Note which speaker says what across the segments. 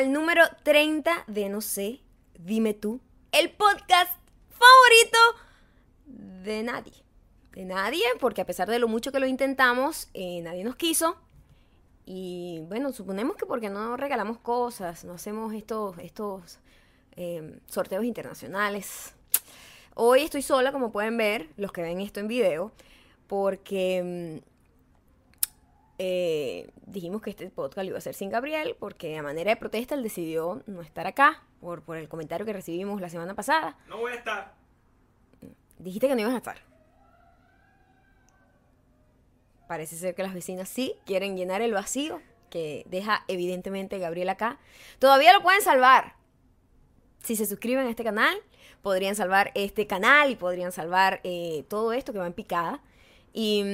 Speaker 1: al número 30 de No sé, dime tú, el podcast favorito de nadie. De nadie, porque a pesar de lo mucho que lo intentamos, eh, nadie nos quiso. Y bueno, suponemos que porque no regalamos cosas, no hacemos estos, estos eh, sorteos internacionales. Hoy estoy sola, como pueden ver, los que ven esto en video, porque mm, eh, dijimos que este podcast lo iba a hacer sin Gabriel, porque a manera de protesta él decidió no estar acá por, por el comentario que recibimos la semana pasada.
Speaker 2: No voy a estar.
Speaker 1: Dijiste que no ibas a estar. Parece ser que las vecinas sí quieren llenar el vacío que deja evidentemente Gabriel acá. Todavía lo pueden salvar. Si se suscriben a este canal, podrían salvar este canal y podrían salvar eh, todo esto que va en picada. Y,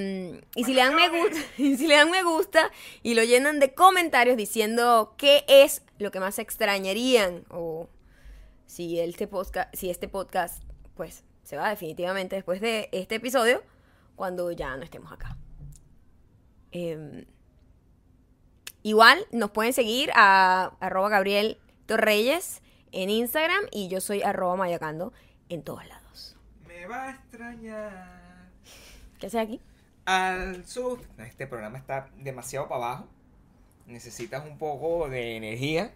Speaker 1: y si le dan me gusta, y si le dan me gusta y lo llenan de comentarios diciendo qué es lo que más extrañarían o si este podcast, si este podcast pues se va definitivamente después de este episodio cuando ya no estemos acá. Em, igual nos pueden seguir a Gabriel Torreyes en Instagram y yo soy arroba mayacando en todos lados.
Speaker 2: Me va a extrañar.
Speaker 1: ¿Qué haces aquí?
Speaker 2: Al sur. Este programa está demasiado para abajo. Necesitas un poco de energía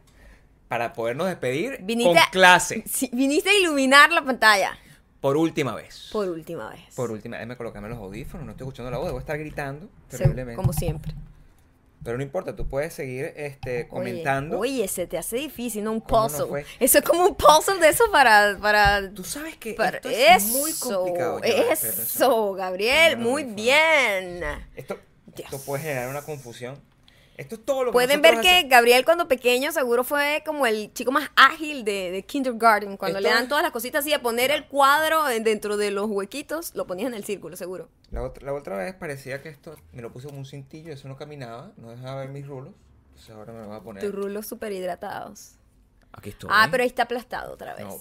Speaker 2: para podernos despedir
Speaker 1: Viniste
Speaker 2: con clase.
Speaker 1: Sí, viniste a iluminar la pantalla
Speaker 2: Por última vez.
Speaker 1: por última vez.
Speaker 2: Por última vez, déjame colocarme los audífonos, no estoy escuchando la voz, debo estar gritando terriblemente.
Speaker 1: como siempre.
Speaker 2: Pero no importa, tú puedes seguir este,
Speaker 1: Oye,
Speaker 2: comentando.
Speaker 1: Oye, se te hace difícil, ¿no? Un
Speaker 2: ¿Cómo no
Speaker 1: puzzle.
Speaker 2: fue?
Speaker 1: Eso es como un puzzle de eso para... para
Speaker 2: Tú sabes que
Speaker 1: para-
Speaker 2: esto es
Speaker 1: eso,
Speaker 2: muy complicado. Segundo.
Speaker 1: eso, Gabriel,
Speaker 2: Ponme los
Speaker 1: muy bien.
Speaker 2: Esto, esto puede generar una confusión. Esto es todo lo que
Speaker 1: Pueden ver que
Speaker 2: hacemos.
Speaker 1: Gabriel cuando pequeño seguro fue como el chico más ágil de, de kindergarten. Cuando
Speaker 2: Esto
Speaker 1: le dan
Speaker 2: es-
Speaker 1: todas las cositas así, a poner el cuadro en- dentro de los huequitos, lo ponías en el círculo, seguro.
Speaker 2: La otra, la otra vez parecía que esto me lo puse como un cintillo, eso no caminaba, no dejaba ver mis rulos. Entonces ahora me lo voy a poner.
Speaker 1: Tus rulos súper hidratados.
Speaker 2: Aquí estoy.
Speaker 1: Ah, pero ahí está aplastado otra vez.
Speaker 2: No,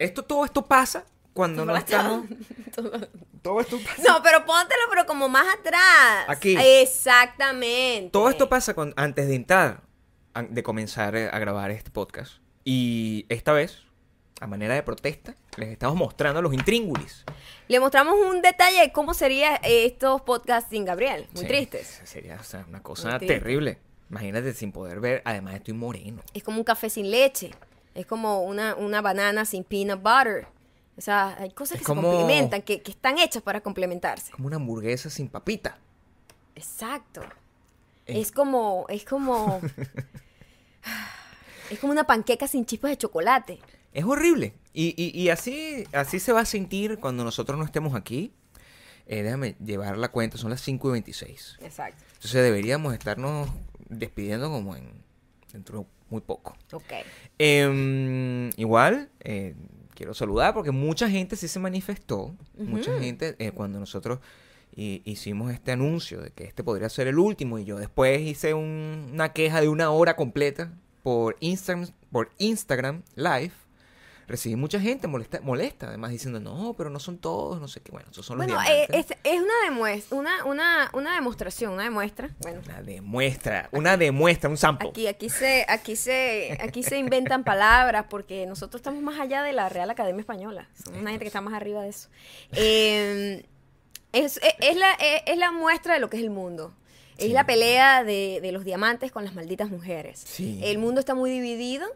Speaker 2: esto, todo esto pasa cuando no estamos. Todo esto pasa.
Speaker 1: No, pero póntelo, pero como más atrás.
Speaker 2: Aquí.
Speaker 1: Exactamente.
Speaker 2: Todo esto pasa con, antes de entrar, de comenzar a grabar este podcast. Y esta vez, a manera de protesta, les estamos mostrando los intríngulis.
Speaker 1: Le mostramos un detalle de cómo serían estos podcasts sin Gabriel. Muy
Speaker 2: Sí,
Speaker 1: tristes.
Speaker 2: Sería o sea, una cosa terrible. Imagínate sin poder ver. Además, estoy moreno.
Speaker 1: Es como un café sin leche. Es como una, una banana sin peanut butter. O sea, hay cosas
Speaker 2: Es
Speaker 1: que
Speaker 2: como-
Speaker 1: se complementan, que, que están hechas para complementarse.
Speaker 2: Como una hamburguesa sin papita.
Speaker 1: Exacto.
Speaker 2: Eh.
Speaker 1: Es como, es como, es como una panqueca sin chispas de chocolate.
Speaker 2: Es horrible. Y, y- y así, así se va a sentir cuando nosotros no estemos aquí. Eh, déjame llevar la cuenta, son las 5 y 26.
Speaker 1: Exacto.
Speaker 2: Entonces deberíamos estarnos despidiendo como en dentro de muy poco.
Speaker 1: Ok.
Speaker 2: Em, igual, eh, quiero saludar porque mucha gente sí se manifestó. Mucha gente, eh, cuando nosotros hi- hicimos este anuncio de que este podría ser el último, y yo después hice un- una queja de una hora completa por Instagram, por Instagram Live. Recibí mucha gente molesta, molesta, además diciendo, no, pero no son todos, no sé qué. Bueno, esos son los
Speaker 1: Bueno, eh,
Speaker 2: diamantes".
Speaker 1: es, es una, demuestra, una, una, una demostración, una demuestra. Bueno,
Speaker 2: Una demuestra, una demuestra, un sample.
Speaker 1: Aquí, aquí se, aquí se, aquí se inventan palabras porque nosotros estamos más allá de la Real Academia Española. Somos una gente que está más arriba de eso. Eh, es, es- es la, es, es la muestra de lo que es el mundo. Es
Speaker 2: Sí.
Speaker 1: la pelea de, de los diamantes con las malditas mujeres.
Speaker 2: Sí.
Speaker 1: El mundo está muy dividido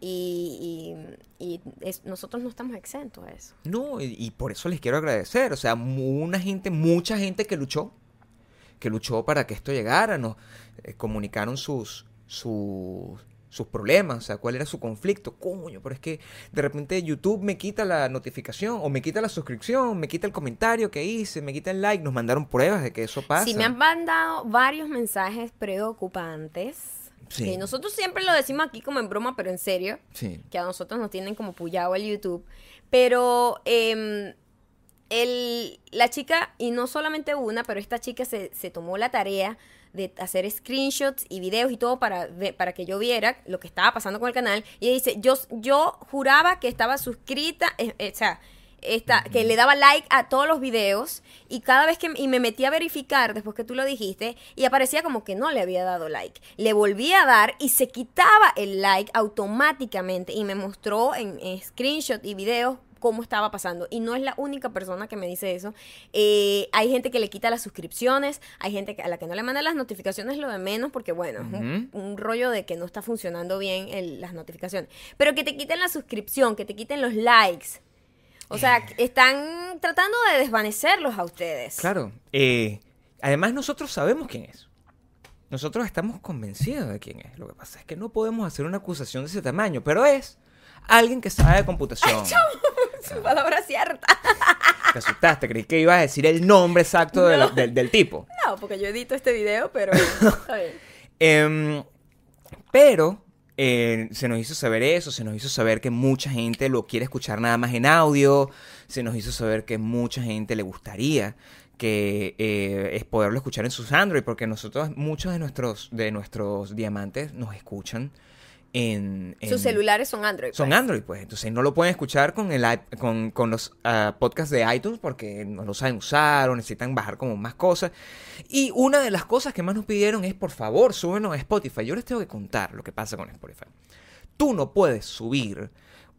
Speaker 1: y, y- y es- nosotros no estamos exentos a eso.
Speaker 2: No, y, y por eso les quiero agradecer. O sea, una gente, mucha gente que luchó, que luchó para que esto llegara, nos eh, comunicaron sus, sus, sus problemas, o sea, cuál era su conflicto. Coño, pero es que de repente YouTube me quita la notificación, o me quita la suscripción, me quita el comentario que hice, me quita el like. Nos mandaron pruebas de que eso pasa.
Speaker 1: Sí, me han mandado varios mensajes preocupantes.
Speaker 2: Sí.
Speaker 1: Que nosotros siempre lo decimos aquí como en broma, pero en serio.
Speaker 2: Sí.
Speaker 1: que a nosotros nos tienen como pullado el YouTube. Pero em, el, la chica, y no solamente una, pero esta chica se, se tomó la tarea de hacer screenshots y videos y todo para, para que yo viera lo que estaba pasando con el canal. Y ella dice, yo, yo juraba que estaba suscrita, eh, eh, o sea, esta, que le daba like a todos los videos y cada vez que y me metí a verificar después que tú lo dijiste y aparecía como que no le había dado like. Le volví a dar y se quitaba el like automáticamente y me mostró en, en screenshot y videos cómo estaba pasando. Y no es la única persona que me dice eso. Eh, hay gente que le quita las suscripciones, hay gente a la que no le manda las notificaciones lo de menos, porque bueno, es un, un rollo de que no está funcionando bien el- las notificaciones. Pero que te quiten la suscripción, que te quiten los likes. O sea, están tratando de desvanecerlos a ustedes.
Speaker 2: Claro. eh, además, nosotros sabemos quién es. Nosotros estamos convencidos de quién es. Lo que pasa es que no podemos hacer una acusación de ese tamaño, pero es alguien que sabe de computación.
Speaker 1: Su palabra cierta.
Speaker 2: Te asustaste, creí que ibas a decir el nombre exacto de la-
Speaker 1: No.
Speaker 2: del, del tipo.
Speaker 1: No, porque yo edito este video, pero está bien.
Speaker 2: Em, pero eh, se nos hizo saber eso, se nos hizo saber que mucha gente lo quiere escuchar nada más en audio, se nos hizo saber que mucha gente le gustaría que eh, es poderlo escuchar en sus Android, porque nosotros, muchos de nuestros, de nuestros diamantes nos escuchan en... en-
Speaker 1: Sus celulares son Android.
Speaker 2: son
Speaker 1: pues.
Speaker 2: Android, pues. Entonces no lo pueden escuchar con el con, con los ah, podcasts de iTunes porque no lo saben usar o necesitan bajar como más cosas. Y una de las cosas que más nos pidieron es, por favor, súbenos a Spotify. Yo les tengo que contar lo que pasa con Spotify. Tú no puedes subir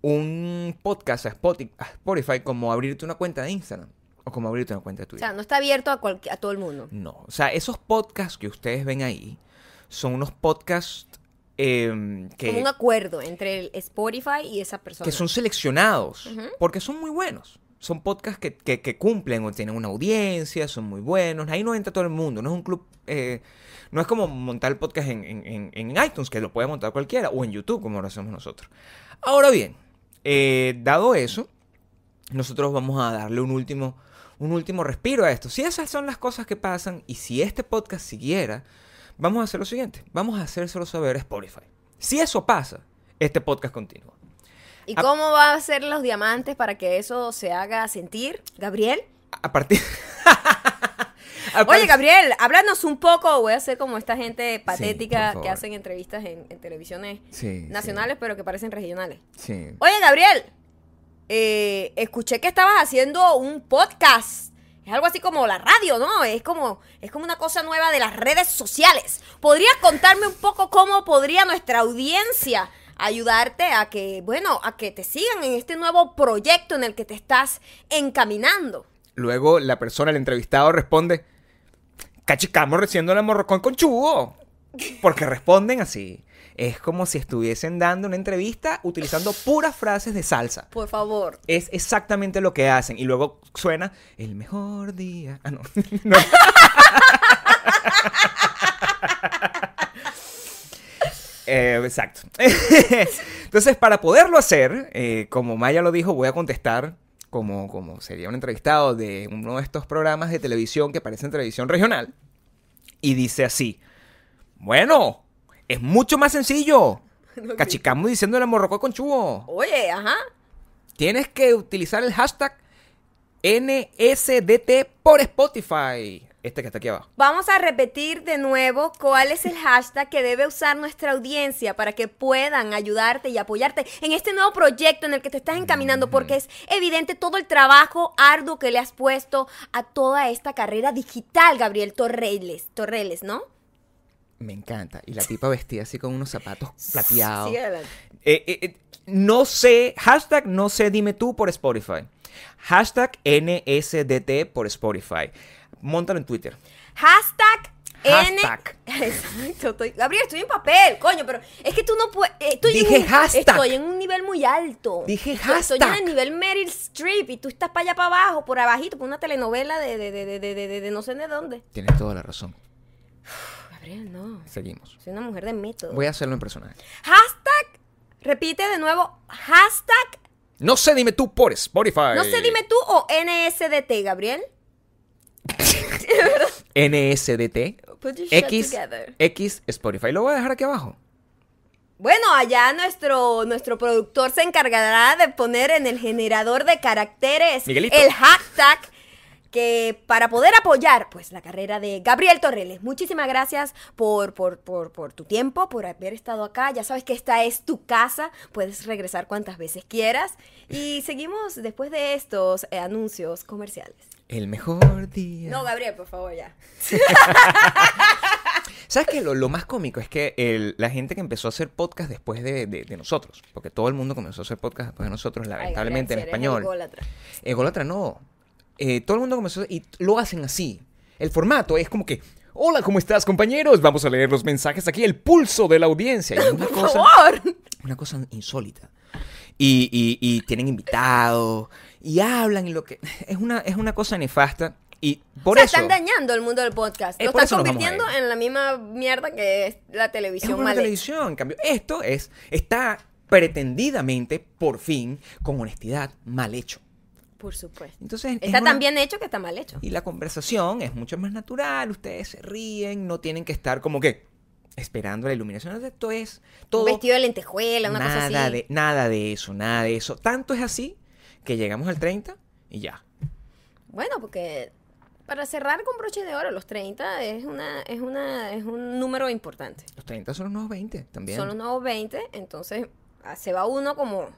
Speaker 2: un podcast a Spoti- a Spotify como abrirte una cuenta de Instagram o como abrirte una cuenta de
Speaker 1: O
Speaker 2: Twitter.
Speaker 1: sea, no está abierto a, a todo el mundo.
Speaker 2: No, o sea, esos podcasts que ustedes ven ahí son unos podcasts que
Speaker 1: Como un acuerdo entre el Spotify y esa persona.
Speaker 2: que son seleccionados, porque son muy buenos. Son podcasts que, que- que cumplen o tienen una audiencia, son muy buenos. Ahí no entra todo el mundo, no es un club... eh, no es como montar el podcast en, en- en- en iTunes, que lo puede montar cualquiera, o en YouTube, como lo hacemos nosotros. Ahora bien, eh, dado eso, nosotros vamos a darle un último, un último respiro a esto. Si esas son las cosas que pasan, y si este podcast siguiera, vamos a hacer lo siguiente. Vamos a hacérselo saber a Spotify. Si eso pasa, este podcast continúa.
Speaker 1: ¿Y
Speaker 2: a-
Speaker 1: cómo va a ser los diamantes para que eso se haga sentir, Gabriel?
Speaker 2: A partir. A
Speaker 1: Oye, Gabriel, háblanos un poco. Voy a hacer como esta gente patética que hacen entrevistas en, en televisiones
Speaker 2: Sí,
Speaker 1: nacionales, pero que parecen regionales.
Speaker 2: Sí.
Speaker 1: Oye, Gabriel, eh, escuché que estabas haciendo un podcast. Es algo así como la radio, ¿no? Es como, es como una cosa nueva de las redes sociales. ¿Podrías contarme un poco cómo podría nuestra audiencia ayudarte a que, bueno, a que te sigan en este nuevo proyecto en el que te estás encaminando?
Speaker 2: Luego la persona, el entrevistado, responde: Cachicamos recién la morrocón con chubo. Porque responden así. Es como si estuviesen dando una entrevista utilizando puras frases de salsa.
Speaker 1: Por favor.
Speaker 2: Es exactamente lo que hacen. Y luego suena el mejor día. Ah, no. No. Eh, exacto. Entonces, para poderlo hacer, eh, como Maya lo dijo, voy a contestar como, como sería un entrevistado de uno de estos programas de televisión que parece en televisión regional. Y dice así: Bueno, es mucho más sencillo. Cachicamo diciendo el morroco con chubo.
Speaker 1: Oye, ajá.
Speaker 2: Tienes que utilizar el hashtag NSDT por Spotify. Este que está aquí abajo.
Speaker 1: Vamos a repetir de nuevo cuál es el hashtag que debe usar nuestra audiencia para que puedan ayudarte y apoyarte en este nuevo proyecto en el que te estás encaminando, porque es evidente todo el trabajo arduo que le has puesto a toda esta carrera digital, Gabriel Torreles, Torreles, ¿no?
Speaker 2: Me encanta. Y la tipa vestida así con unos zapatos plateados. Eh, eh, eh, no sé, hashtag no sé, dime tú por Spotify. Hashtag NSDT por Spotify. Móntalo en Twitter.
Speaker 1: Hashtag N.
Speaker 2: Hashtag.
Speaker 1: Exacto. estoy- Gabriel, estoy en papel, coño, pero es que tú no puedes. estoy en
Speaker 2: Dije
Speaker 1: un-
Speaker 2: hashtag.
Speaker 1: Estoy en un nivel muy alto.
Speaker 2: Dije
Speaker 1: Estoy- Estoy en
Speaker 2: hashtag.
Speaker 1: el nivel Meryl Streep y tú estás para allá para abajo, por abajito, por una telenovela de, de, de, de, de, de- de no sé de dónde.
Speaker 2: Tienes toda la razón.
Speaker 1: Gabriel, no.
Speaker 2: Seguimos.
Speaker 1: Soy una mujer de método.
Speaker 2: Voy a hacerlo en personaje.
Speaker 1: Hashtag. Repite de nuevo. Hashtag.
Speaker 2: No sé, dime tú por Spotify.
Speaker 1: No sé, dime tú o NSDT, Gabriel.
Speaker 2: NSDT. X. X Spotify. Lo voy a dejar aquí abajo.
Speaker 1: Bueno, allá nuestro, nuestro productor se encargará de poner en el generador de caracteres
Speaker 2: Miguelito.
Speaker 1: el hashtag que para poder apoyar pues la carrera de Gabriel Torreles. Muchísimas gracias por, por, por, por tu tiempo, por haber estado acá. Ya sabes que esta es tu casa, puedes regresar cuantas veces quieras. Y seguimos después de estos eh, anuncios comerciales.
Speaker 2: El mejor día.
Speaker 1: No, Gabriel, por favor, ya.
Speaker 2: ¿Sabes qué? Lo, lo más cómico es que el- la gente que empezó a hacer podcast después de, de- de nosotros, porque todo el mundo comenzó a hacer podcast después de nosotros,
Speaker 1: Ay,
Speaker 2: lamentablemente
Speaker 1: Gabriel,
Speaker 2: en
Speaker 1: si
Speaker 2: español.
Speaker 1: ególatra.
Speaker 2: Ególatra no. Eh, todo el mundo comenzó y lo hacen así. El formato es como que, hola, ¿cómo estás, compañeros? Vamos a leer los mensajes aquí, el pulso de la audiencia. Y es una
Speaker 1: Por
Speaker 2: cosa,
Speaker 1: favor.
Speaker 2: una cosa insólita. Y, y- y tienen invitados y hablan y lo que es una es una cosa nefasta y por
Speaker 1: o sea,
Speaker 2: eso
Speaker 1: están dañando el mundo del podcast. Lo están convirtiendo
Speaker 2: ir.
Speaker 1: en la misma mierda que es la
Speaker 2: es
Speaker 1: televisión mal hecha.
Speaker 2: televisión. En cambio, esto es está pretendidamente por fin con honestidad mal hecho.
Speaker 1: Por supuesto.
Speaker 2: Entonces es
Speaker 1: Está
Speaker 2: una-
Speaker 1: tan bien hecho que está mal hecho.
Speaker 2: Y la conversación es mucho más natural, ustedes se ríen, no tienen que estar como que esperando la iluminación. Esto es todo.
Speaker 1: Un vestido de lentejuela, una cosa
Speaker 2: nada
Speaker 1: así.
Speaker 2: de nada de eso, nada de eso. Tanto es así que llegamos al 30 y ya.
Speaker 1: Bueno, porque para cerrar con broche de oro, los 30 es una es una es un número importante.
Speaker 2: Los 30 son los nuevos 20 también.
Speaker 1: Son los nuevos 20, entonces ah, se va uno como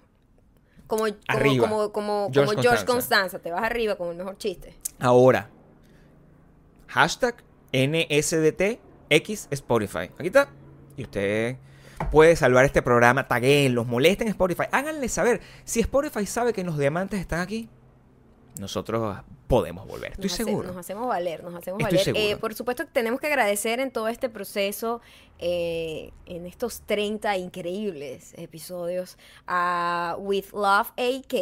Speaker 1: como como
Speaker 2: Arriba.
Speaker 1: como como,
Speaker 2: George
Speaker 1: como George
Speaker 2: Constanza.
Speaker 1: Constanza, te vas arriba como el mejor chiste.
Speaker 2: Ahora, hashtag NSDTX Spotify. Aquí está. Y usted puede salvar este programa, taguenlos, molesten a Spotify. Háganle saber. Si Spotify sabe que los diamantes están aquí, nosotros podemos volver. Estoy
Speaker 1: nos hace-
Speaker 2: seguro.
Speaker 1: nos hacemos valer, nos hacemos
Speaker 2: Estoy
Speaker 1: valer. Eh, por supuesto que tenemos que agradecer en todo este proceso, eh, en estos 30 increíbles episodios, a With Love AK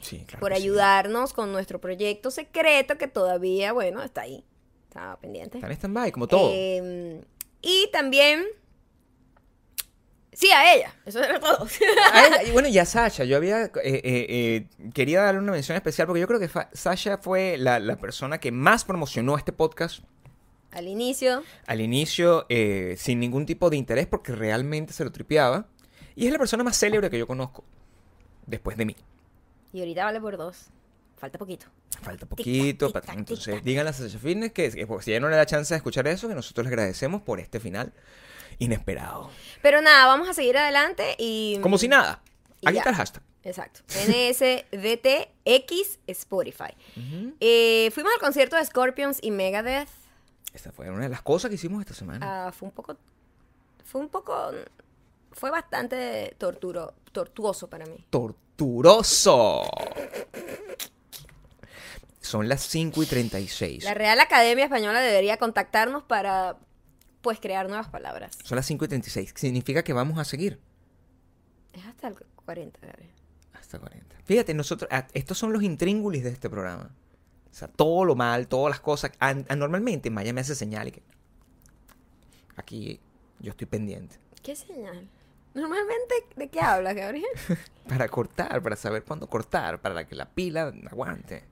Speaker 2: Sí, claro
Speaker 1: por
Speaker 2: sí.
Speaker 1: ayudarnos con nuestro proyecto secreto que todavía, bueno, está ahí, está pendiente.
Speaker 2: Están en stand-by, como todo.
Speaker 1: Eh, y también, sí, a ella, eso era todo.
Speaker 2: A ella, y bueno, y a Sasha, yo había eh, eh, eh, quería darle una mención especial porque yo creo que fa- Sasha fue la, la persona que más promocionó este podcast
Speaker 1: Al inicio,
Speaker 2: al inicio eh, sin ningún tipo de interés porque realmente se lo tripeaba y es la persona más célebre que yo conozco después de mí.
Speaker 1: y ahorita vale por dos. Falta poquito.
Speaker 2: Falta poquito, entonces díganle a Sasha Fitness que, que, pues, si ella no le da chance de escuchar eso, que nosotros le agradecemos por este final inesperado.
Speaker 1: Pero nada, vamos a seguir adelante y...
Speaker 2: Como si nada. Aquí
Speaker 1: ya.
Speaker 2: está el hashtag.
Speaker 1: Exacto. NSDTX Spotify. Eh, fuimos al concierto de Scorpions y Megadeth.
Speaker 2: Esta fue una de las cosas que hicimos esta semana.
Speaker 1: Ah, fue un poco. Fue un poco. Fue bastante torturo, tortuoso para mí.
Speaker 2: torturoso. Son las 5 y 36.
Speaker 1: La Real Academia Española debería contactarnos para, pues, crear nuevas palabras.
Speaker 2: Son las 5 y 36. Significa que vamos a seguir
Speaker 1: Es hasta el 40, Gabriel.
Speaker 2: hasta 40. Fíjate, nosotros, ah, estos son los intríngulis de este programa. O sea, todo lo mal, todas las cosas. Ah, normalmente Maya me hace señal y que aquí yo estoy pendiente.
Speaker 1: ¿Qué señal? Normalmente, ¿de qué hablas, Gabriel?
Speaker 2: Para cortar, para saber cuándo cortar, para que la pila aguante.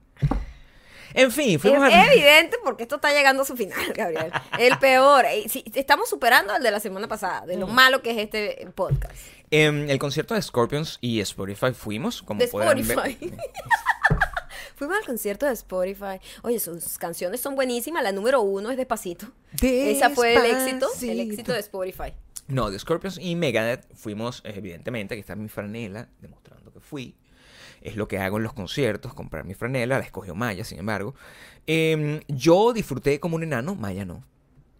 Speaker 2: En fin,
Speaker 1: Es
Speaker 2: fuimos a...
Speaker 1: evidente porque esto está llegando a su final, Gabriel. El peor. Estamos superando al de la semana pasada, de lo
Speaker 2: Mm.
Speaker 1: malo que es este podcast.
Speaker 2: En el concierto de Scorpions y Spotify fuimos, como
Speaker 1: De
Speaker 2: podrán ver.
Speaker 1: Spotify. Fuimos al concierto de Spotify. Oye, sus canciones son buenísimas. La número uno es Despacito. Esa fue el éxito, el éxito de Spotify.
Speaker 2: No, de Scorpions y Megadeth fuimos, evidentemente, aquí está mi franela, demostrando que fui. Es lo que hago en los conciertos, comprar mi franela, la escogió Maya, sin embargo. Em, yo disfruté como un enano, Maya no.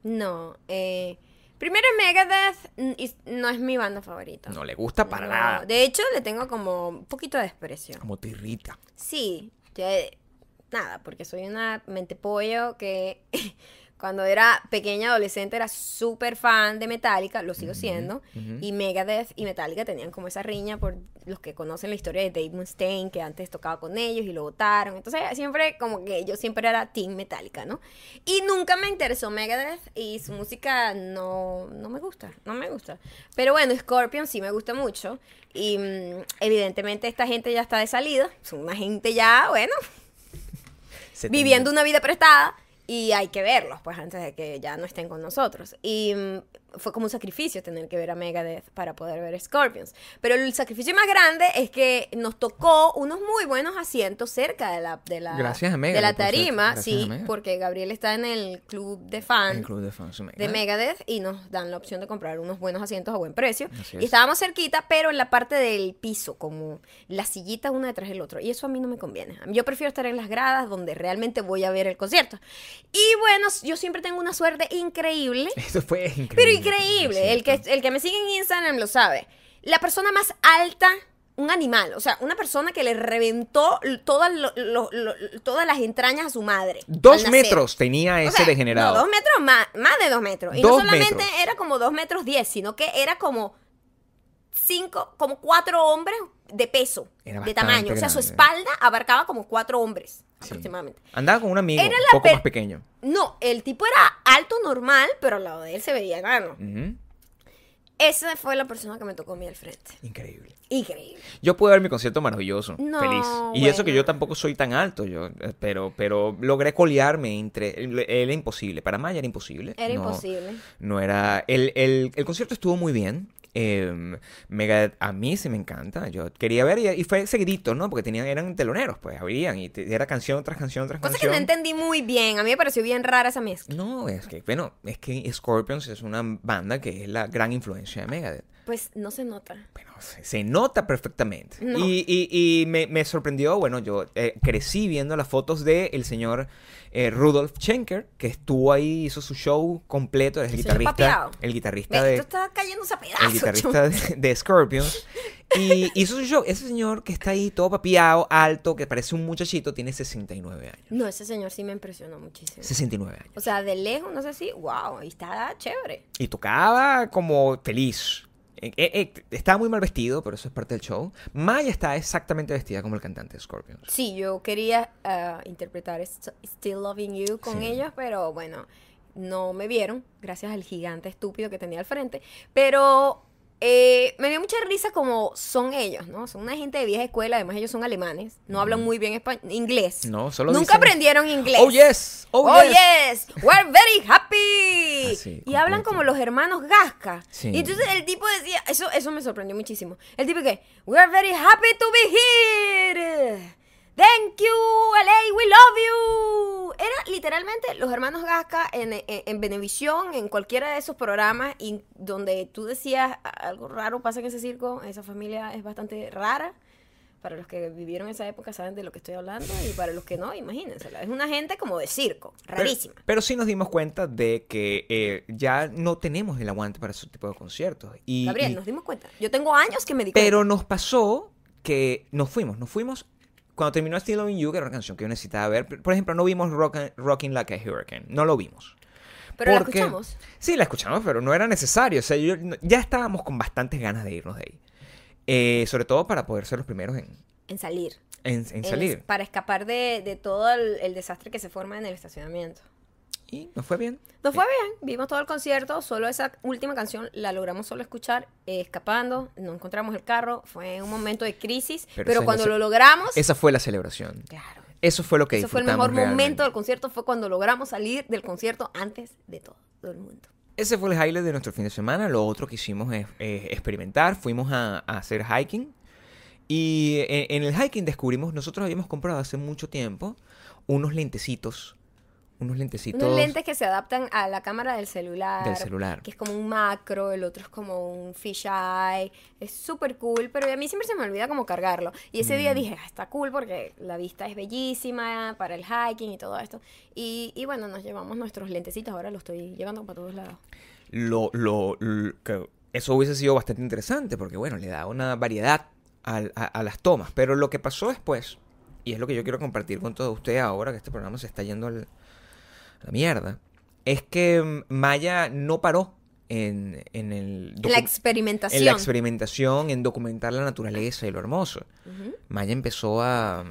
Speaker 1: No, eh, primero Megadeth mm, no es mi banda favorita.
Speaker 2: No le gusta para
Speaker 1: No,
Speaker 2: nada.
Speaker 1: De hecho, le tengo como un poquito de desprecio.
Speaker 2: Como te irrita.
Speaker 1: Sí, nada, porque soy una mente pollo que cuando era pequeña adolescente era súper fan de Metallica, lo sigo siendo,
Speaker 2: ujú.
Speaker 1: y Megadeth y Metallica tenían como esa riña por los que conocen la historia de Dave Mustaine, que antes tocaba con ellos y lo votaron. Entonces siempre como que yo siempre era Team Metallica, ¿no? Y nunca me interesó Megadeth y su música no, no me gusta, no me gusta. Pero bueno, Scorpion sí me gusta mucho y mm, evidentemente esta gente ya está de salida, son una gente ya, bueno, viviendo una vida prestada Y hay que verlos, pues, antes de que ya no estén con nosotros. Y mm, fue como un sacrificio tener que ver a Megadeth para poder ver Scorpions. Pero el sacrificio más grande es que nos tocó unos muy buenos asientos cerca de la, de la,
Speaker 2: Gracias a
Speaker 1: de
Speaker 2: Megadeth,
Speaker 1: la
Speaker 2: por cierto.
Speaker 1: tarima.
Speaker 2: Gracias
Speaker 1: Sí,
Speaker 2: Megadeth.
Speaker 1: porque Gabriel está en el club de fan
Speaker 2: El club de fans de
Speaker 1: de
Speaker 2: Megadeth.
Speaker 1: Megadeth y nos dan la opción de comprar unos buenos asientos a buen precio.
Speaker 2: Así
Speaker 1: Y
Speaker 2: es.
Speaker 1: estábamos cerquita, pero en la parte del piso, como las sillitas una detrás del otro. Y eso a mí no me conviene. Yo prefiero estar en las gradas donde realmente voy a ver el concierto. Y bueno, yo siempre tengo una suerte increíble.
Speaker 2: Eso fue increíble.
Speaker 1: Pero increíble. El que, el que me sigue en Instagram lo sabe. La persona más alta, un animal. O sea, una persona que le reventó todas, lo- lo- lo- todas las entrañas a su madre.
Speaker 2: Dos metros tenía
Speaker 1: O
Speaker 2: ese
Speaker 1: sea,
Speaker 2: degenerado.
Speaker 1: No, dos metros más, más de dos metros. Y
Speaker 2: Dos
Speaker 1: no solamente
Speaker 2: metros.
Speaker 1: era como dos metros diez, sino que era como cinco, como cuatro hombres de peso,
Speaker 2: Era
Speaker 1: de tamaño. O sea, su espalda abarcaba como cuatro hombres
Speaker 2: Sí.
Speaker 1: aproximadamente.
Speaker 2: Andaba con un amigo
Speaker 1: Era
Speaker 2: un poco más pequeño.
Speaker 1: No, el tipo era alto normal, pero al lado de él se veía enano.
Speaker 2: Ujú.
Speaker 1: Esa fue la persona que me tocó a mí al frente.
Speaker 2: Increíble.
Speaker 1: Increíble.
Speaker 2: Yo pude ver mi concierto maravilloso,
Speaker 1: No,
Speaker 2: feliz. Y eso que yo tampoco soy tan alto, yo, eh, pero, pero logré colearme entre. Era imposible. Para Maya era imposible.
Speaker 1: Era
Speaker 2: No-
Speaker 1: imposible.
Speaker 2: No era. El, el, el concierto estuvo muy bien. Eh, Megadeth a mí sí me encanta. Yo quería ver y, y fue seguidito, ¿no? Porque tenían, eran teloneros, pues abrían y te- era canción tras canción tras
Speaker 1: Cosa que
Speaker 2: canción.
Speaker 1: no entendí muy bien. A mí me pareció bien rara esa mezcla.
Speaker 2: No, es que, bueno, es que Scorpions es una banda que es la gran influencia de Megadeth.
Speaker 1: Pues no se nota.
Speaker 2: Bueno, se, se nota perfectamente.
Speaker 1: No.
Speaker 2: Y, y- y me, me sorprendió, bueno, yo eh, crecí viendo las fotos del el señor eh, Rudolf Schenker, que estuvo ahí, hizo su show completo, es el
Speaker 1: El
Speaker 2: guitarrista, el guitarrista de...
Speaker 1: Esto está cayéndose a
Speaker 2: El
Speaker 1: pedazos.
Speaker 2: guitarrista de, de Scorpions. Y hizo su show. Ese señor que está ahí todo papiado, alto, que parece un muchachito, tiene 69 años.
Speaker 1: No, ese señor sí me impresionó muchísimo.
Speaker 2: 69 años.
Speaker 1: O sea, de lejos, no sé si, wow, y está chévere.
Speaker 2: Y tocaba como feliz. Eh, eh, eh, estaba muy mal vestido, pero eso es parte del show. Maya está exactamente vestida como el cantante de Scorpions.
Speaker 1: Sí, yo quería ah, interpretar St- Still Loving You con
Speaker 2: Sí.
Speaker 1: ellos, pero bueno, no me vieron, gracias al gigante estúpido que tenía al frente. Pero eh, me dio mucha risa como son ellos, ¿no? Son una gente de vieja escuela, además ellos son alemanes, no hablan muy bien inglés.
Speaker 2: No, solo
Speaker 1: Nunca
Speaker 2: dicen,
Speaker 1: aprendieron inglés.
Speaker 2: Oh, yes. Oh,
Speaker 1: Oh,
Speaker 2: yes.
Speaker 1: yes, we're very happy.
Speaker 2: Así,
Speaker 1: y hablan
Speaker 2: completo.
Speaker 1: como los hermanos Gasca.
Speaker 2: Sí.
Speaker 1: Y entonces el tipo decía, eso, eso me sorprendió muchísimo. El tipo que, we're very happy to be here. Thank you, LA, we love you. Era literalmente los hermanos Gasca en, en, en Venevisión, en cualquiera de esos programas, y donde tú decías algo raro pasa en ese circo, esa familia es bastante rara. Para los que vivieron esa época saben de lo que estoy hablando y para los que no, imagínensela. Es una gente como de circo, rarísima.
Speaker 2: Pero, pero sí nos dimos cuenta de que eh, ya no tenemos el aguante para ese tipo de conciertos. Y,
Speaker 1: Gabriel,
Speaker 2: y-
Speaker 1: nos dimos cuenta. Yo tengo años que me di cuenta.
Speaker 2: pero nos pasó que nos fuimos, nos fuimos. Cuando terminó Still Loving You, que era una canción que yo necesitaba ver, por ejemplo, no vimos Rock- Rocking Like a Hurricane, no lo vimos.
Speaker 1: Pero la escuchamos.
Speaker 2: Sí, la escuchamos, pero no era necesario. O sea, yo- ya estábamos con bastantes ganas de irnos de ahí. Eh, sobre todo para poder ser los primeros en,
Speaker 1: En salir.
Speaker 2: en- en
Speaker 1: En-
Speaker 2: salir.
Speaker 1: para escapar de, de todo el, el desastre que se forma en el estacionamiento.
Speaker 2: Y nos fue bien.
Speaker 1: Nos fue bien, vimos todo el concierto, solo esa última canción la logramos solo escuchar eh, escapando, no encontramos el carro, fue un momento de crisis,
Speaker 2: Pero
Speaker 1: cuando lo logramos,
Speaker 2: Esa fue la celebración.
Speaker 1: claro,
Speaker 2: Eso fue lo que
Speaker 1: ese fue el mejor
Speaker 2: realmente.
Speaker 1: momento del concierto, fue cuando logramos salir del concierto antes de todo, el mundo.
Speaker 2: Ese fue el highlight de nuestro fin de semana. Lo otro que hicimos es eh, experimentar. Fuimos a, a hacer hiking. Y en, en el hiking descubrimos, nosotros habíamos comprado hace mucho tiempo unos lentecitos. Unos lentecitos
Speaker 1: Unos lentes que se adaptan a la cámara del celular.
Speaker 2: del celular.
Speaker 1: Que es como un macro, el otro es como un fisheye. Es súper cool, pero a mí siempre se me olvida como cargarlo. Y ese
Speaker 2: Mm.
Speaker 1: día dije, "Ah, está cool porque la vista es bellísima para el hiking y todo esto. Y, y bueno, nos llevamos nuestros lentecitos, ahora los estoy llevando para todos lados.
Speaker 2: Lo, lo, lo- que eso hubiese sido bastante interesante porque, bueno, le da una variedad al- a, a las tomas. Pero lo que pasó después, y es lo que yo quiero compartir con todos ustedes ahora que este programa se está yendo al- a la mierda, es que mm, Maya no paró en, en el
Speaker 1: La experimentación.
Speaker 2: en la experimentación, en documentar la naturaleza y lo hermoso. Maya empezó a,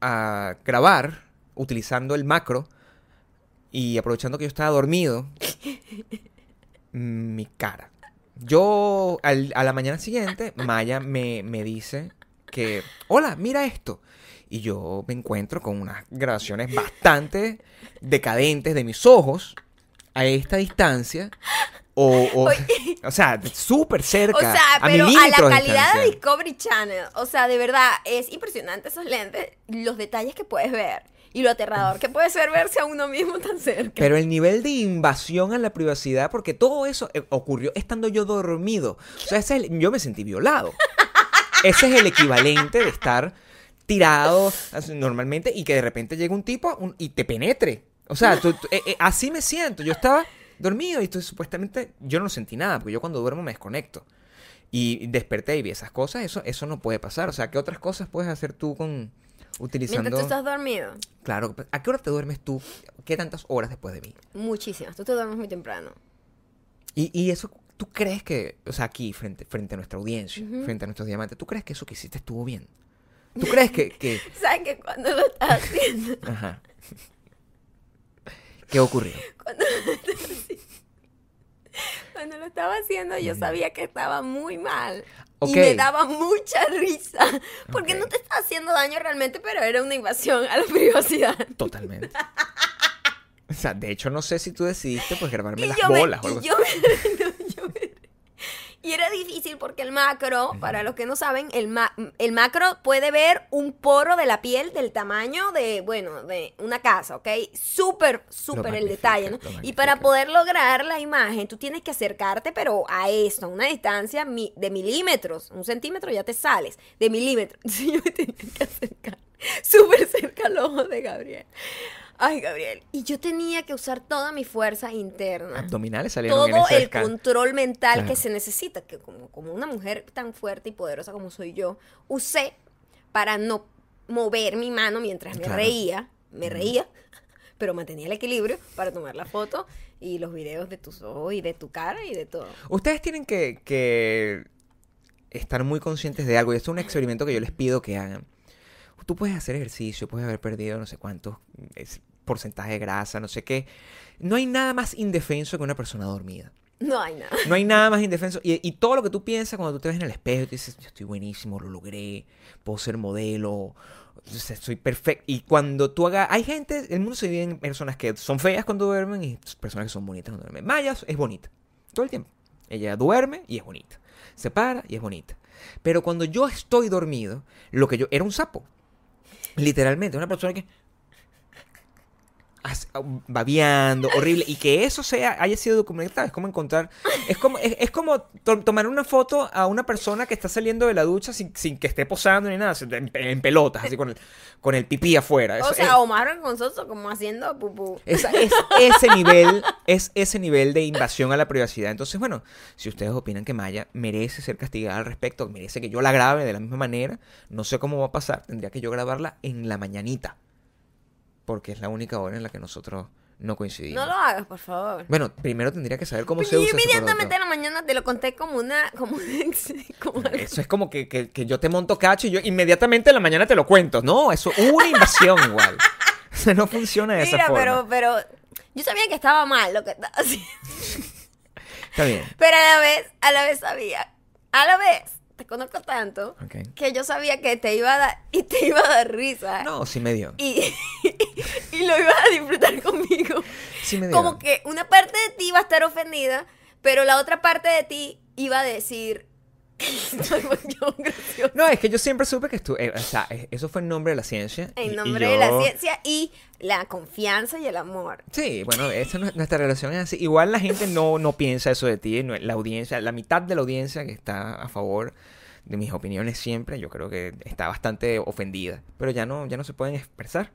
Speaker 2: a grabar utilizando el macro y aprovechando que yo estaba dormido, mi cara. Yo, al- a la mañana siguiente, Maya me, me dice que, hola, mira esto. Y yo me encuentro con unas grabaciones bastante decadentes de mis ojos a esta distancia. O, o, o sea, súper cerca.
Speaker 1: O sea,
Speaker 2: a
Speaker 1: pero a la
Speaker 2: de
Speaker 1: calidad de. Discovery Channel. O sea, de verdad, es impresionante esos lentes, los detalles que puedes ver y lo aterrador que puede ser verse a uno mismo tan cerca.
Speaker 2: Pero el nivel de invasión a la privacidad, porque todo eso eh, ocurrió estando yo dormido. O sea, ese es el- yo me sentí violado. Ese es el equivalente de estar tirado normalmente y que de repente llegue un tipo un- y te penetre. O sea, tú- tú- eh, eh, así me siento. Yo estaba dormido y entonces supuestamente yo no sentí nada, porque yo cuando duermo me desconecto. Y desperté y vi esas cosas, eso, eso no puede pasar. O sea, ¿qué otras cosas puedes hacer tú con utilizando?
Speaker 1: Mientras tú estás dormido,
Speaker 2: Claro, ¿a qué hora te duermes tú? ¿Qué tantas horas después de mí?
Speaker 1: muchísimas. Tú te duermes muy temprano.
Speaker 2: Y, y eso, ¿tú crees que, o sea, aquí, frente, frente a nuestra audiencia, frente a nuestros diamantes, ¿tú crees que eso que hiciste estuvo bien? ¿Tú crees que, que
Speaker 1: ¿Sabes que cuando lo estás haciendo,
Speaker 2: ajá. ¿Qué ocurrió?
Speaker 1: cuando lo estaba haciendo, cuando lo estaba haciendo, yo sabía que estaba muy mal. Y me daba mucha risa. Porque no te estaba haciendo daño realmente, pero era una invasión a la privacidad.
Speaker 2: Totalmente. O sea, de hecho, no sé si tú decidiste pues grabarme
Speaker 1: Y
Speaker 2: las
Speaker 1: yo me-
Speaker 2: bolas o algo así.
Speaker 1: yo me- Y era difícil porque el macro, para los que no saben, el, ma- el macro puede ver un poro de la piel del tamaño de, bueno, de una casa, ¿ok? Súper, súper el detalle, ¿no? Y para poder lograr la imagen, tú tienes que acercarte, pero a esto, a una distancia mi- de milímetros. Un centímetro ya te sales, de milímetros. Sí, yo me tenía que acercar súper cerca al ojo de Gabriel. Ay, Gabriel. Y yo tenía que usar toda mi fuerza interna
Speaker 2: Abdominales salieron
Speaker 1: todo
Speaker 2: en ese
Speaker 1: el control mental
Speaker 2: Claro.
Speaker 1: que se necesita, que como, como una mujer tan fuerte y poderosa como soy yo, usé para no mover mi mano mientras me
Speaker 2: Claro.
Speaker 1: reía, me reía, pero mantenía el equilibrio para tomar la foto y los videos de tus ojos y de tu cara y de todo.
Speaker 2: Ustedes tienen que, que estar muy conscientes de algo, y esto es un experimento que yo les pido que hagan. Tú puedes hacer ejercicio, puedes haber perdido no sé cuántos porcentaje de grasa, no sé qué. No hay nada más indefenso que una persona dormida.
Speaker 1: No hay nada.
Speaker 2: No hay nada más indefenso. Y, y todo lo que tú piensas cuando tú te ves en el espejo y dices, yo estoy buenísimo, lo logré, puedo ser modelo, soy perfecto. Y cuando tú hagas... Hay gente, el mundo se divide en personas que son feas cuando duermen y personas que son bonitas cuando duermen. Maya es bonita, todo el tiempo. Ella duerme y es bonita. Se para y es bonita. Pero cuando yo estoy dormido, lo que yo... Era un sapo. Literalmente, una persona que babeando, horrible, y que eso sea, haya sido documentado, es como encontrar, es como, es, es como to- tomar una foto a una persona que está saliendo de la ducha sin, sin que esté posando ni nada, en, en pelotas, así con el, con el pipí afuera. Eso
Speaker 1: O
Speaker 2: es-
Speaker 1: sea, Omar Vergonzoso como haciendo pupú.
Speaker 2: esa- es ese nivel, es ese nivel de invasión a la privacidad. Entonces, bueno, si ustedes opinan que Maya merece ser castigada al respecto, merece que yo la grabe de la misma manera, no sé cómo va a pasar, tendría que yo grabarla en la mañanita. Porque es la única hora en la que nosotros no coincidimos.
Speaker 1: No lo hagas, por favor.
Speaker 2: Bueno, primero tendría que saber cómo
Speaker 1: Pero
Speaker 2: se
Speaker 1: yo
Speaker 2: usa ese
Speaker 1: inmediatamente en la mañana te lo conté como una, como, como algo
Speaker 2: Eso es como que, que- que yo te monto cacho y yo inmediatamente en la mañana te lo cuento. No, eso es una invasión igual. O sea, no funciona de esa
Speaker 1: Mira,
Speaker 2: forma.
Speaker 1: pero, pero yo sabía que estaba mal lo que estaba haciendo.
Speaker 2: Está bien.
Speaker 1: Pero a la vez, a la vez sabía, a la vez, te conozco tanto que yo sabía que te iba a dar, y te iba a dar risa.
Speaker 2: No, sí me dio.
Speaker 1: Y, y lo ibas a disfrutar conmigo.
Speaker 2: Sí me dio.
Speaker 1: Como que una parte de ti iba a estar ofendida, pero la otra parte de ti iba a decir.
Speaker 2: No, es que yo siempre supe que estuve. o sea, eh, eso fue en nombre de la ciencia. y-
Speaker 1: En
Speaker 2: y
Speaker 1: nombre de la ciencia y la confianza y el amor.
Speaker 2: Sí, bueno, esa no- nuestra relación es así. Igual la gente no, no piensa eso de ti. no- La audiencia, la mitad de la audiencia que está a favor de mis opiniones siempre, yo creo que está bastante ofendida. Pero ya no, ya no se pueden expresar.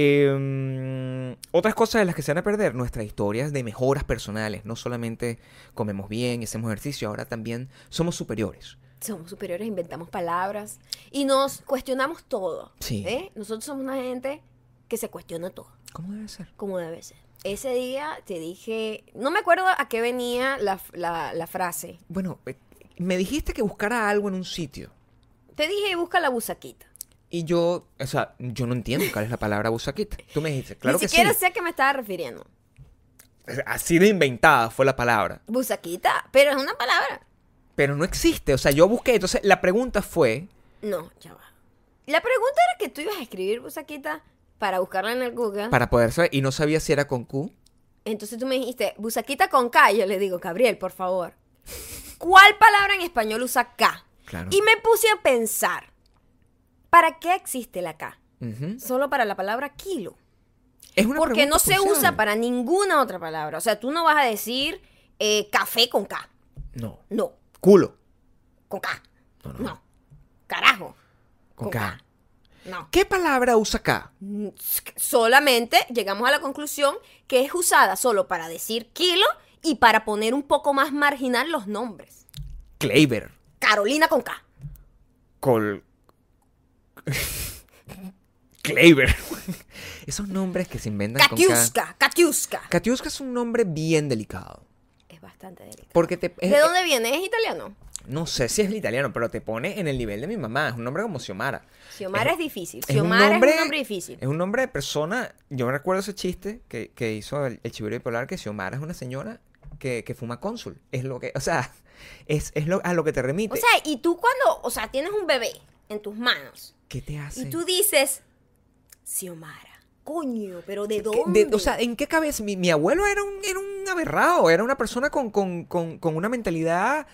Speaker 2: Eh, otras cosas de las que se van a perder, nuestras historias de mejoras personales. No solamente comemos bien hacemos ejercicio, ahora también somos superiores.
Speaker 1: Somos superiores, inventamos palabras y nos cuestionamos todo.
Speaker 2: Sí.
Speaker 1: ¿eh? Nosotros somos una gente que se cuestiona todo,
Speaker 2: ¿Cómo debe ser?
Speaker 1: como debe ser. Ese día te dije, no me acuerdo a qué venía la, la- la frase.
Speaker 2: Bueno, eh, me dijiste que buscara algo en un sitio.
Speaker 1: Te dije, busca la busaquita.
Speaker 2: Y yo, o sea, yo no entiendo cuál es la palabra busaquita. Tú me dijiste, claro
Speaker 1: Ni
Speaker 2: que
Speaker 1: siquiera
Speaker 2: sí.
Speaker 1: sé a qué me estaba refiriendo.
Speaker 2: Así de inventada fue la palabra.
Speaker 1: Busaquita, pero es una palabra.
Speaker 2: Pero no existe. O sea, yo busqué. Entonces, la pregunta fue,
Speaker 1: No, ya va. La pregunta era que tú ibas a escribir busaquita para buscarla en el Google.
Speaker 2: Para poder saber. Y no sabía si era con Q.
Speaker 1: Entonces tú me dijiste, busaquita con K. Yo le digo, Gabriel, por favor. ¿Cuál palabra en español usa K?
Speaker 2: Claro.
Speaker 1: Y me puse a pensar, ¿para qué existe la K? Solo para la palabra kilo.
Speaker 2: Es una
Speaker 1: Porque no se
Speaker 2: crucial.
Speaker 1: usa para ninguna otra palabra. O sea, tú no vas a decir eh, café con K.
Speaker 2: No.
Speaker 1: No,
Speaker 2: Culo.
Speaker 1: con K.
Speaker 2: No, no.
Speaker 1: No. Carajo.
Speaker 2: Con K.
Speaker 1: No.
Speaker 2: ¿Qué palabra usa K?
Speaker 1: Mm, Solamente llegamos a la conclusión que es usada solo para decir kilo y para poner un poco más marginal los nombres.
Speaker 2: Claver.
Speaker 1: Carolina con K.
Speaker 2: Col. Claver. Esos nombres que se inventan con.
Speaker 1: Katiuska. Katiuska.
Speaker 2: Katiuska es un nombre bien delicado.
Speaker 1: Es bastante delicado.
Speaker 2: Porque te. es-
Speaker 1: ¿De dónde viene? ¿Es italiano?
Speaker 2: No sé si es el italiano, pero te pone en el nivel de mi mamá. Es un nombre como Xiomara.
Speaker 1: Xiomara es, difícil.
Speaker 2: Es un
Speaker 1: Xiomara
Speaker 2: nombre-
Speaker 1: es un nombre difícil.
Speaker 2: Es un nombre de persona. Yo me recuerdo ese chiste que, que hizo el, el Chivero Bipolar, que Xiomara es una señora que, que fuma cónsul. Es lo que. O sea, es, es lo, a lo que te remite.
Speaker 1: O sea, y tú cuando, o sea, tienes un bebé en tus manos
Speaker 2: ¿Qué te hace?
Speaker 1: y tú dices, Xiomara, coño, pero ¿de
Speaker 2: ¿Qué-
Speaker 1: dónde?
Speaker 2: de- o sea, ¿en qué cabeza? Mi, mi abuelo era un, era un aberrado, era una persona con, con, con, con una mentalidad,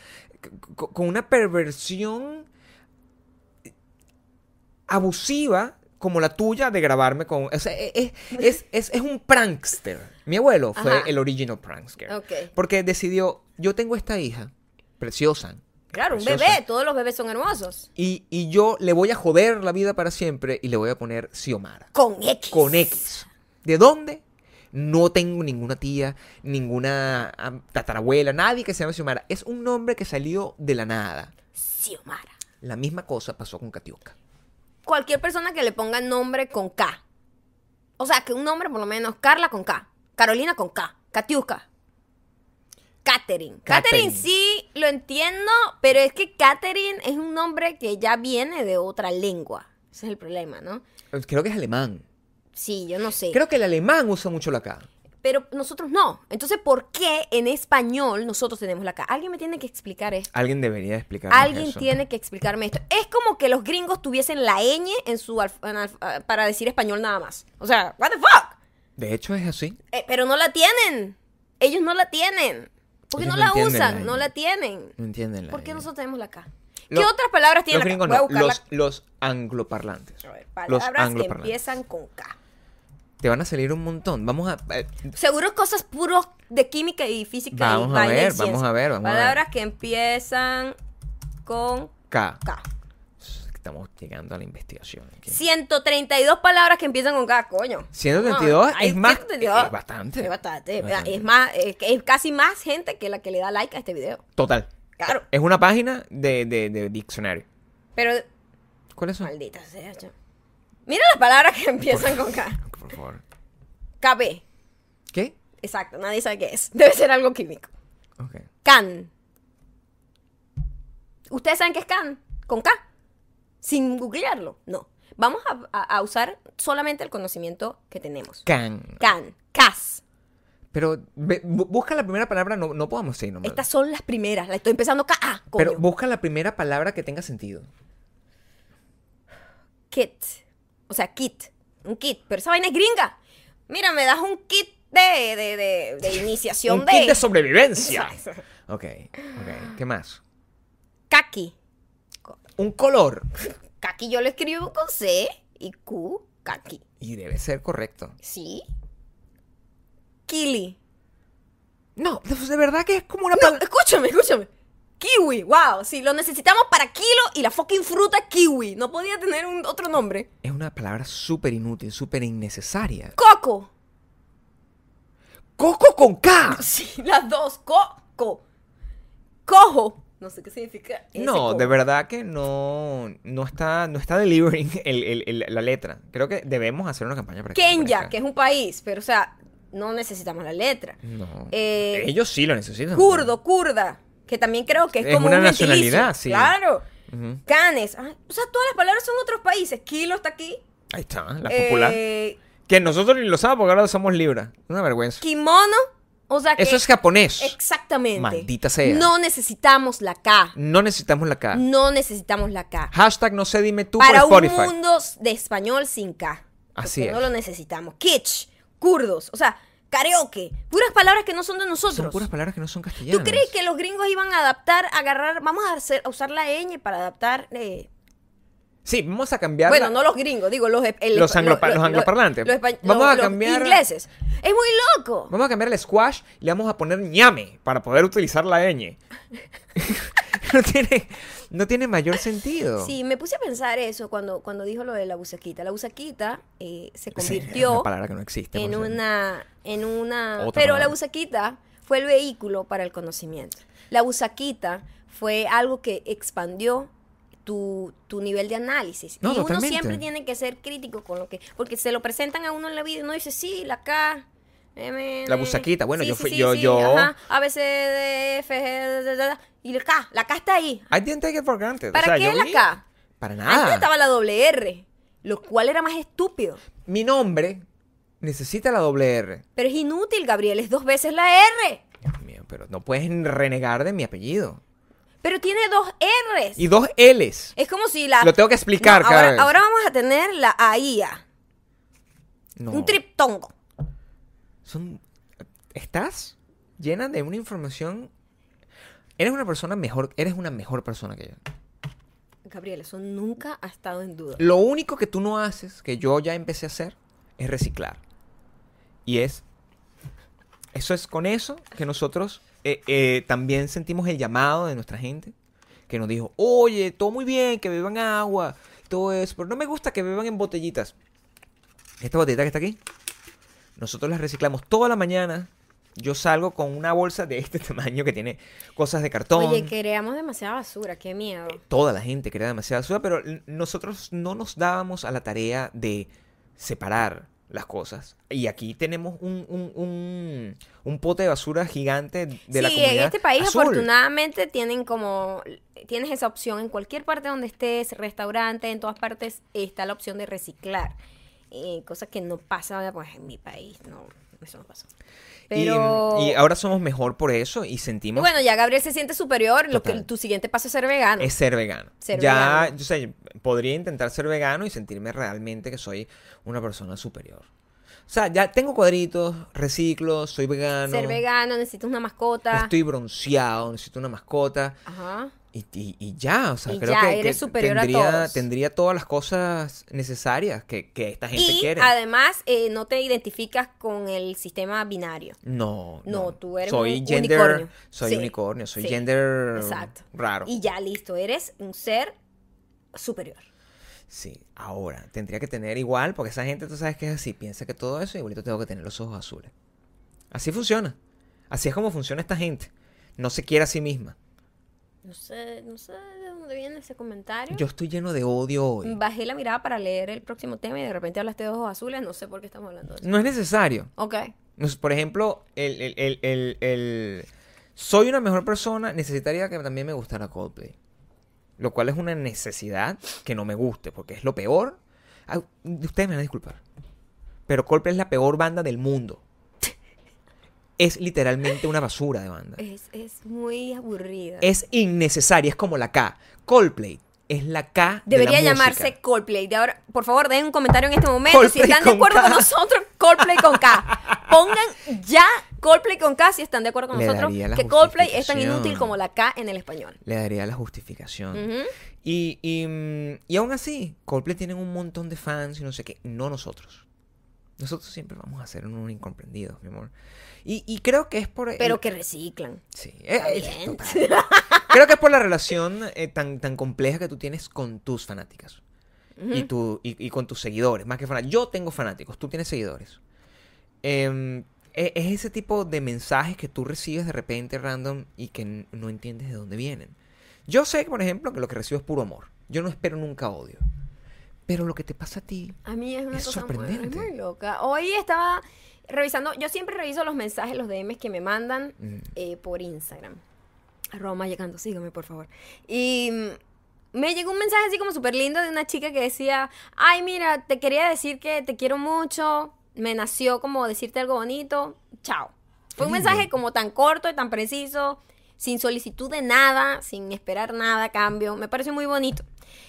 Speaker 2: con, una perversión abusiva como la tuya de grabarme con... O sea, e, es, es, es, es un prankster. Mi abuelo fue
Speaker 1: Ajá.
Speaker 2: el original prankster. Porque decidió, yo tengo esta hija, preciosa.
Speaker 1: Claro, un bebé, todos los bebés son hermosos.
Speaker 2: Y, y yo le voy a joder la vida para siempre y le voy a poner Xiomara
Speaker 1: Con X.
Speaker 2: con X. ¿De dónde? No tengo ninguna tía, ninguna tatarabuela, nadie que se llame Xiomara. Es un nombre que salió de la nada.
Speaker 1: Xiomara.
Speaker 2: La misma cosa pasó con Katiuska.
Speaker 1: Cualquier persona que le ponga nombre con K. O sea, que un nombre por lo menos, Carla con K, Carolina con K, Katiuska. Catherine. Catherine
Speaker 2: Catherine.
Speaker 1: sí lo entiendo, pero es que Catherine es un nombre que ya viene de otra lengua. Ese es el problema, ¿no?
Speaker 2: Creo que es alemán.
Speaker 1: Sí, yo no sé.
Speaker 2: Creo que el alemán usa mucho la K.
Speaker 1: Pero nosotros no. Entonces, ¿por qué en español nosotros tenemos la K? Alguien me tiene que explicar esto.
Speaker 2: Alguien debería explicar.
Speaker 1: Alguien tiene que explicarme esto. Es como que los gringos tuviesen la ñ en su en ah, para decir español nada más. O sea, what the fuck?
Speaker 2: De hecho, es así.
Speaker 1: Eh, pero no la tienen. Ellos no la tienen. Porque no
Speaker 2: no
Speaker 1: la usan,
Speaker 2: la
Speaker 1: no la tienen.
Speaker 2: No entienden la
Speaker 1: ¿Por qué nosotros tenemos la K? ¿Qué
Speaker 2: Los-
Speaker 1: otras palabras tienen
Speaker 2: Los
Speaker 1: la K? A
Speaker 2: no. Los, los angloparlantes.
Speaker 1: A ver,
Speaker 2: Los
Speaker 1: palabras que empiezan con K.
Speaker 2: Te van a salir un montón. Vamos a. eh,
Speaker 1: Seguro cosas puros de química y física. y
Speaker 2: Vamos a
Speaker 1: y
Speaker 2: ver,
Speaker 1: ciencia.
Speaker 2: vamos a ver, vamos a ver.
Speaker 1: Palabras que empiezan con
Speaker 2: K.
Speaker 1: K.
Speaker 2: Estamos llegando a la investigación. aquí.
Speaker 1: 132 palabras que empiezan con K, coño.
Speaker 2: 132
Speaker 1: hay
Speaker 2: es más-
Speaker 1: 132.
Speaker 2: es bastante.
Speaker 1: Es bastante.
Speaker 2: Es bastante.
Speaker 1: Es más, es, es casi más gente que la que le da like a este video.
Speaker 2: Total.
Speaker 1: Claro.
Speaker 2: Es una página de, de, de diccionario.
Speaker 1: Pero,
Speaker 2: ¿Cuáles son?
Speaker 1: maldita sea. cho. Mira las palabras que empiezan con K.
Speaker 2: Por favor.
Speaker 1: KB.
Speaker 2: ¿Qué?
Speaker 1: Exacto, nadie sabe qué es. Debe ser algo químico.
Speaker 2: Ok.
Speaker 1: Can. ¿Ustedes saben qué es can? Con K. Sin googlearlo. No. Vamos a, a- a usar solamente el conocimiento que tenemos.
Speaker 2: Can.
Speaker 1: Can. Cas.
Speaker 2: Pero ve- bu- busca la primera palabra, no, no podemos seguir nomás.
Speaker 1: Estas son las primeras. La estoy empezando K. Ah, coño.
Speaker 2: Pero busca la primera palabra que tenga sentido.
Speaker 1: kit. O sea, kit. Un kit. Pero esa vaina es gringa. Mira, me das un kit de, de, de, de iniciación
Speaker 2: Un
Speaker 1: de...
Speaker 2: kit de sobrevivencia. Ok, ok. ¿Qué más?
Speaker 1: Kaki.
Speaker 2: Un color.
Speaker 1: Kaki yo lo escribo con C y Q. Kaki.
Speaker 2: Y debe ser correcto.
Speaker 1: ¿Sí? Kili.
Speaker 2: No, de verdad que es como una
Speaker 1: No, escúchame, escúchame. Kiwi, wow. Sí, lo necesitamos para kilo y la fucking fruta kiwi. No podía tener un otro nombre.
Speaker 2: Es una palabra súper inútil, súper innecesaria.
Speaker 1: Coco.
Speaker 2: ¡Coco con K!
Speaker 1: Sí, las dos. Coco. Cojo. No sé qué significa. ese
Speaker 2: No, de verdad que no, no está, no está delivering el- el- el- la letra. Creo que debemos hacer una campaña para
Speaker 1: Kenya, que es un país, pero o sea, no necesitamos la letra.
Speaker 2: No.
Speaker 1: Eh,
Speaker 2: Ellos sí lo necesitan.
Speaker 1: Kurdo, kurda, que también creo que es,
Speaker 2: Es
Speaker 1: como
Speaker 2: una
Speaker 1: un
Speaker 2: nacionalidad, sí.
Speaker 1: Claro. Canes. ah, o sea, todas las palabras son otros países. Kilo está aquí.
Speaker 2: Ahí está, la popular.
Speaker 1: Eh,
Speaker 2: Que nosotros ni lo sabemos porque ahora somos libras. Una vergüenza.
Speaker 1: kimono, O sea que
Speaker 2: Eso es japonés.
Speaker 1: exactamente.
Speaker 2: Maldita sea.
Speaker 1: No necesitamos la K.
Speaker 2: No necesitamos la K.
Speaker 1: No necesitamos la K.
Speaker 2: Hashtag no sé, dime tú
Speaker 1: Para
Speaker 2: por
Speaker 1: un mundo de español sin K.
Speaker 2: Así es.
Speaker 1: No lo necesitamos. Kitsch, kurdos, o sea, karaoke. Puras palabras que no son de nosotros.
Speaker 2: Son puras palabras que no son castellanas.
Speaker 1: ¿Tú crees que los gringos iban a adaptar, a agarrar, vamos a, hacer, a usar la ñ para adaptar? eh,
Speaker 2: Sí, vamos a cambiar.
Speaker 1: bueno, no los gringos, digo los el-
Speaker 2: Los los angloparlantes.
Speaker 1: los
Speaker 2: Vamos a
Speaker 1: los
Speaker 2: cambiar-
Speaker 1: ingleses. Es muy loco.
Speaker 2: Vamos a cambiar el squash y le vamos a poner ñame para poder utilizar la ñ. no, tiene, no tiene mayor sentido.
Speaker 1: Sí, me puse a pensar eso cuando, cuando dijo lo de la busaquita. La busaquita eh, se
Speaker 2: Sí, es
Speaker 1: convirtió
Speaker 2: una palabra que no existe.
Speaker 1: en una, en una,
Speaker 2: Otra
Speaker 1: pero la busaquita fue el vehículo para el conocimiento. La busaquita fue algo que expandió tu, tu nivel de análisis.
Speaker 2: No,
Speaker 1: y uno siempre tiene que ser crítico con lo que, porque se lo presentan a uno en la vida y uno dice, sí, la K. M,
Speaker 2: La busaquita, bueno,
Speaker 1: sí,
Speaker 2: yo fui-
Speaker 1: sí,
Speaker 2: yo-
Speaker 1: sí,
Speaker 2: yo-
Speaker 1: ajá, A, B, C, D, F, G, D, D, D, y la K, la K está ahí.
Speaker 2: I didn't take it for granted. O
Speaker 1: ¿Para
Speaker 2: sea,
Speaker 1: qué
Speaker 2: yo
Speaker 1: la
Speaker 2: vi-
Speaker 1: K?
Speaker 2: Para
Speaker 1: Antes
Speaker 2: nada.
Speaker 1: estaba la doble R, lo cual era más estúpido.
Speaker 2: Mi nombre necesita la doble R.
Speaker 1: Pero es inútil, Gabriel, es dos veces la R.
Speaker 2: Dios mío, pero no puedes renegar de mi apellido.
Speaker 1: Pero tiene dos R's.
Speaker 2: Y dos L's.
Speaker 1: Es como si la...
Speaker 2: Lo tengo que explicar
Speaker 1: No, ahora, vamos a tener la AIA.
Speaker 2: No.
Speaker 1: Un triptongo.
Speaker 2: Son... ¿Estás llena de una información? Eres una persona mejor, eres una mejor persona que yo.
Speaker 1: Gabriel, eso nunca ha estado en duda.
Speaker 2: Lo único que tú no haces, que yo ya empecé a hacer, es reciclar. Y es... Eso es con eso que nosotros eh, eh, también sentimos el llamado de nuestra gente, que nos dijo, oye, todo muy bien, que beban agua, todo eso, pero no me gusta que beban en botellitas. Esta botellita que está aquí, nosotros la reciclamos toda la mañana. Yo salgo con una bolsa de este tamaño que tiene cosas de cartón.
Speaker 1: Oye, creamos demasiada basura, qué miedo.
Speaker 2: Toda la gente crea demasiada basura, pero nosotros no nos dábamos a la tarea de separar las cosas. Y aquí tenemos un, un, un, un pote de basura gigante de la
Speaker 1: sí,
Speaker 2: comunidad
Speaker 1: en este país
Speaker 2: azul.
Speaker 1: afortunadamente tienen como tienes esa opción en cualquier parte donde estés, restaurante, en todas partes está la opción de reciclar. Eh, cosa que no pasa pues en mi país, no, eso no pasa.
Speaker 2: Y-
Speaker 1: Pero
Speaker 2: Y, ahora somos mejor por eso y
Speaker 1: y
Speaker 2: sentimos
Speaker 1: bueno, ya Gabriel se siente superior, lo que tu siguiente paso es ser vegano.
Speaker 2: es ser vegano.
Speaker 1: Ser
Speaker 2: ya,
Speaker 1: vegano.
Speaker 2: yo sé, podría intentar ser vegano y sentirme realmente que soy una persona superior. O sea, ya tengo cuadritos, reciclo, soy vegano.
Speaker 1: Ser vegano, necesitas una mascota.
Speaker 2: Estoy bronceado, necesito una mascota.
Speaker 1: Ajá.
Speaker 2: Y, y- y ya, o sea,
Speaker 1: Y
Speaker 2: creo
Speaker 1: ya,
Speaker 2: que,
Speaker 1: eres
Speaker 2: que
Speaker 1: superior a
Speaker 2: tendría,
Speaker 1: todos.
Speaker 2: tendría todas las cosas necesarias que, que esta gente
Speaker 1: Y
Speaker 2: quiere.
Speaker 1: además eh, no te identificas con el sistema binario.
Speaker 2: No,
Speaker 1: No, tú eres
Speaker 2: soy
Speaker 1: un
Speaker 2: gender,
Speaker 1: unicornio.
Speaker 2: soy
Speaker 1: Sí,
Speaker 2: unicornio, soy
Speaker 1: sí,
Speaker 2: gender
Speaker 1: exacto.
Speaker 2: raro.
Speaker 1: Y ya listo, eres un ser superior.
Speaker 2: Sí, ahora, tendría que tener igual, porque esa gente, tú sabes que es así, piensa que todo eso, igualito tengo que tener los ojos azules. Así funciona. Así es como funciona esta gente. No se quiere a sí misma.
Speaker 1: No sé, no sé de dónde viene ese comentario.
Speaker 2: Yo estoy lleno de odio hoy.
Speaker 1: Bajé la mirada para leer el próximo tema y de repente hablaste de ojos azules. No sé por qué estamos hablando de eso.
Speaker 2: No es necesario.
Speaker 1: Ok.
Speaker 2: Por ejemplo, el, el- el- el- el- soy una mejor persona, necesitaría que también me gustara Coldplay. Lo cual es una necesidad que no me guste, porque es lo peor. Ah, Ustedes me van a disculpar. Pero Coldplay es la peor banda del mundo. Es literalmente una basura de banda.
Speaker 1: Es, es muy aburrida.
Speaker 2: Es innecesaria, es como la K. Coldplay es la K
Speaker 1: Debería
Speaker 2: de la
Speaker 1: llamarse. Coldplay. De ahora, por favor, den un comentario en este momento. si están de acuerdo con nosotros, Coldplay con K. Pongan ya Coldplay con K si están de acuerdo con
Speaker 2: Le
Speaker 1: nosotros. Que Coldplay es tan inútil como la K en el español.
Speaker 2: Le daría la justificación. Y, y, mm, y aún así, Coldplay tienen un montón de fans y no sé qué. No nosotros. Nosotros siempre vamos a ser unos incomprendidos, mi amor. Y, y creo que es por... el-
Speaker 1: Pero que reciclan.
Speaker 2: Sí, eh,
Speaker 1: Está
Speaker 2: eh,
Speaker 1: bien.
Speaker 2: total. Creo que es por la relación eh, tan, tan compleja que tú tienes con tus fanáticas. y, tu, y, y con tus seguidores, más que fanáticos. Yo tengo fanáticos, tú tienes seguidores. Em, e- es ese tipo de mensajes que tú recibes de repente random y que no entiendes de dónde vienen. Yo sé, por ejemplo, que lo que recibo es puro amor. Yo no espero nunca odio. Pero lo que te pasa a ti
Speaker 1: A mí es una
Speaker 2: Es
Speaker 1: cosa muy,
Speaker 2: sorprendente.
Speaker 1: es muy loca. Hoy estaba revisando, yo siempre reviso los mensajes, los DMs que me mandan
Speaker 2: Mm.
Speaker 1: eh, por Instagram. Arroba llegando, sígame por favor. Y mm, me llegó un mensaje así como súper lindo de una chica que decía, ay mira, te quería decir que te quiero mucho, me nació como decirte algo bonito, chao. Fue un mensaje como tan corto y tan preciso, sin solicitud de nada, sin esperar nada a cambio. Me pareció muy bonito.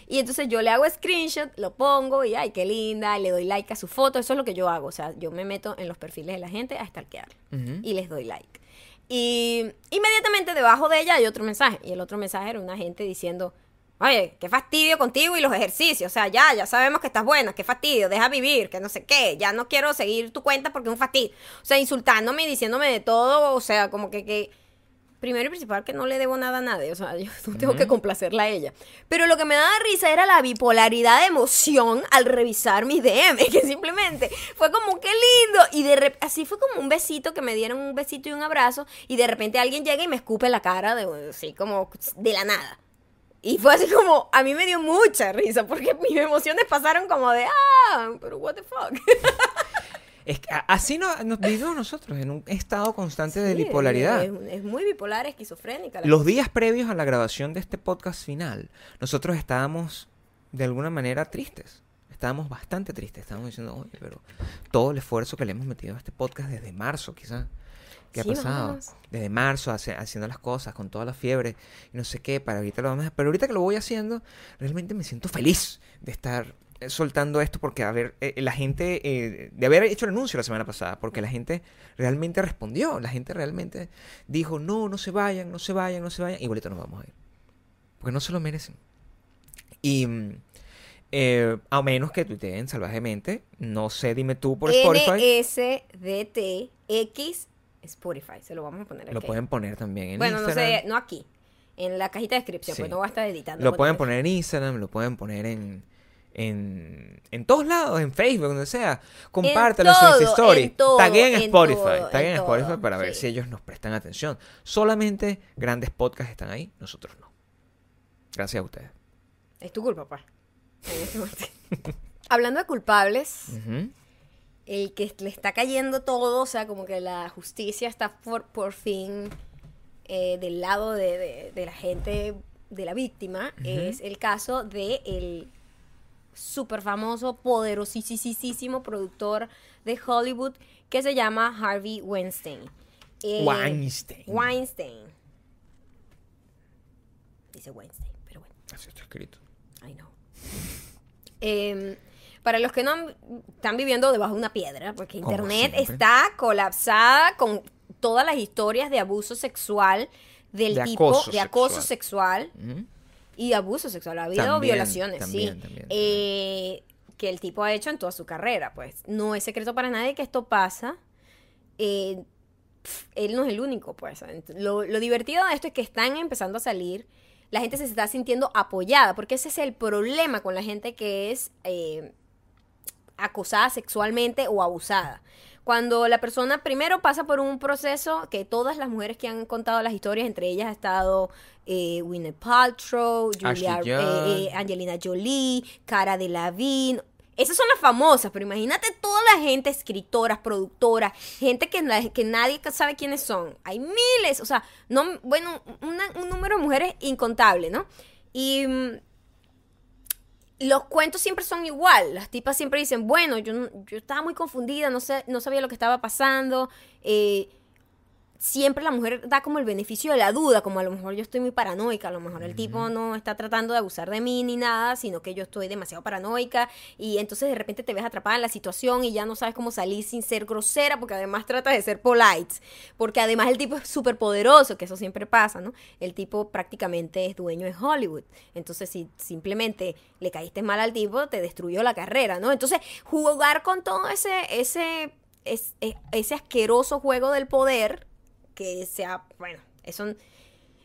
Speaker 1: Y entonces yo le hago screenshot, lo pongo y ay, qué linda, le doy like a su foto. Eso es lo que yo hago. O sea, yo me meto en los perfiles de la gente a stalkear
Speaker 2: Ujú.
Speaker 1: y les doy like. Y inmediatamente debajo de ella hay otro mensaje. Y el otro mensaje era una gente diciendo, oye, qué fastidio contigo y los ejercicios. O sea, ya, ya sabemos que estás buena, qué fastidio, deja vivir, que no sé qué. Ya no quiero seguir tu cuenta porque es un fastidio. O sea, insultándome y diciéndome de todo. O sea, como que... que Primero y principal que no le debo nada a nadie, o sea, yo no tengo que complacerla a ella. Pero lo que me daba risa era la bipolaridad de emoción al revisar mis DM, que simplemente fue como qué lindo y de rep- así fue como un besito que me dieron un besito y un abrazo y de repente alguien llega y me escupe la cara de así como de la nada. Y fue así como, a mí me dio mucha risa porque mis emociones pasaron como de, ah, pero what the fuck.
Speaker 2: Es que así no- nos vivimos nosotros, en un estado constante de bipolaridad.
Speaker 1: Es, es muy bipolar, esquizofrénica.
Speaker 2: Los días previos a la grabación de este podcast final, nosotros estábamos de alguna manera tristes. Estábamos bastante tristes. Estábamos diciendo, oye, pero todo el esfuerzo que le hemos metido a este podcast desde marzo, quizás. ¿Qué
Speaker 1: Sí,
Speaker 2: ha pasado? Desde marzo, hace- haciendo las cosas con toda la fiebre y no sé qué, para ahorita lo vamos a... Pero ahorita que lo voy haciendo, realmente me siento feliz de estar soltando esto porque, a ver, eh, la gente, eh, de haber hecho el anuncio la semana pasada, porque la gente realmente respondió, la gente realmente dijo, no, no se vayan, no se vayan, no se vayan, igualito nos vamos a ir. Porque no se lo merecen. Y... mm, eh, a menos que tuiteen salvajemente, no sé, dime tú por Spotify.
Speaker 1: NSDTX Spotify, se lo vamos a poner aquí.
Speaker 2: Lo pueden poner también en
Speaker 1: bueno, no
Speaker 2: Instagram.
Speaker 1: sé, no aquí. En la cajita de descripción,
Speaker 2: Sí.
Speaker 1: pues no voy a estar editando.
Speaker 2: Lo pueden poner en Instagram, lo pueden poner en, en, en todos lados, en Facebook, donde sea. Compártelo en sus stories. Taguen en Spotify. taguen
Speaker 1: en
Speaker 2: Spotify
Speaker 1: todo,
Speaker 2: para ver
Speaker 1: sí.
Speaker 2: si ellos nos prestan atención. Solamente grandes podcasts están ahí, nosotros no. Gracias a ustedes.
Speaker 1: Es tu culpa, pa. En este momento. Hablando de culpables, el que le está cayendo todo, o sea, como que la justicia está por, por fin eh, del lado de, de- de la gente, de la víctima, es el caso de el súper famoso, poderosísimo productor de Hollywood que se llama Harvey Weinstein. Eh,
Speaker 2: Weinstein.
Speaker 1: Weinstein. Dice Weinstein, pero bueno.
Speaker 2: Así está escrito.
Speaker 1: I know. Em, para los que no han- están viviendo debajo de una piedra, porque Internet
Speaker 2: siempre.
Speaker 1: está colapsada con todas las historias de abuso sexual del
Speaker 2: De
Speaker 1: tipo
Speaker 2: acoso
Speaker 1: de acoso
Speaker 2: sexual.
Speaker 1: sexual
Speaker 2: Ujú.
Speaker 1: Y abuso sexual. Ha habido
Speaker 2: También,
Speaker 1: violaciones,
Speaker 2: también,
Speaker 1: sí.
Speaker 2: también,
Speaker 1: Eh, que el tipo ha hecho en toda su carrera, pues. No es secreto para nadie que esto pasa. Eh, él no es el único, pues. Lo, lo divertido de esto es que están empezando a salir. La gente se está sintiendo apoyada, porque ese es el problema con la gente que es eh, acosada sexualmente o abusada. Cuando la persona primero pasa por un proceso que todas las mujeres que han contado las historias, entre ellas ha estado eh, Gwyneth Paltrow, Julia, eh, eh, Angelina Jolie, Cara de Lavín. Esas son las famosas, pero imagínate toda la gente, escritoras, productoras, gente que, que nadie sabe quiénes son. Hay miles, o sea, no, bueno, una- un número de mujeres incontable, ¿no? Y mm, los cuentos siempre son igual. Las tipas siempre dicen, bueno, yo, yo estaba muy confundida, no, sé, no sabía lo que estaba pasando. eh, siempre la mujer da como el beneficio de la duda, como a lo mejor yo estoy muy paranoica, a lo mejor el tipo no está tratando de abusar de mí ni nada, sino que yo estoy demasiado paranoica y entonces de repente te ves atrapada en la situación y ya no sabes cómo salir sin ser grosera, porque además trata de ser polite, porque además el tipo es súper poderoso, que eso siempre pasa, ¿no? El tipo prácticamente es dueño de Hollywood, entonces si simplemente le caíste mal al tipo, te destruyó la carrera, ¿no? Entonces jugar con todo ese, ese, es- es- ese asqueroso juego del poder, que sea, bueno, eso,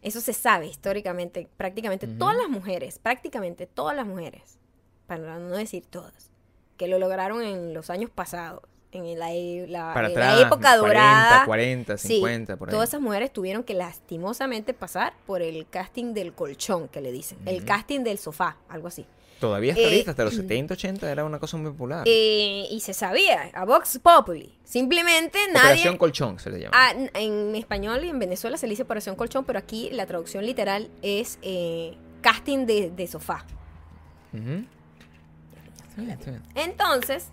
Speaker 1: eso se sabe históricamente, prácticamente todas las mujeres, prácticamente todas las mujeres, para no decir todas, que lo lograron en los años pasados, en la, la-
Speaker 2: Para
Speaker 1: en
Speaker 2: atrás,
Speaker 1: la época
Speaker 2: 40,
Speaker 1: dorada.
Speaker 2: 40,
Speaker 1: Sí,
Speaker 2: 50, por ahí.
Speaker 1: Todas esas mujeres tuvieron que lastimosamente pasar por el casting del colchón, que le dicen, el casting del sofá, algo así.
Speaker 2: Todavía hasta
Speaker 1: Eh,
Speaker 2: ahorita, hasta los 70, 80 era una cosa muy popular.
Speaker 1: Eh, y se sabía, a Vox Populi. Simplemente nadie...
Speaker 2: Operación Colchón se le llama.
Speaker 1: Ah, en español y en Venezuela se le dice operación colchón, pero aquí la traducción literal es eh, casting de, de sofá.
Speaker 2: Está está bien.
Speaker 1: Entonces,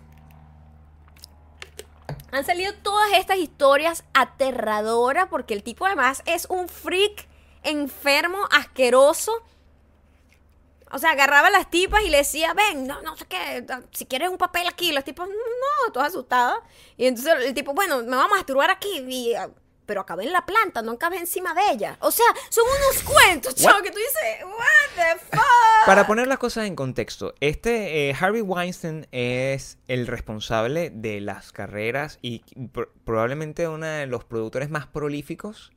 Speaker 1: Han salido todas estas historias aterradoras porque el tipo además es un freak enfermo, asqueroso. O sea, agarraba a las tipas y le decía, ven, no, no sé qué, si quieres un papel aquí. Los tipos, no, todas asustadas. Y entonces el tipo, bueno, me vamos a masturbar aquí. Y, pero acabé en la planta, no acabé encima de ella. O sea, son unos cuentos, chavo, que tú dices, what the fuck.
Speaker 2: Para poner las cosas en contexto, este eh, Harvey Weinstein es el responsable de las carreras y pr- probablemente uno de los productores más prolíficos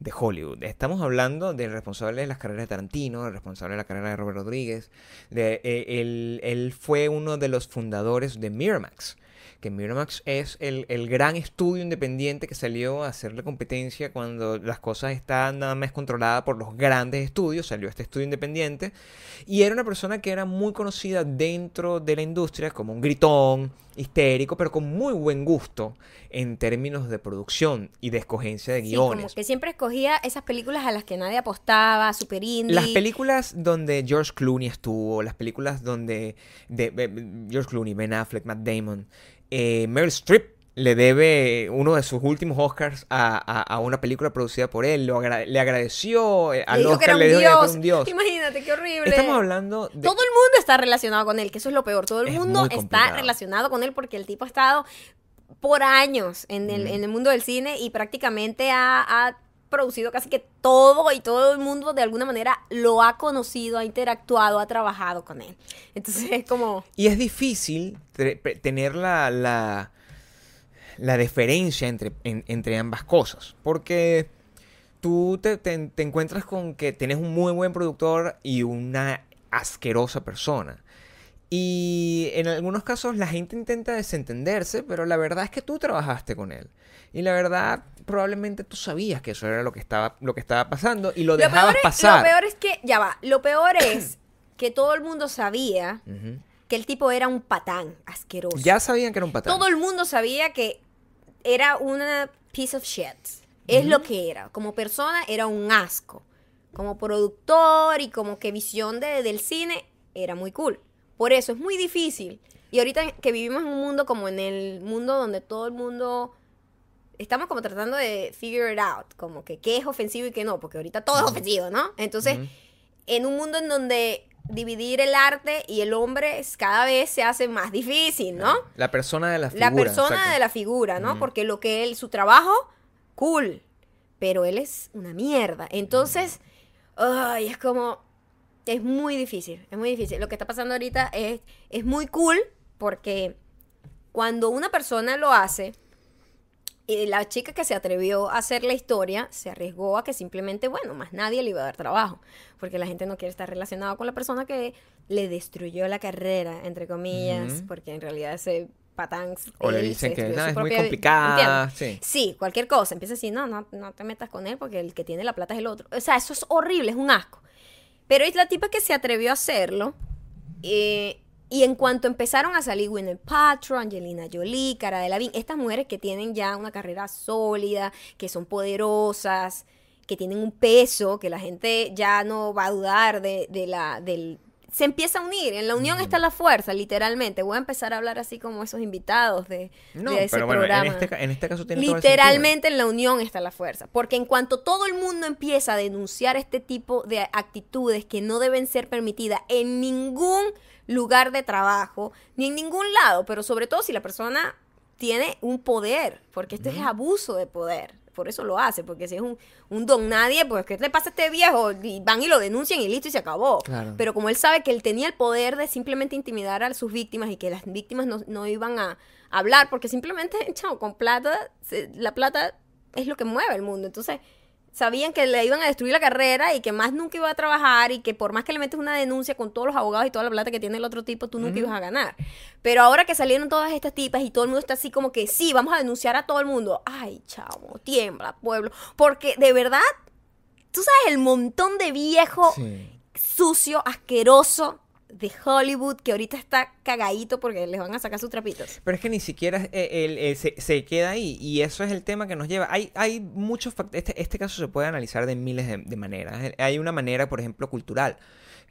Speaker 2: de Hollywood. Estamos hablando del responsable de las carreras de Tarantino, el responsable de la carrera de Robert Rodríguez. De, eh, él, él fue uno de los fundadores de Miramax. Que Miramax es el, el gran estudio independiente que salió a hacerle competencia cuando las cosas estaban nada más controladas por los grandes estudios. Salió este estudio independiente. Y era una persona que era muy conocida dentro de la industria como un gritón, histérico, pero con muy buen gusto en términos de producción y de escogencia de
Speaker 1: Sí,
Speaker 2: guiones.
Speaker 1: como que siempre escogía esas películas a las que nadie apostaba, super indie.
Speaker 2: Las películas donde George Clooney estuvo, las películas donde de, de- George Clooney, Ben Affleck, Matt Damon, eh, Meryl Streep le debe uno de sus últimos Oscars a, a- a una película producida por él, lo agra- le agradeció eh,
Speaker 1: Le
Speaker 2: al
Speaker 1: que
Speaker 2: Oscar, le dijo que era
Speaker 1: dios.
Speaker 2: un dios.
Speaker 1: Imagínate, qué horrible.
Speaker 2: Estamos hablando de...
Speaker 1: Todo el mundo está relacionado con él, que eso es lo peor. Todo el
Speaker 2: Es
Speaker 1: mundo está relacionado con él porque el tipo ha estado por años en el, en el mundo del cine y prácticamente ha, ha producido casi que todo y todo el mundo de alguna manera lo ha conocido, ha interactuado, ha trabajado con él. Entonces es como...
Speaker 2: Y es difícil tener la, la, la diferencia entre, en- entre ambas cosas. Porque tú te- te encuentras con que tienes un muy buen productor y una asquerosa persona. Y en algunos casos la gente intenta desentenderse, pero la verdad es que tú trabajaste con él. Y la verdad, probablemente tú sabías que eso era lo que estaba, lo que estaba pasando y lo,
Speaker 1: Lo
Speaker 2: dejabas
Speaker 1: peor, es,
Speaker 2: pasar.
Speaker 1: lo peor es que, ya va, lo peor es que todo el mundo sabía que el tipo era un patán asqueroso.
Speaker 2: Ya sabían que era un patán.
Speaker 1: Todo el mundo sabía que era una piece of shit. Es lo que era. Como persona era un asco. Como productor y como que visión de- del cine era muy cool. Por eso es muy difícil. Y ahorita que vivimos en un mundo como en el mundo donde todo el mundo estamos como tratando de figure it out, como que qué es ofensivo y qué no, porque ahorita todo es ofensivo, ¿no? Entonces,
Speaker 2: Ujú.
Speaker 1: en un mundo en donde dividir el arte y el hombre cada vez se hace más difícil, ¿no?
Speaker 2: La persona de la figura.
Speaker 1: La persona
Speaker 2: exacto.
Speaker 1: de la figura, ¿no?
Speaker 2: Ujú.
Speaker 1: Porque lo que él, su trabajo, cool. Pero él es una mierda. Entonces, ay, es como. Es muy difícil. Es muy difícil. Lo que está pasando ahorita es, es muy cool porque cuando una persona lo hace, y la chica que se atrevió a hacer la historia se arriesgó a que simplemente, bueno, más nadie le iba a dar trabajo. Porque la gente no quiere estar relacionado con la persona que le destruyó la carrera, entre comillas, porque en realidad ese patán.
Speaker 2: O le
Speaker 1: él
Speaker 2: dicen que "No, es muy
Speaker 1: propia vi-".
Speaker 2: complicada. Sí.
Speaker 1: Sí, cualquier cosa. Empieza así, no, no, no te metas con él porque el que tiene la plata es el otro. O sea, eso es horrible, es un asco. Pero es la tipa que se atrevió a hacerlo. eh, y en cuanto empezaron a salir Gwyneth Paltrow, Angelina Jolie, Cara de Lavín, estas mujeres que tienen ya una carrera sólida, que son poderosas, que tienen un peso, que la gente ya no va a dudar de, de la, del... Se empieza a unir, en la unión está la fuerza, literalmente. Voy a empezar a hablar así como esos invitados de,
Speaker 2: No,
Speaker 1: de ese
Speaker 2: pero bueno, en
Speaker 1: programa.
Speaker 2: este, en este caso tiene.
Speaker 1: Literalmente en la unión está la fuerza. Porque en cuanto todo el mundo empieza a denunciar este tipo de actitudes que no deben ser permitidas en ningún lugar de trabajo, ni en ningún lado, pero sobre todo si la persona tiene un poder, porque esto es abuso de poder. Por eso lo hace, porque si es un, un don nadie, pues ¿qué le pasa a este viejo? Y van y lo denuncian y listo y se acabó.
Speaker 2: Claro.
Speaker 1: Pero como él sabe que él tenía el poder de simplemente intimidar a sus víctimas y que las víctimas no, no iban a hablar, porque simplemente, chao, con plata, se- la plata es lo que mueve el mundo. Entonces, sabían que le iban a destruir la carrera y que más nunca iba a trabajar y que por más que le metes una denuncia con todos los abogados y toda la plata que tiene el otro tipo, tú nunca ibas a ganar. Pero ahora que salieron todas estas tipas y todo el mundo está así como que, sí, vamos a denunciar a todo el mundo. Ay, chavo, tiembla, pueblo. Porque de verdad, tú sabes el montón de viejo
Speaker 2: Sí.
Speaker 1: sucio, asqueroso de Hollywood que ahorita está cagadito porque les van a sacar sus trapitos.
Speaker 2: Pero es que ni siquiera eh, el- se, queda ahí. Y eso es el tema que nos lleva. Hay, hay muchos fac- este, este caso se puede analizar de miles de, maneras. Eh, Hay una manera, por ejemplo, cultural.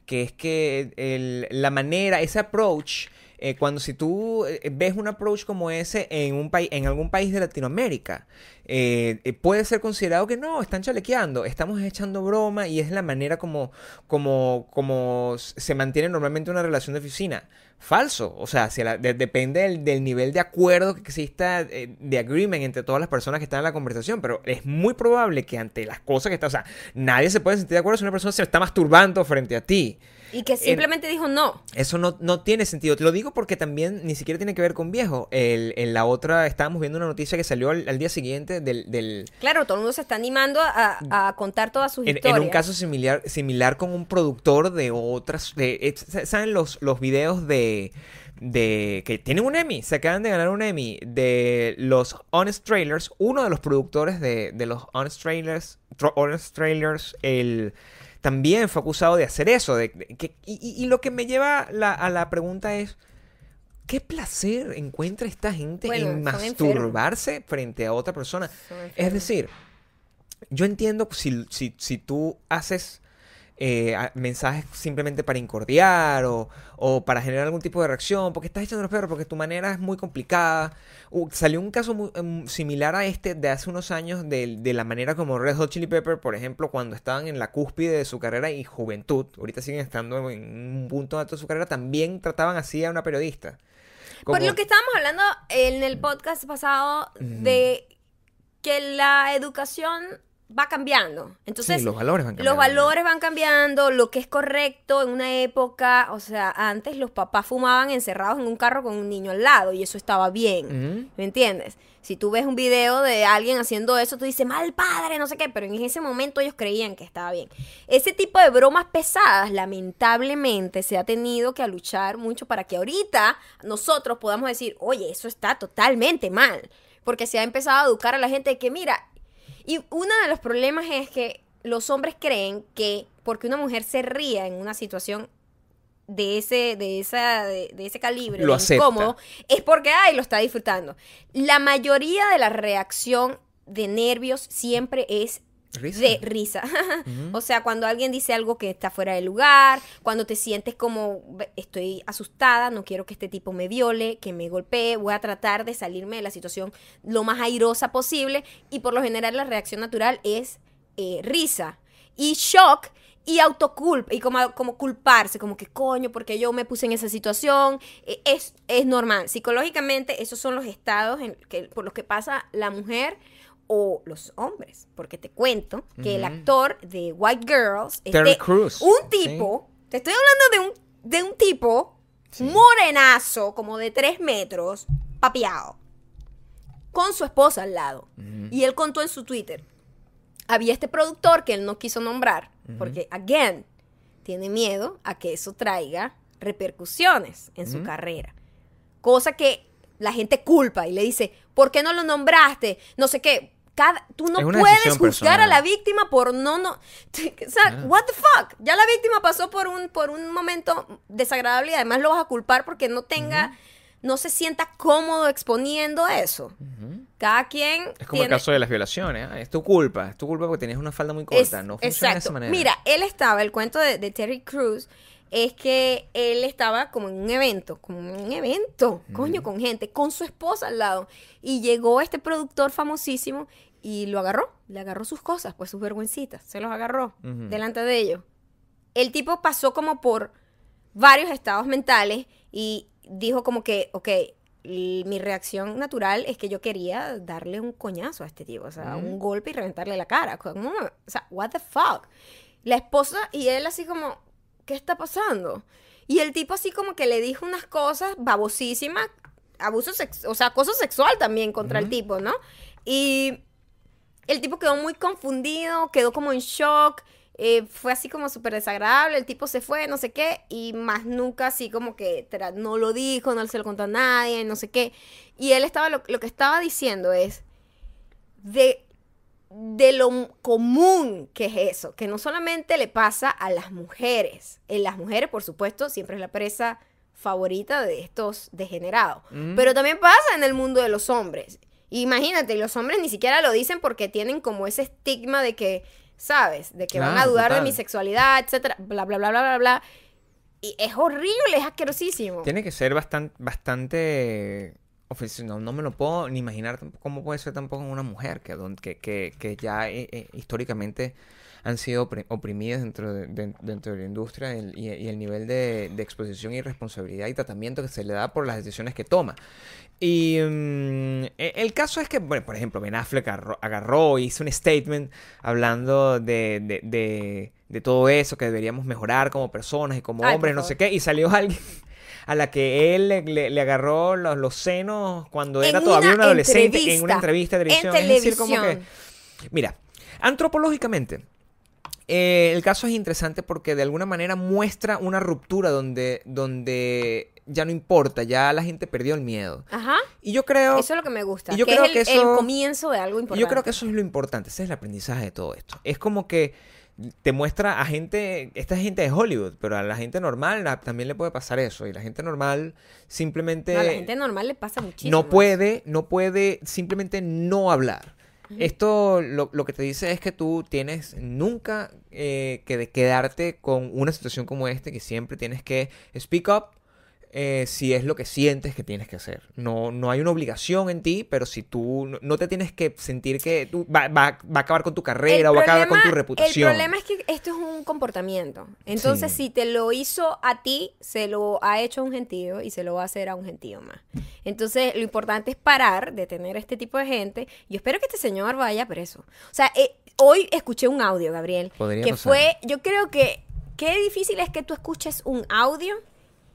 Speaker 2: Que es que la manera, ese approach eh, cuando si tú eh, ves un approach como ese en un país, en algún país de Latinoamérica, eh, eh, puede ser considerado que no, están chalequeando, estamos echando broma y es la manera como, como, como se mantiene normalmente una relación de oficina. Falso, o sea, si la- de- depende del, nivel de acuerdo que exista, eh, de agreement entre todas las personas que están en la conversación, pero es muy probable que ante las cosas que están, o sea, nadie se puede sentir de acuerdo si una persona se está masturbando frente a ti.
Speaker 1: Y que simplemente dijo no.
Speaker 2: Eso no, no tiene sentido. Te lo digo porque también ni siquiera tiene que ver con viejo. El, en la otra, estábamos viendo una noticia que salió al, al día siguiente del... del
Speaker 1: Claro, todo el mundo se está animando a, a contar todas sus
Speaker 2: en, en
Speaker 1: historias.
Speaker 2: un caso similar, similar con un productor de otras... De, eh, ¿Saben los, los videos de, de... que tienen un Emmy? Se acaban de ganar un Emmy de los Honest Trailers. Uno de los productores de, de los Honest Trailers... Honest Trailers, el también fue acusado de hacer eso. De, de- que, y, y- lo que me lleva la- a la pregunta es, ¿qué placer encuentra esta gente
Speaker 1: Bueno,
Speaker 2: en masturbarse frente a otra persona?
Speaker 1: Son
Speaker 2: Es decir, yo entiendo si, si, si tú haces eh, mensajes simplemente para incordiar o, o para generar algún tipo de reacción, porque estás echando los perros, porque tu manera es muy complicada. Uh, salió un caso muy, em, similar a este de hace unos años de, de la manera como Red Hot Chili Pepper, por ejemplo, cuando estaban en la cúspide de su carrera y juventud, ahorita siguen estando en un punto alto de su carrera, también trataban así a una periodista.
Speaker 1: Por lo que estábamos hablando en el podcast pasado de que la educación va cambiando. Entonces,
Speaker 2: sí, los valores van
Speaker 1: los
Speaker 2: cambiando.
Speaker 1: valores van cambiando, lo que es correcto en una época, o sea, antes los papás fumaban encerrados en un carro con un niño al lado y eso estaba bien. ¿Me entiendes? Si tú ves un video de alguien haciendo eso, tú dices, mal padre, no sé qué, pero en ese momento ellos creían que estaba bien. Ese tipo de bromas pesadas, lamentablemente, se ha tenido que luchar mucho para que ahorita nosotros podamos decir, oye, eso está totalmente mal. Porque se ha empezado a educar a la gente de que, mira, y uno de los problemas es que los hombres creen que porque una mujer se ría en una situación de ese, de esa, de, de ese calibre,
Speaker 2: Lo
Speaker 1: de incómodo, es porque ay lo está disfrutando. La mayoría de la reacción de nervios siempre es
Speaker 2: Risa.
Speaker 1: de risa. O sea, cuando alguien dice algo que está fuera de lugar, cuando te sientes como "Ve, estoy asustada, no quiero que este tipo me viole, que me golpee, voy a tratar de salirme de la situación lo más airosa posible y por lo general la reacción natural es eh, risa y shock y autoculpa y como, como culparse, como que coño, porque yo me puse en esa situación, Eh, es, es normal. Psicológicamente esos son los estados en que, por los que pasa la mujer o los hombres, porque te cuento que el actor de White Girls,
Speaker 2: Terry Crews,
Speaker 1: un tipo, te estoy hablando de un, de un tipo
Speaker 2: Sí.
Speaker 1: morenazo, como de tres metros, papiado, con su esposa al lado. Y él contó en su Twitter, había este productor que él no quiso nombrar, porque, again, tiene miedo a que eso traiga repercusiones en su carrera. Cosa que la gente culpa y le dice, ¿por qué no lo nombraste? No sé qué. Cada, tú no puedes juzgar a la víctima por no, no. O sea,
Speaker 2: Ah.
Speaker 1: what the fuck? Ya la víctima pasó por un, por un momento desagradable y además lo vas a culpar porque no tenga, no se sienta cómodo exponiendo eso. Cada quien
Speaker 2: Es como el caso de las violaciones. ah, Es tu culpa. Es tu culpa porque tenías una falda muy corta.
Speaker 1: Es-
Speaker 2: no funciona de
Speaker 1: exacto.
Speaker 2: esa manera.
Speaker 1: Mira, él estaba, el cuento de, de Terry Cruz es que él estaba como en un evento, como en un evento, coño, con gente, con su esposa al lado. Y llegó este productor famosísimo y lo agarró, le agarró sus cosas, pues sus vergüencitas, se los agarró delante de ellos. El tipo pasó como por varios estados mentales y dijo como que, ok, mi reacción natural es que yo quería darle un coñazo a este tipo, o sea, un golpe y reventarle la cara. Como, o sea, what the fuck. La esposa y él así como, ¿qué está pasando? Y el tipo así como que le dijo unas cosas babosísimas, abuso sex o sea, acoso sexual también contra el tipo, ¿no? Y el tipo quedó muy confundido, quedó como en shock, eh, fue así como súper desagradable, el tipo se fue, no sé qué, y más nunca así como que no lo dijo, no se lo contó a nadie, no sé qué. Y él estaba, lo, lo que estaba diciendo es de, de lo común que es eso, que no solamente le pasa a las mujeres, en las mujeres, por supuesto, siempre es la presa favorita de estos degenerados,
Speaker 2: Mm.
Speaker 1: pero también pasa en el mundo de los hombres. Imagínate, los hombres ni siquiera lo dicen porque tienen como ese estigma de que, ¿sabes? De que van a dudar de mi sexualidad, etcétera, bla, bla, bla, bla, bla, bla. y es horrible, es asquerosísimo.
Speaker 2: Tiene que ser bastante, bastante ofensivo. No, no me lo puedo ni imaginar cómo puede ser tampoco una mujer que, que, que, que ya eh, eh, históricamente han sido opri- oprimidas dentro de, de- dentro de la industria y, y el nivel de, de exposición y responsabilidad y tratamiento que se le da por las decisiones que toma. Y mm, e- el caso es que, bueno, por ejemplo, Ben Affleck agarró, agarró hizo un statement hablando de, de, todo eso, que deberíamos mejorar como personas y como
Speaker 1: Ay,
Speaker 2: hombres, no sé qué, y salió alguien a la que él le, le- le agarró los, los senos cuando
Speaker 1: En
Speaker 2: era todavía un adolescente en una
Speaker 1: entrevista,
Speaker 2: de
Speaker 1: en
Speaker 2: televisión. Es decir, como que,
Speaker 1: televisión.
Speaker 2: mira, antropológicamente, eh, el caso es interesante porque de alguna manera muestra una ruptura donde, donde ya no importa, ya la gente perdió el miedo.
Speaker 1: Ajá.
Speaker 2: Y yo creo...
Speaker 1: Eso es lo que me gusta.
Speaker 2: y yo
Speaker 1: que
Speaker 2: creo
Speaker 1: es el,
Speaker 2: que eso-
Speaker 1: el comienzo de algo importante.
Speaker 2: Yo creo que eso es lo importante, ese es el aprendizaje de todo esto. Es como que te muestra a gente, esta es gente de Hollywood, pero a la gente normal la- también le puede pasar eso. Y la gente normal simplemente
Speaker 1: No, a la gente normal le pasa muchísimo.
Speaker 2: no puede, no puede simplemente no hablar. Esto lo, lo que te dice es que tú tienes nunca eh, que de quedarte con una situación como esta, que siempre tienes que speak up eh, si es lo que sientes que tienes que hacer. No, no hay una obligación en ti, pero si tú no, no te tienes que sentir que tú va, va- va a acabar con tu carrera o va a acabar con tu reputación.
Speaker 1: El problema es que esto es un comportamiento. Entonces,
Speaker 2: Sí.
Speaker 1: si te lo hizo a ti, se lo ha hecho a un gentío y se lo va a hacer a un gentío más. Entonces, lo importante es parar de tener este tipo de gente. Yo espero que este señor vaya preso. O sea, eh, hoy escuché un audio, Gabriel,
Speaker 2: Podría
Speaker 1: que
Speaker 2: pasar.
Speaker 1: fue, yo creo que, qué difícil es que tú escuches un audio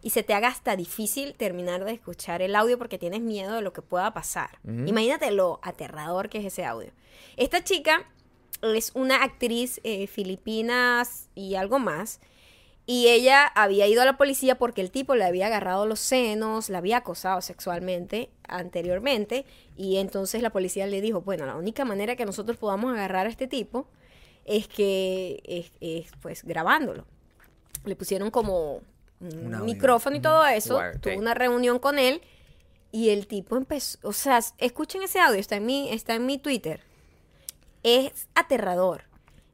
Speaker 1: y se te haga hasta difícil terminar de escuchar el audio porque tienes miedo de lo que pueda pasar. Imagínate lo aterrador que es ese audio. Esta chica es una actriz eh, filipinas y algo más. Y ella había ido a la policía porque el tipo le había agarrado los senos, la había acosado sexualmente anteriormente. Y entonces la policía le dijo, bueno, la única manera que nosotros podamos agarrar a este tipo es que es, es, pues grabándolo. Le pusieron como un,
Speaker 2: Un audio.
Speaker 1: micrófono y todo eso. Tuvo una reunión con él y el tipo empezó, o sea, escuchen ese audio, está en mi, está en mi Twitter. Es aterrador.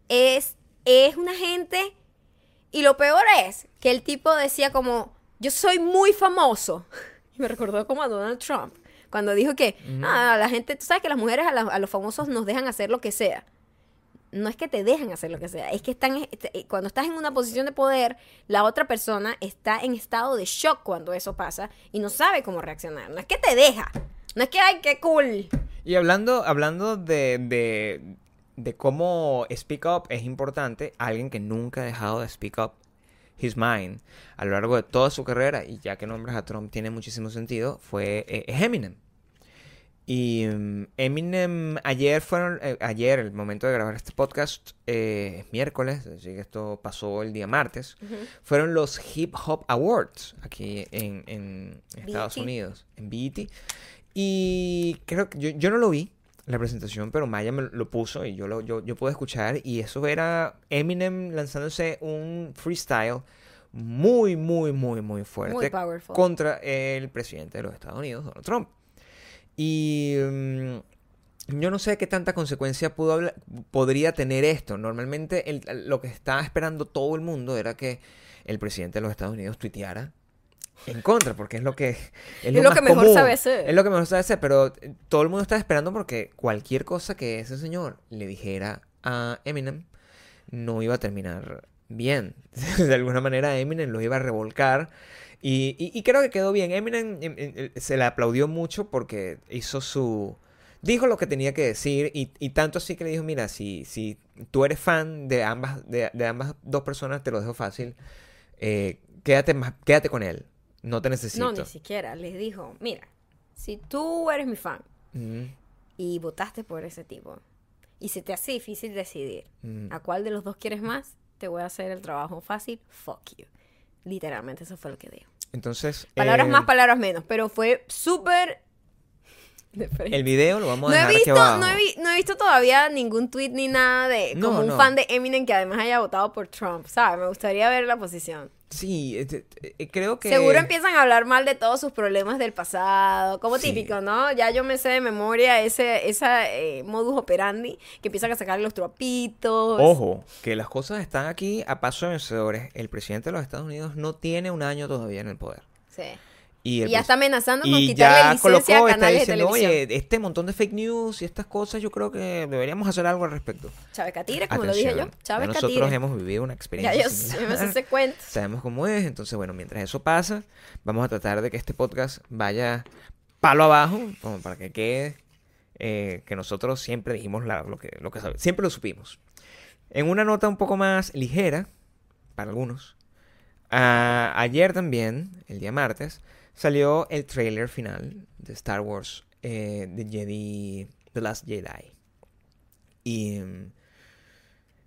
Speaker 1: Es, es una gente. Y lo peor es que el tipo decía como, yo soy muy famoso. Y me recordó como a Donald Trump. Cuando dijo que, ah, la gente, tú sabes que las mujeres a, la- a los famosos nos dejan hacer lo que sea. No es que te dejan hacer lo que sea, es que están, este, cuando estás en una posición de poder, la otra persona está en estado de shock cuando eso pasa y no sabe cómo reaccionar. No es que te deja, no es que, ay, qué cool.
Speaker 2: Y hablando, hablando de, de, de cómo speak up es importante, alguien que nunca ha dejado de speak up his mind a lo largo de toda su carrera, y ya que nombras a Trump tiene muchísimo sentido, fue eh, Eminem. Y mm, Eminem ayer fueron, eh, ayer, el momento de grabar este podcast, eh, es miércoles, así que esto pasó el día martes, fueron los Hip Hop Awards aquí en, en Estados
Speaker 1: BET.
Speaker 2: Unidos, en BET. Y creo que yo, yo no lo vi, la presentación, pero Maya me lo puso y yo, lo, yo, yo pude escuchar. Y eso era Eminem lanzándose un freestyle muy, muy, muy, muy fuerte
Speaker 1: Muy
Speaker 2: contra el presidente de los Estados Unidos, Donald Trump. Y mm, yo no sé qué tanta consecuencia pudo habla- podría tener esto. Normalmente el- lo que estaba esperando todo el mundo era que el presidente de los Estados Unidos tuiteara en contra, porque es lo que es,
Speaker 1: lo
Speaker 2: más
Speaker 1: que mejor
Speaker 2: común.
Speaker 1: sabe hacer.
Speaker 2: Es lo que mejor sabe hacer, pero todo el mundo está esperando porque cualquier cosa que ese señor le dijera a Eminem no iba a terminar bien. De alguna manera Eminem lo iba a revolcar. Y, y- y creo que quedó bien. Eminem em, em, eh, se le aplaudió mucho porque hizo su... Dijo lo que tenía que decir y, y tanto así que le dijo, mira, si, si tú eres fan de ambas, de, de ambas dos personas, te lo dejo fácil. eh, quédate, más, quédate con él. No te necesito.
Speaker 1: No, ni siquiera. Les dijo, mira, si tú eres mi fan y votaste por ese tipo y se te hace difícil decidir a cuál de los dos quieres más, te voy a hacer el trabajo fácil. Fuck you. Literalmente eso fue lo que dijo.
Speaker 2: Entonces...
Speaker 1: Palabras
Speaker 2: eh,
Speaker 1: más, palabras menos, pero fue súper...
Speaker 2: El video lo vamos
Speaker 1: No
Speaker 2: a
Speaker 1: he,
Speaker 2: dejar aquí
Speaker 1: visto,
Speaker 2: abajo.
Speaker 1: no, he vi- no he visto todavía ningún tweet ni nada de
Speaker 2: No,
Speaker 1: como un
Speaker 2: no.
Speaker 1: fan de Eminem que además haya votado por Trump, ¿sabes? Me gustaría ver la posición.
Speaker 2: Sí, eh, eh, creo que...
Speaker 1: Seguro empiezan a hablar mal de todos sus problemas del pasado, como
Speaker 2: Sí.
Speaker 1: típico, ¿no? Ya yo me sé de memoria ese esa eh, modus operandi que empiezan a sacar los trapitos.
Speaker 2: Ojo, que las cosas están aquí a paso de vencedores. El presidente de los Estados Unidos no tiene un año todavía en el poder.
Speaker 1: Sí.
Speaker 2: Y,
Speaker 1: ya está amenazando con quitarle
Speaker 2: ya
Speaker 1: licencia
Speaker 2: colocó,
Speaker 1: a
Speaker 2: está
Speaker 1: canales de
Speaker 2: diciendo,
Speaker 1: televisión.
Speaker 2: oye, este montón de fake news y estas cosas, yo creo que deberíamos hacer algo al respecto.
Speaker 1: Chávez Catire, como lo dije yo. Chávez
Speaker 2: ya nosotros
Speaker 1: Catire.
Speaker 2: hemos vivido una
Speaker 1: Ya
Speaker 2: experiencia
Speaker 1: yo, yo
Speaker 2: similar.
Speaker 1: me cuento.
Speaker 2: Sabemos cómo es, entonces bueno, mientras eso pasa, vamos a tratar de que este podcast vaya palo abajo, como para que quede eh, que nosotros siempre dijimos la- lo que, lo que sabe- siempre lo supimos. En una nota un poco más ligera, para algunos, a- ayer también, el día martes, salió el trailer final de Star Wars, eh, de Jedi, The Last Jedi. Y mm,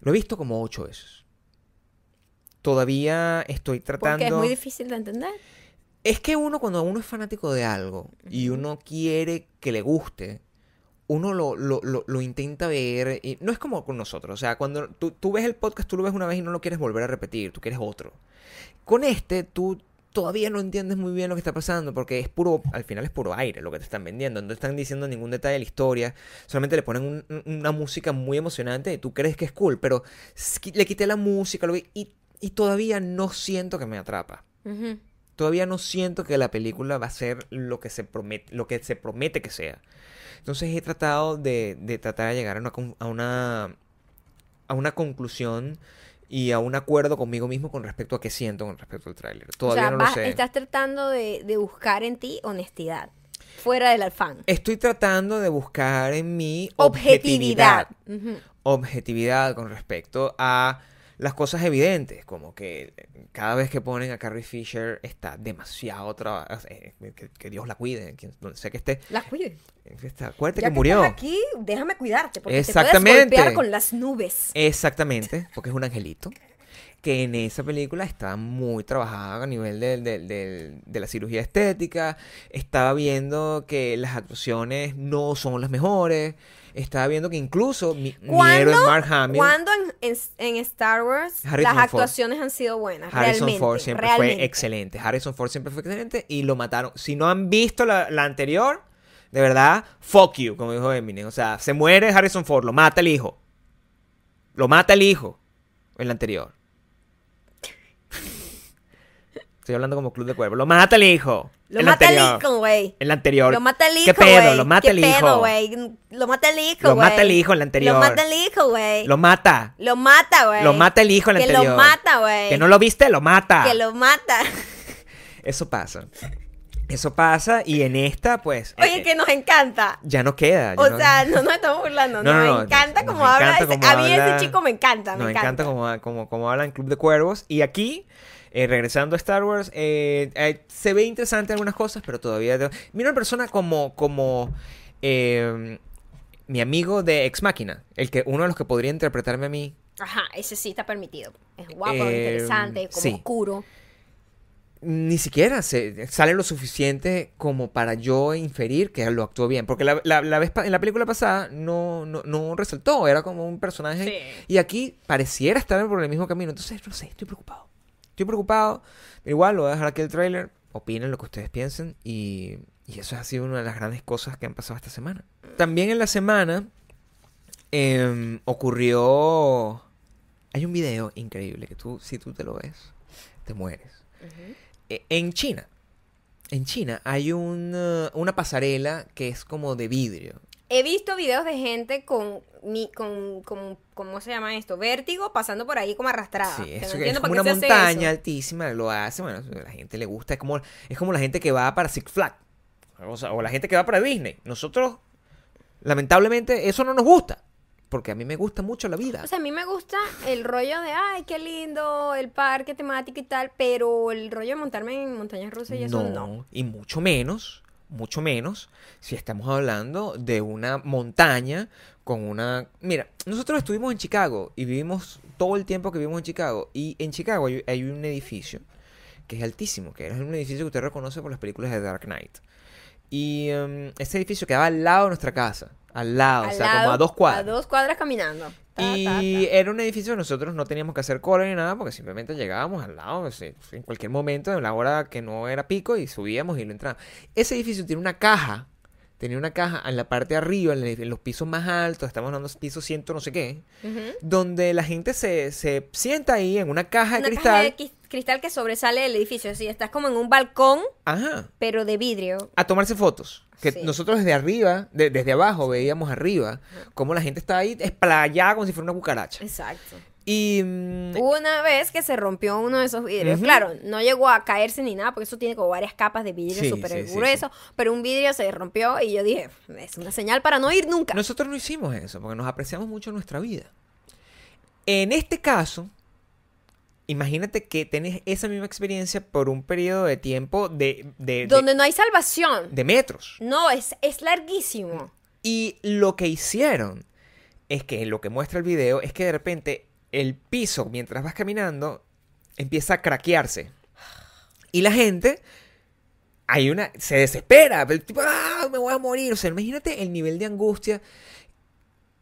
Speaker 2: lo he visto como ocho veces. Todavía estoy tratando...
Speaker 1: Porque es muy difícil de entender.
Speaker 2: Es que uno, cuando uno es fanático de algo y uno quiere que le guste, uno lo, lo, lo, lo intenta ver. Y no es como con nosotros. O sea, cuando tú, tú ves el podcast, tú lo ves una vez y no lo quieres volver a repetir, tú quieres otro. Con este, tú todavía no entiendes muy bien lo que está pasando porque es puro, al final es puro aire lo que te están vendiendo. No están diciendo ningún detalle de la historia. Solamente le ponen un- un- una música muy emocionante y tú crees que es cool, pero le quité la música lo vi- y, y todavía no siento que me atrapa. Todavía no siento que la película va a ser lo que se promete, lo que se promete que sea. Entonces he tratado de, de tratar de llegar a una, a una a una conclusión y a un acuerdo conmigo mismo con respecto a qué siento con respecto al tráiler. Todavía
Speaker 1: o sea,
Speaker 2: no lo
Speaker 1: vas-
Speaker 2: sé.
Speaker 1: estás tratando de, de buscar en ti honestidad, fuera del afán.
Speaker 2: Estoy tratando de buscar en mí
Speaker 1: Objetividad.
Speaker 2: objetividad. Objetividad con respecto a las cosas evidentes, como que cada vez que ponen a Carrie Fisher está demasiado trabajada, que, que Dios la cuide, quien, donde sea que esté.
Speaker 1: La cuide.
Speaker 2: Está, acuérdate
Speaker 1: Ya
Speaker 2: que murió.
Speaker 1: estás aquí, déjame cuidarte, porque te
Speaker 2: Exactamente.
Speaker 1: puedes golpear con las nubes.
Speaker 2: Exactamente, porque es un angelito. Que en esa película está muy trabajada a nivel del- del- de la cirugía estética. Estaba viendo que las actuaciones no son las mejores. Estaba viendo que incluso mi,
Speaker 1: ¿Cuándo-
Speaker 2: héroe Mark Hamill,
Speaker 1: Cuando en, en- en Star Wars
Speaker 2: Harrison
Speaker 1: las
Speaker 2: Ford.
Speaker 1: actuaciones han sido buenas.
Speaker 2: Harrison
Speaker 1: realmente,
Speaker 2: Ford siempre
Speaker 1: realmente.
Speaker 2: fue excelente. Harrison Ford siempre fue excelente y lo mataron. Si no han visto la, la anterior, de verdad, fuck you, como dijo Eminem. O sea, se muere Harrison Ford, lo mata el hijo. Lo mata el hijo en la anterior. Estoy hablando como Club de Cuervo. Lo mata el hijo.
Speaker 1: Lo
Speaker 2: en la
Speaker 1: mata el
Speaker 2: anterior.
Speaker 1: hijo, güey.
Speaker 2: En la anterior.
Speaker 1: Lo mata el hijo,
Speaker 2: ¿Qué pedo? Lo mata
Speaker 1: ¿Qué
Speaker 2: el
Speaker 1: pedo,
Speaker 2: hijo.
Speaker 1: Lo mata el hijo,
Speaker 2: Lo
Speaker 1: güey.
Speaker 2: mata el hijo en la anterior.
Speaker 1: Lo mata el hijo, güey.
Speaker 2: Lo mata.
Speaker 1: Lo mata, güey.
Speaker 2: Lo mata el hijo en
Speaker 1: Que
Speaker 2: anterior.
Speaker 1: lo mata, güey.
Speaker 2: Que no lo viste, lo mata.
Speaker 1: Que lo mata.
Speaker 2: Eso pasa. Eso pasa y en esta, pues...
Speaker 1: Oye,
Speaker 2: eh,
Speaker 1: que nos encanta.
Speaker 2: Ya no queda. ya
Speaker 1: O
Speaker 2: no-
Speaker 1: sea, no nos estamos burlando.
Speaker 2: No,
Speaker 1: nos
Speaker 2: no, no,
Speaker 1: encanta
Speaker 2: nos
Speaker 1: como habla.
Speaker 2: encanta
Speaker 1: ese- a mí
Speaker 2: habla-
Speaker 1: ese chico me encanta.
Speaker 2: Nos
Speaker 1: me
Speaker 2: encanta,
Speaker 1: encanta.
Speaker 2: como, como, como habla en Club de Cuervos. Y aquí, eh, regresando a Star Wars, eh, eh, se ve interesante algunas cosas, pero todavía... Mira una persona como... como eh, mi amigo de Ex Máquina, el que, uno de los que podría interpretarme a mí,
Speaker 1: Ajá, ese sí está permitido. Es guapo,
Speaker 2: Eh,
Speaker 1: interesante, como
Speaker 2: sí.
Speaker 1: oscuro.
Speaker 2: ni siquiera se, sale lo suficiente como para yo inferir que lo actuó bien. Porque la, la- la vez en la película pasada no, no, no resaltó, era como un personaje.
Speaker 1: Sí.
Speaker 2: Y aquí pareciera estar por el mismo camino. Entonces, no sé, estoy preocupado. Estoy preocupado. Pero igual, lo voy a dejar aquí el trailer. Opinen lo que ustedes piensen. Y, y eso ha sido una de las grandes cosas que han pasado esta semana. También en la semana em, ocurrió... Hay un video increíble que tú, si tú te lo ves, te mueres. Eh, En China, en China hay una, una pasarela que es como de vidrio.
Speaker 1: He visto videos de gente con, mi, con, con, ¿cómo se llama esto? Vértigo pasando por ahí como arrastrada.
Speaker 2: Sí, eso
Speaker 1: no
Speaker 2: que es como una montaña altísima, lo hace, bueno, a la gente le gusta, es como, es como la gente que va para Six Flags, o, sea, o la gente que va para Disney. Nosotros, lamentablemente, eso no nos gusta, porque a mí me gusta mucho la vida.
Speaker 1: O sea, a mí me gusta el rollo de, ay, qué lindo, el parque temático y tal, pero el rollo de montarme en montañas rusas y eso no.
Speaker 2: y mucho menos, mucho menos, si estamos hablando de una montaña con una... Mira, nosotros estuvimos en Chicago y vivimos todo el tiempo que vivimos en Chicago. Y en Chicago hay, hay un edificio que es altísimo, que es un edificio que usted reconoce por las películas de Dark Knight. Y em, ese edificio quedaba al lado de nuestra casa, al lado,
Speaker 1: Al
Speaker 2: o sea,
Speaker 1: lado,
Speaker 2: como a dos cuadras.
Speaker 1: A dos cuadras caminando. Ta,
Speaker 2: Y
Speaker 1: ta, ta.
Speaker 2: era un edificio que nosotros no teníamos que hacer cola ni nada porque simplemente llegábamos al lado en cualquier momento, en la hora que no era pico y subíamos y lo entrábamos. Ese edificio tiene una caja, tenía una caja en la parte de arriba, en, el- en los pisos más altos, estamos hablando de pisos ciento no sé qué, donde la gente se, se sienta ahí en una caja de
Speaker 1: Una
Speaker 2: cristal.
Speaker 1: caja de cristal que sobresale del edificio. Así, estás como en un balcón,
Speaker 2: Ajá.
Speaker 1: pero de vidrio.
Speaker 2: a tomarse fotos. Que
Speaker 1: Sí.
Speaker 2: nosotros desde arriba, de- desde abajo, veíamos arriba cómo la gente estaba ahí esplayada como si fuera una cucaracha.
Speaker 1: Exacto.
Speaker 2: Y mm,
Speaker 1: Hubo una vez que se rompió uno de esos vidrios. Claro, no llegó a caerse ni nada, porque eso tiene como varias capas de vidrio súper
Speaker 2: sí, sí,
Speaker 1: grueso. Pero un vidrio se rompió y yo dije, es una señal para no ir nunca.
Speaker 2: nosotros no hicimos eso porque nos apreciamos mucho nuestra vida. En este caso, imagínate que tenés esa misma experiencia por un periodo de tiempo de, de, de-
Speaker 1: Donde no hay salvación.
Speaker 2: de metros.
Speaker 1: No, es, es larguísimo.
Speaker 2: Y lo que hicieron es que lo que muestra el video es que de repente el piso, mientras vas caminando, empieza a craquearse. Y la gente, hay una, se desespera, el tipo, ¡ah, me voy a morir! O sea, imagínate el nivel de angustia.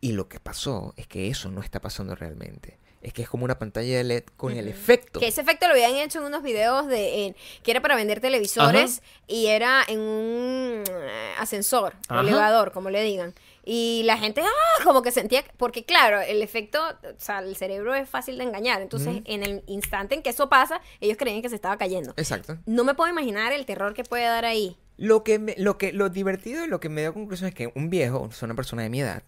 Speaker 2: Y lo que pasó es que eso no está pasando realmente. Es que es como una pantalla de LED con el efecto.
Speaker 1: Que ese efecto lo habían hecho en unos videos de en- que era para vender televisores y era en un eh, ascensor elevador, como le digan. Y la gente, ah, como que sentía, porque claro, el efecto, o sea, el cerebro es fácil de engañar. Entonces, en el instante en que eso pasa, ellos creían que se estaba cayendo.
Speaker 2: Exacto.
Speaker 1: No me puedo imaginar el terror que puede dar ahí.
Speaker 2: Lo que, me- lo que, lo divertido y lo que me dio conclusión es que un viejo, o sea, una persona de mi edad,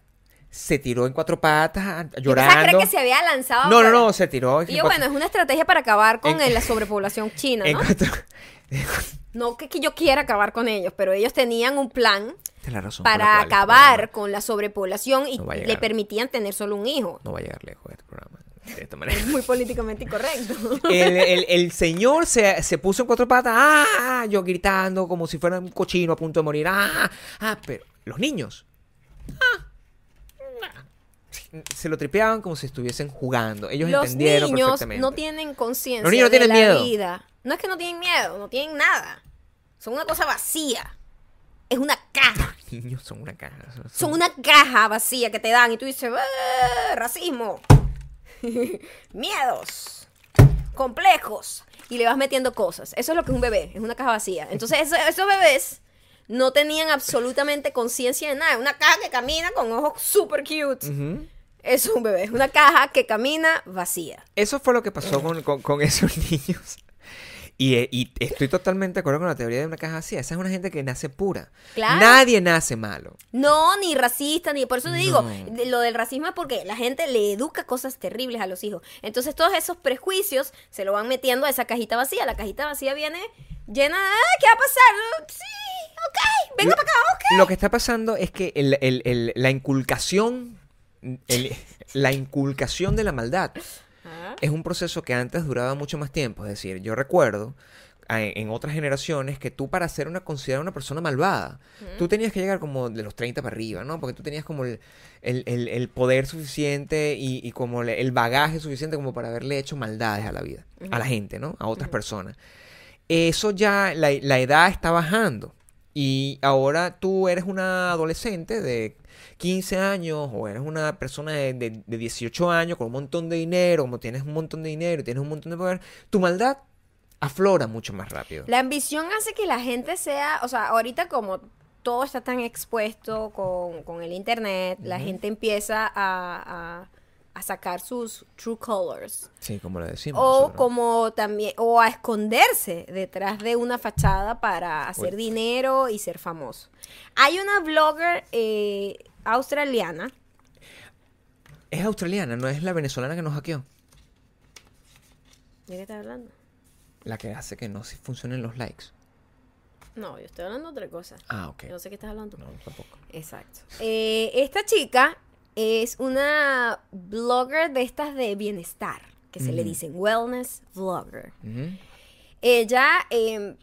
Speaker 2: se tiró en cuatro patas, llorando.
Speaker 1: era que se había lanzado.
Speaker 2: No, no, no, se tiró.
Speaker 1: Y yo,
Speaker 2: cuatro-
Speaker 1: bueno, es una estrategia para acabar con
Speaker 2: En-
Speaker 1: la sobrepoblación china,
Speaker 2: en
Speaker 1: ¿no?
Speaker 2: cuatro-
Speaker 1: No que, que yo quiera acabar con ellos, pero ellos tenían un plan
Speaker 2: la razón.
Speaker 1: para acabar con la sobrepoblación y
Speaker 2: No
Speaker 1: le permitían tener solo un hijo.
Speaker 2: No va a llegar lejos este programa. De esta manera.
Speaker 1: Muy políticamente incorrecto.
Speaker 2: El, el- el señor se, se puso en cuatro patas, ¡ah! Yo gritando como si fuera un cochino a punto de morir, ¡ah! ¡ah! Pero los niños. ¡ah! Se lo tripeaban como si estuviesen jugando. Ellos
Speaker 1: Los
Speaker 2: entendieron
Speaker 1: niños
Speaker 2: perfectamente.
Speaker 1: no tienen conciencia
Speaker 2: Los niños no
Speaker 1: de
Speaker 2: tienen
Speaker 1: la
Speaker 2: miedo.
Speaker 1: vida. No es que no tienen miedo, no tienen nada. Son una cosa vacía. Es una caja.
Speaker 2: Los niños son una caja. son-
Speaker 1: Son una caja vacía que te dan y tú dices, "Ah, racismo, miedos, complejos. Y le vas metiendo cosas. Eso es lo que es un bebé, es una caja vacía. Entonces eso- esos bebés no tenían absolutamente conciencia de nada. Una caja que camina con ojos super cute. Es un bebé, es una caja que camina vacía.
Speaker 2: Eso fue lo que pasó con, con- con esos niños. Y, eh, y estoy totalmente de acuerdo con la teoría de una caja así. Esa es una gente que nace pura.
Speaker 1: Claro.
Speaker 2: Nadie nace malo.
Speaker 1: No, ni racista, ni por eso te digo,
Speaker 2: No.
Speaker 1: lo del racismo es porque la gente le educa cosas terribles a los hijos. Entonces todos esos prejuicios se lo van metiendo a esa cajita vacía. La cajita vacía viene llena de, "Ah, ¿qué va a pasar? Sí, ok, venga
Speaker 2: Lo-
Speaker 1: para acá, ok.
Speaker 2: Lo que está pasando es que el- el- el- la inculcación, el- la inculcación de la maldad es un proceso que antes duraba mucho más tiempo. Es decir, yo recuerdo en otras generaciones que tú para ser una considerada una persona malvada, tú tenías que llegar como de los 30 para arriba, ¿no? Porque tú tenías como el, el- el- el poder suficiente y, y como el bagaje suficiente como para haberle hecho maldades a la vida, a la gente, ¿no? A otras personas. Eso ya, la, la edad está bajando. Y ahora tú eres una adolescente de 15 años o eres una persona de, de- de 18 años con un montón de dinero, como tienes un montón de dinero y tienes un montón de poder, tu maldad aflora mucho más rápido.
Speaker 1: La ambición hace que la gente sea, o sea, ahorita como todo está tan expuesto con, con el internet, la gente empieza a, a- a sacar sus true colors.
Speaker 2: Sí, como lo decimos.
Speaker 1: O
Speaker 2: nosotros.
Speaker 1: como también, o a esconderse detrás de una fachada para hacer
Speaker 2: Uy.
Speaker 1: dinero y ser famoso. Hay una blogger eh, australiana,
Speaker 2: Es australiana, no es la venezolana que nos hackeó.
Speaker 1: ¿de qué estás hablando?
Speaker 2: La que hace que no se funcionen los likes.
Speaker 1: No, yo estoy hablando de otra cosa.
Speaker 2: Ah, ok.
Speaker 1: Yo no sé qué estás hablando.
Speaker 2: No, tampoco.
Speaker 1: Exacto. Eh, esta chica es una blogger de estas de bienestar, que se le dicen wellness vlogger.
Speaker 2: Ujú.
Speaker 1: Ella eh,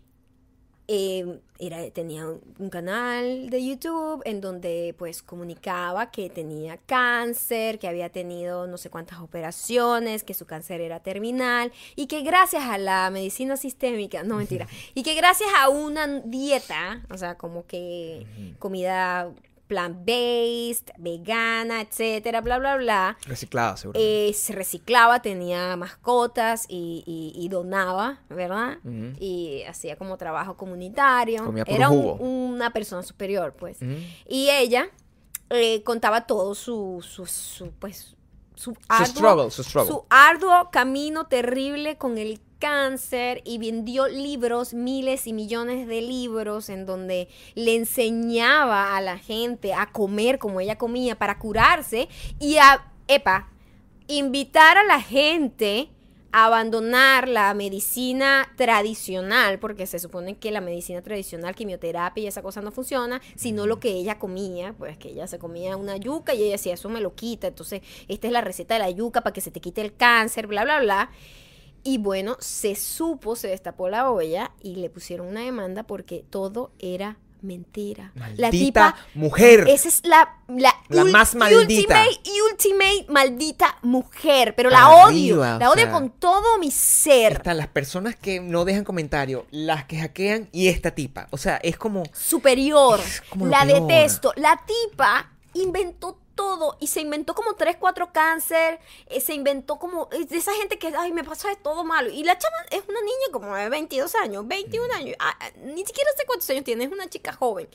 Speaker 1: eh, era, tenía un, un canal de YouTube en donde pues comunicaba que tenía cáncer, que había tenido no sé cuántas operaciones, que su cáncer era terminal y que gracias a la medicina sistémica, no mentira, y que gracias a una dieta, o sea, como que comida plant-based, vegana, etcétera, bla, bla, bla.
Speaker 2: Reciclada, seguro.
Speaker 1: Eh, se reciclaba, tenía mascotas y, y- y donaba, ¿verdad?
Speaker 2: Ujú.
Speaker 1: Y hacía como trabajo comunitario.
Speaker 2: Comía
Speaker 1: Era un- una persona superior, pues.
Speaker 2: Ujú.
Speaker 1: Y ella eh, contaba todo su, su, su, pues, su arduo,
Speaker 2: struggle, su struggle.
Speaker 1: su arduo camino terrible con el cáncer y vendió libros, miles y millones de libros en donde le enseñaba a la gente a comer como ella comía para curarse y a, epa, invitar a la gente a abandonar la medicina tradicional, porque se supone que la medicina tradicional, quimioterapia y esa cosa no funciona, sino lo que ella comía, pues que ella se comía una yuca y ella decía, eso me lo quita, entonces esta es la receta de la yuca para que se te quite el cáncer, bla, bla, bla. Y bueno, se supo, se destapó la olla y le pusieron una demanda porque todo era mentira.
Speaker 2: Maldita mujer.
Speaker 1: Esa es la, la,
Speaker 2: La más maldita.
Speaker 1: Ultimate, ultimate maldita mujer. Pero la
Speaker 2: Arriba,
Speaker 1: odio. La odio
Speaker 2: sea,
Speaker 1: con todo mi ser.
Speaker 2: Están las personas que no dejan comentario, las que hackean y esta tipa. O sea, es como.
Speaker 1: Superior.
Speaker 2: Es como lo
Speaker 1: La
Speaker 2: peor.
Speaker 1: detesto. La tipa inventó todo y se inventó como 3, 4 cáncer. eh, se inventó como es de esa gente que, ay, me pasa de todo malo. Y la chama es una niña como de 22 años, 21 años. ah, ah, ni siquiera sé cuántos años tiene, es una chica joven.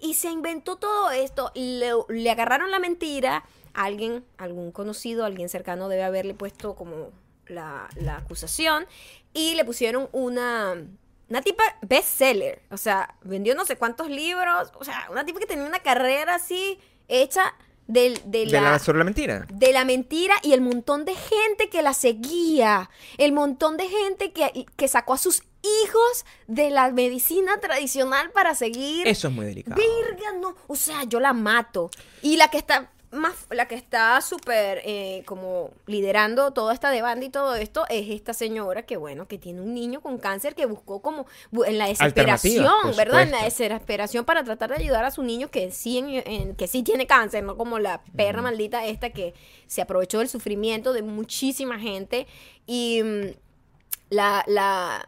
Speaker 1: Y se inventó todo esto. Le, le agarraron la mentira. Alguien, algún conocido, alguien cercano debe haberle puesto como la, la acusación. Y le pusieron una, una tipa bestseller. O sea, vendió no sé cuántos libros. O sea, una tipa que tenía una carrera así hecha del- de,
Speaker 2: De
Speaker 1: la,
Speaker 2: sobre la mentira.
Speaker 1: de la mentira y el montón de gente que la seguía, el montón de gente que, que sacó a sus hijos de la medicina tradicional para seguir.
Speaker 2: Eso es muy delicado.
Speaker 1: Verga, no. O sea, yo la mato. Y la que está más, la que está súper eh, como liderando toda esta demanda y todo esto es esta señora que, bueno, que tiene un niño con cáncer que buscó como en la desesperación, ¿verdad? En la desesperación para tratar de ayudar a su niño que sí, en- en- que sí tiene cáncer, no como la perra
Speaker 2: Mm.
Speaker 1: maldita esta que se aprovechó del sufrimiento de muchísima gente y mm, la, la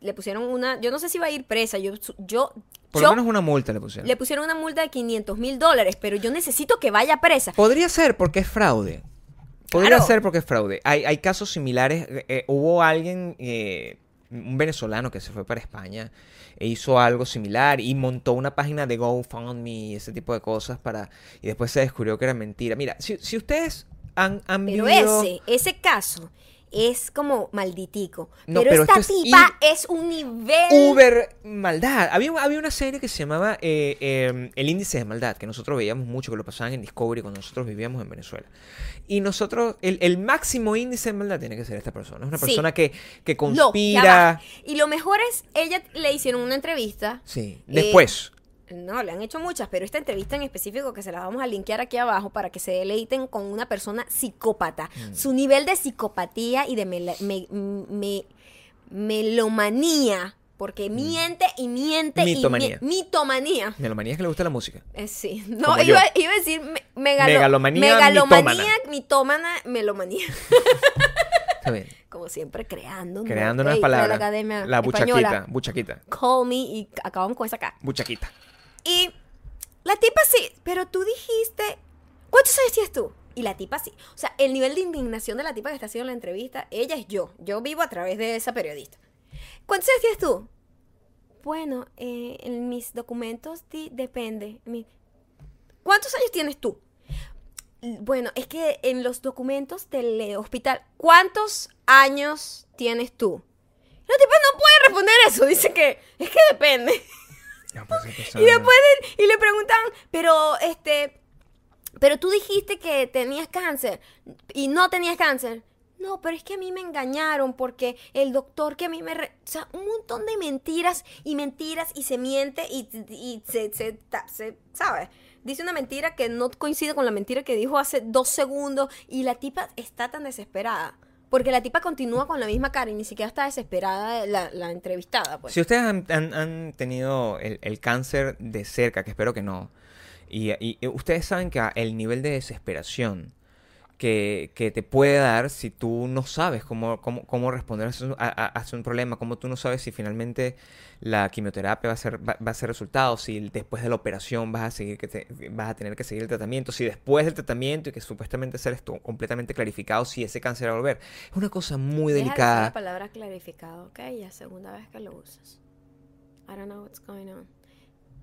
Speaker 1: le pusieron una, yo no sé si va a ir presa, yo, yo,
Speaker 2: Por
Speaker 1: yo
Speaker 2: lo menos una multa le pusieron.
Speaker 1: le pusieron una multa de 500 mil dólares, pero yo necesito que vaya presa.
Speaker 2: Podría ser porque es fraude. Podría
Speaker 1: Claro.
Speaker 2: ser porque es fraude. Hay, hay casos similares. eh, eh, hubo alguien, eh, un venezolano que se fue para España e hizo algo similar y montó una página de GoFundMe y ese tipo de cosas para y después se descubrió que era mentira. Mira, si, si ustedes han, han
Speaker 1: Pero
Speaker 2: vivido...
Speaker 1: ese, ese caso es como malditico.
Speaker 2: No,
Speaker 1: pero,
Speaker 2: pero
Speaker 1: esta
Speaker 2: es
Speaker 1: tipa es un nivel...
Speaker 2: Uber maldad. Había, había una serie que se llamaba eh, eh, El índice de maldad, que nosotros veíamos mucho, que lo pasaban en Discovery cuando nosotros vivíamos en Venezuela. Y nosotros, el, el máximo índice de maldad tiene que ser esta persona. Es una
Speaker 1: Sí.
Speaker 2: persona que, que conspira.
Speaker 1: Y lo mejor es, ella le hicieron una entrevista.
Speaker 2: sí.
Speaker 1: Eh,
Speaker 2: Después.
Speaker 1: No, le han hecho muchas, pero esta entrevista en específico que se la vamos a linkear aquí abajo para que se deleiten con una persona psicópata.
Speaker 2: Mm.
Speaker 1: Su nivel de psicopatía y de mela- me- me- melomanía. Porque miente y miente
Speaker 2: Mm. Mitomanía.
Speaker 1: y miente. Mitomanía.
Speaker 2: Melomanía es que le gusta la música.
Speaker 1: Eh, sí. No, iba, a decir me- megalo-
Speaker 2: Megalomanía
Speaker 1: megalomanía, mitómana, melomanía.
Speaker 2: Está bien.
Speaker 1: Como siempre, creando.
Speaker 2: Creando
Speaker 1: para
Speaker 2: palabras.
Speaker 1: La, academia
Speaker 2: La buchaquita.
Speaker 1: Española.
Speaker 2: Buchaquita.
Speaker 1: Call me y acabamos con esa acá.
Speaker 2: Buchaquita.
Speaker 1: Y la tipa sí, pero tú dijiste, ¿cuántos años tienes tú? Y la tipa sí. O sea, el nivel de indignación de la tipa que está haciendo la entrevista, ella es yo. Yo vivo a través de esa periodista. ¿Cuántos años tienes tú? Bueno, eh, en mis documentos di- depende. Mi- ¿Cuántos años tienes tú? Bueno, es que en los documentos del eh, hospital, ¿cuántos años tienes tú? La tipa no puede responder eso, dice que es que depende.
Speaker 2: No, pues,
Speaker 1: Y después de- y le preguntan, pero este, pero tú dijiste que tenías cáncer y no tenías cáncer. No, pero es que a mí me engañaron porque el doctor que a mí me... re- o sea, un montón de mentiras y mentiras y se miente y, y se, se, se- ¿sabes? Dice una mentira que no coincide con la mentira que dijo hace dos segundos y la tipa está tan desesperada. Porque la tipa continúa con la misma cara y ni siquiera está desesperada la, la entrevistada. Pues.
Speaker 2: Si ustedes han, han- han tenido el, el cáncer de cerca, que espero que no, y, y- ustedes saben que el nivel de desesperación que, que te puede dar si tú no sabes cómo, cómo, cómo responder a, a- a- un problema, cómo tú no sabes si finalmente la quimioterapia va a ser, va, va a ser resultado, si después de la operación vas a seguir que te- vas a tener que seguir el tratamiento, si después del tratamiento y que supuestamente sales tú completamente clarificado si ese cáncer va a volver. Es una cosa muy
Speaker 1: Deja de
Speaker 2: delicada.
Speaker 1: la palabra clarificado, ¿ok? Ya segunda vez que lo usas. I don't know what's going on.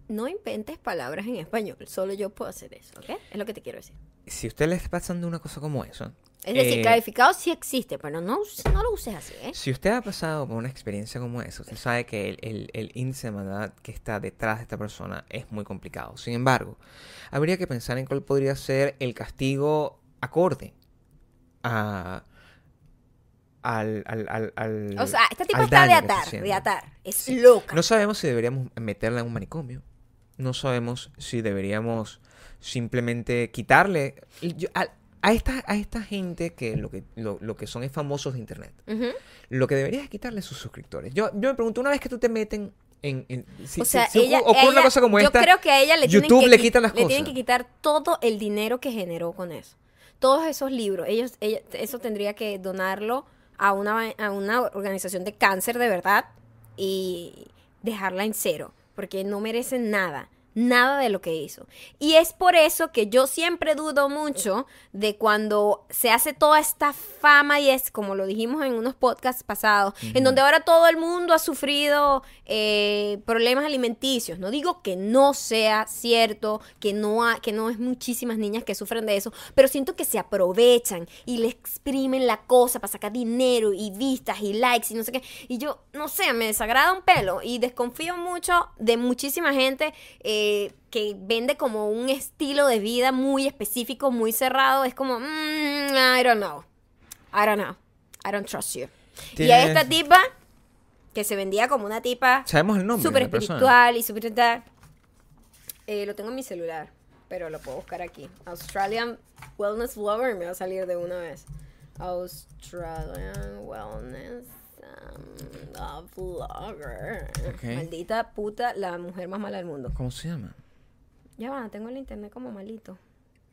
Speaker 1: No inventes palabras en español, solo yo puedo hacer eso, ¿ok? Es lo que te quiero decir.
Speaker 2: Si usted le está pasando una cosa como eso,
Speaker 1: Es decir,
Speaker 2: eh,
Speaker 1: clarificado sí existe, pero no, no lo uses así, ¿eh?
Speaker 2: Si usted ha pasado por una experiencia como esa, usted sabe que el, el- el índice de maldad que está detrás de esta persona es muy complicado. Sin embargo, habría que pensar en cuál podría ser el castigo acorde a, al, al, al,
Speaker 1: O sea, esta tipa
Speaker 2: al
Speaker 1: está de atar, de atar. Es loca.
Speaker 2: No sabemos si deberíamos meterla en un manicomio. No sabemos si deberíamos simplemente quitarle. yo- a, a esta, a esta gente que lo, que lo, lo que son es famosos de internet, lo que deberías es quitarle sus suscriptores. Yo, yo me pregunto, una vez que tú te meten en... en- si,
Speaker 1: o sea,
Speaker 2: si
Speaker 1: ella,
Speaker 2: ocurre una cosa como
Speaker 1: yo
Speaker 2: esta,
Speaker 1: creo que a ella le
Speaker 2: YouTube
Speaker 1: tienen que,
Speaker 2: le
Speaker 1: qui-
Speaker 2: quita las
Speaker 1: le tienen que quitar todo el dinero que generó con eso. Todos esos libros, ellos, ella- eso tendría que donarlo a una, a una organización de cáncer de verdad y dejarla en cero, porque no merecen nada. Nada de lo que hizo. Y es por eso que yo siempre dudo mucho de cuando se hace toda esta fama y es, como lo dijimos en unos podcasts pasados, en donde ahora todo el mundo ha sufrido eh, problemas alimenticios. No digo que no sea cierto, que no, ha- que no es muchísimas niñas que sufren de eso, pero siento que se aprovechan y le exprimen la cosa para sacar dinero y vistas y likes y no sé qué. Y yo, no sé, me desagrada un pelo y desconfío mucho de muchísima gente eh, que vende como un estilo de vida muy específico, muy cerrado. Es como, mm, I don't know. I don't know. I don't trust you. Y a
Speaker 2: Tienes-
Speaker 1: esta tipa, que se vendía como una tipa
Speaker 2: Sabemos el nombre
Speaker 1: súper espiritual y súper. Eh, lo tengo en mi celular, pero lo puedo buscar aquí. Australian Wellness Vlogger me va a salir de una vez. Australian Wellness um, Vlogger.
Speaker 2: Ok.
Speaker 1: Maldita puta, la mujer más mala del mundo.
Speaker 2: ¿Cómo se llama?
Speaker 1: Ya va, tengo el internet como malito.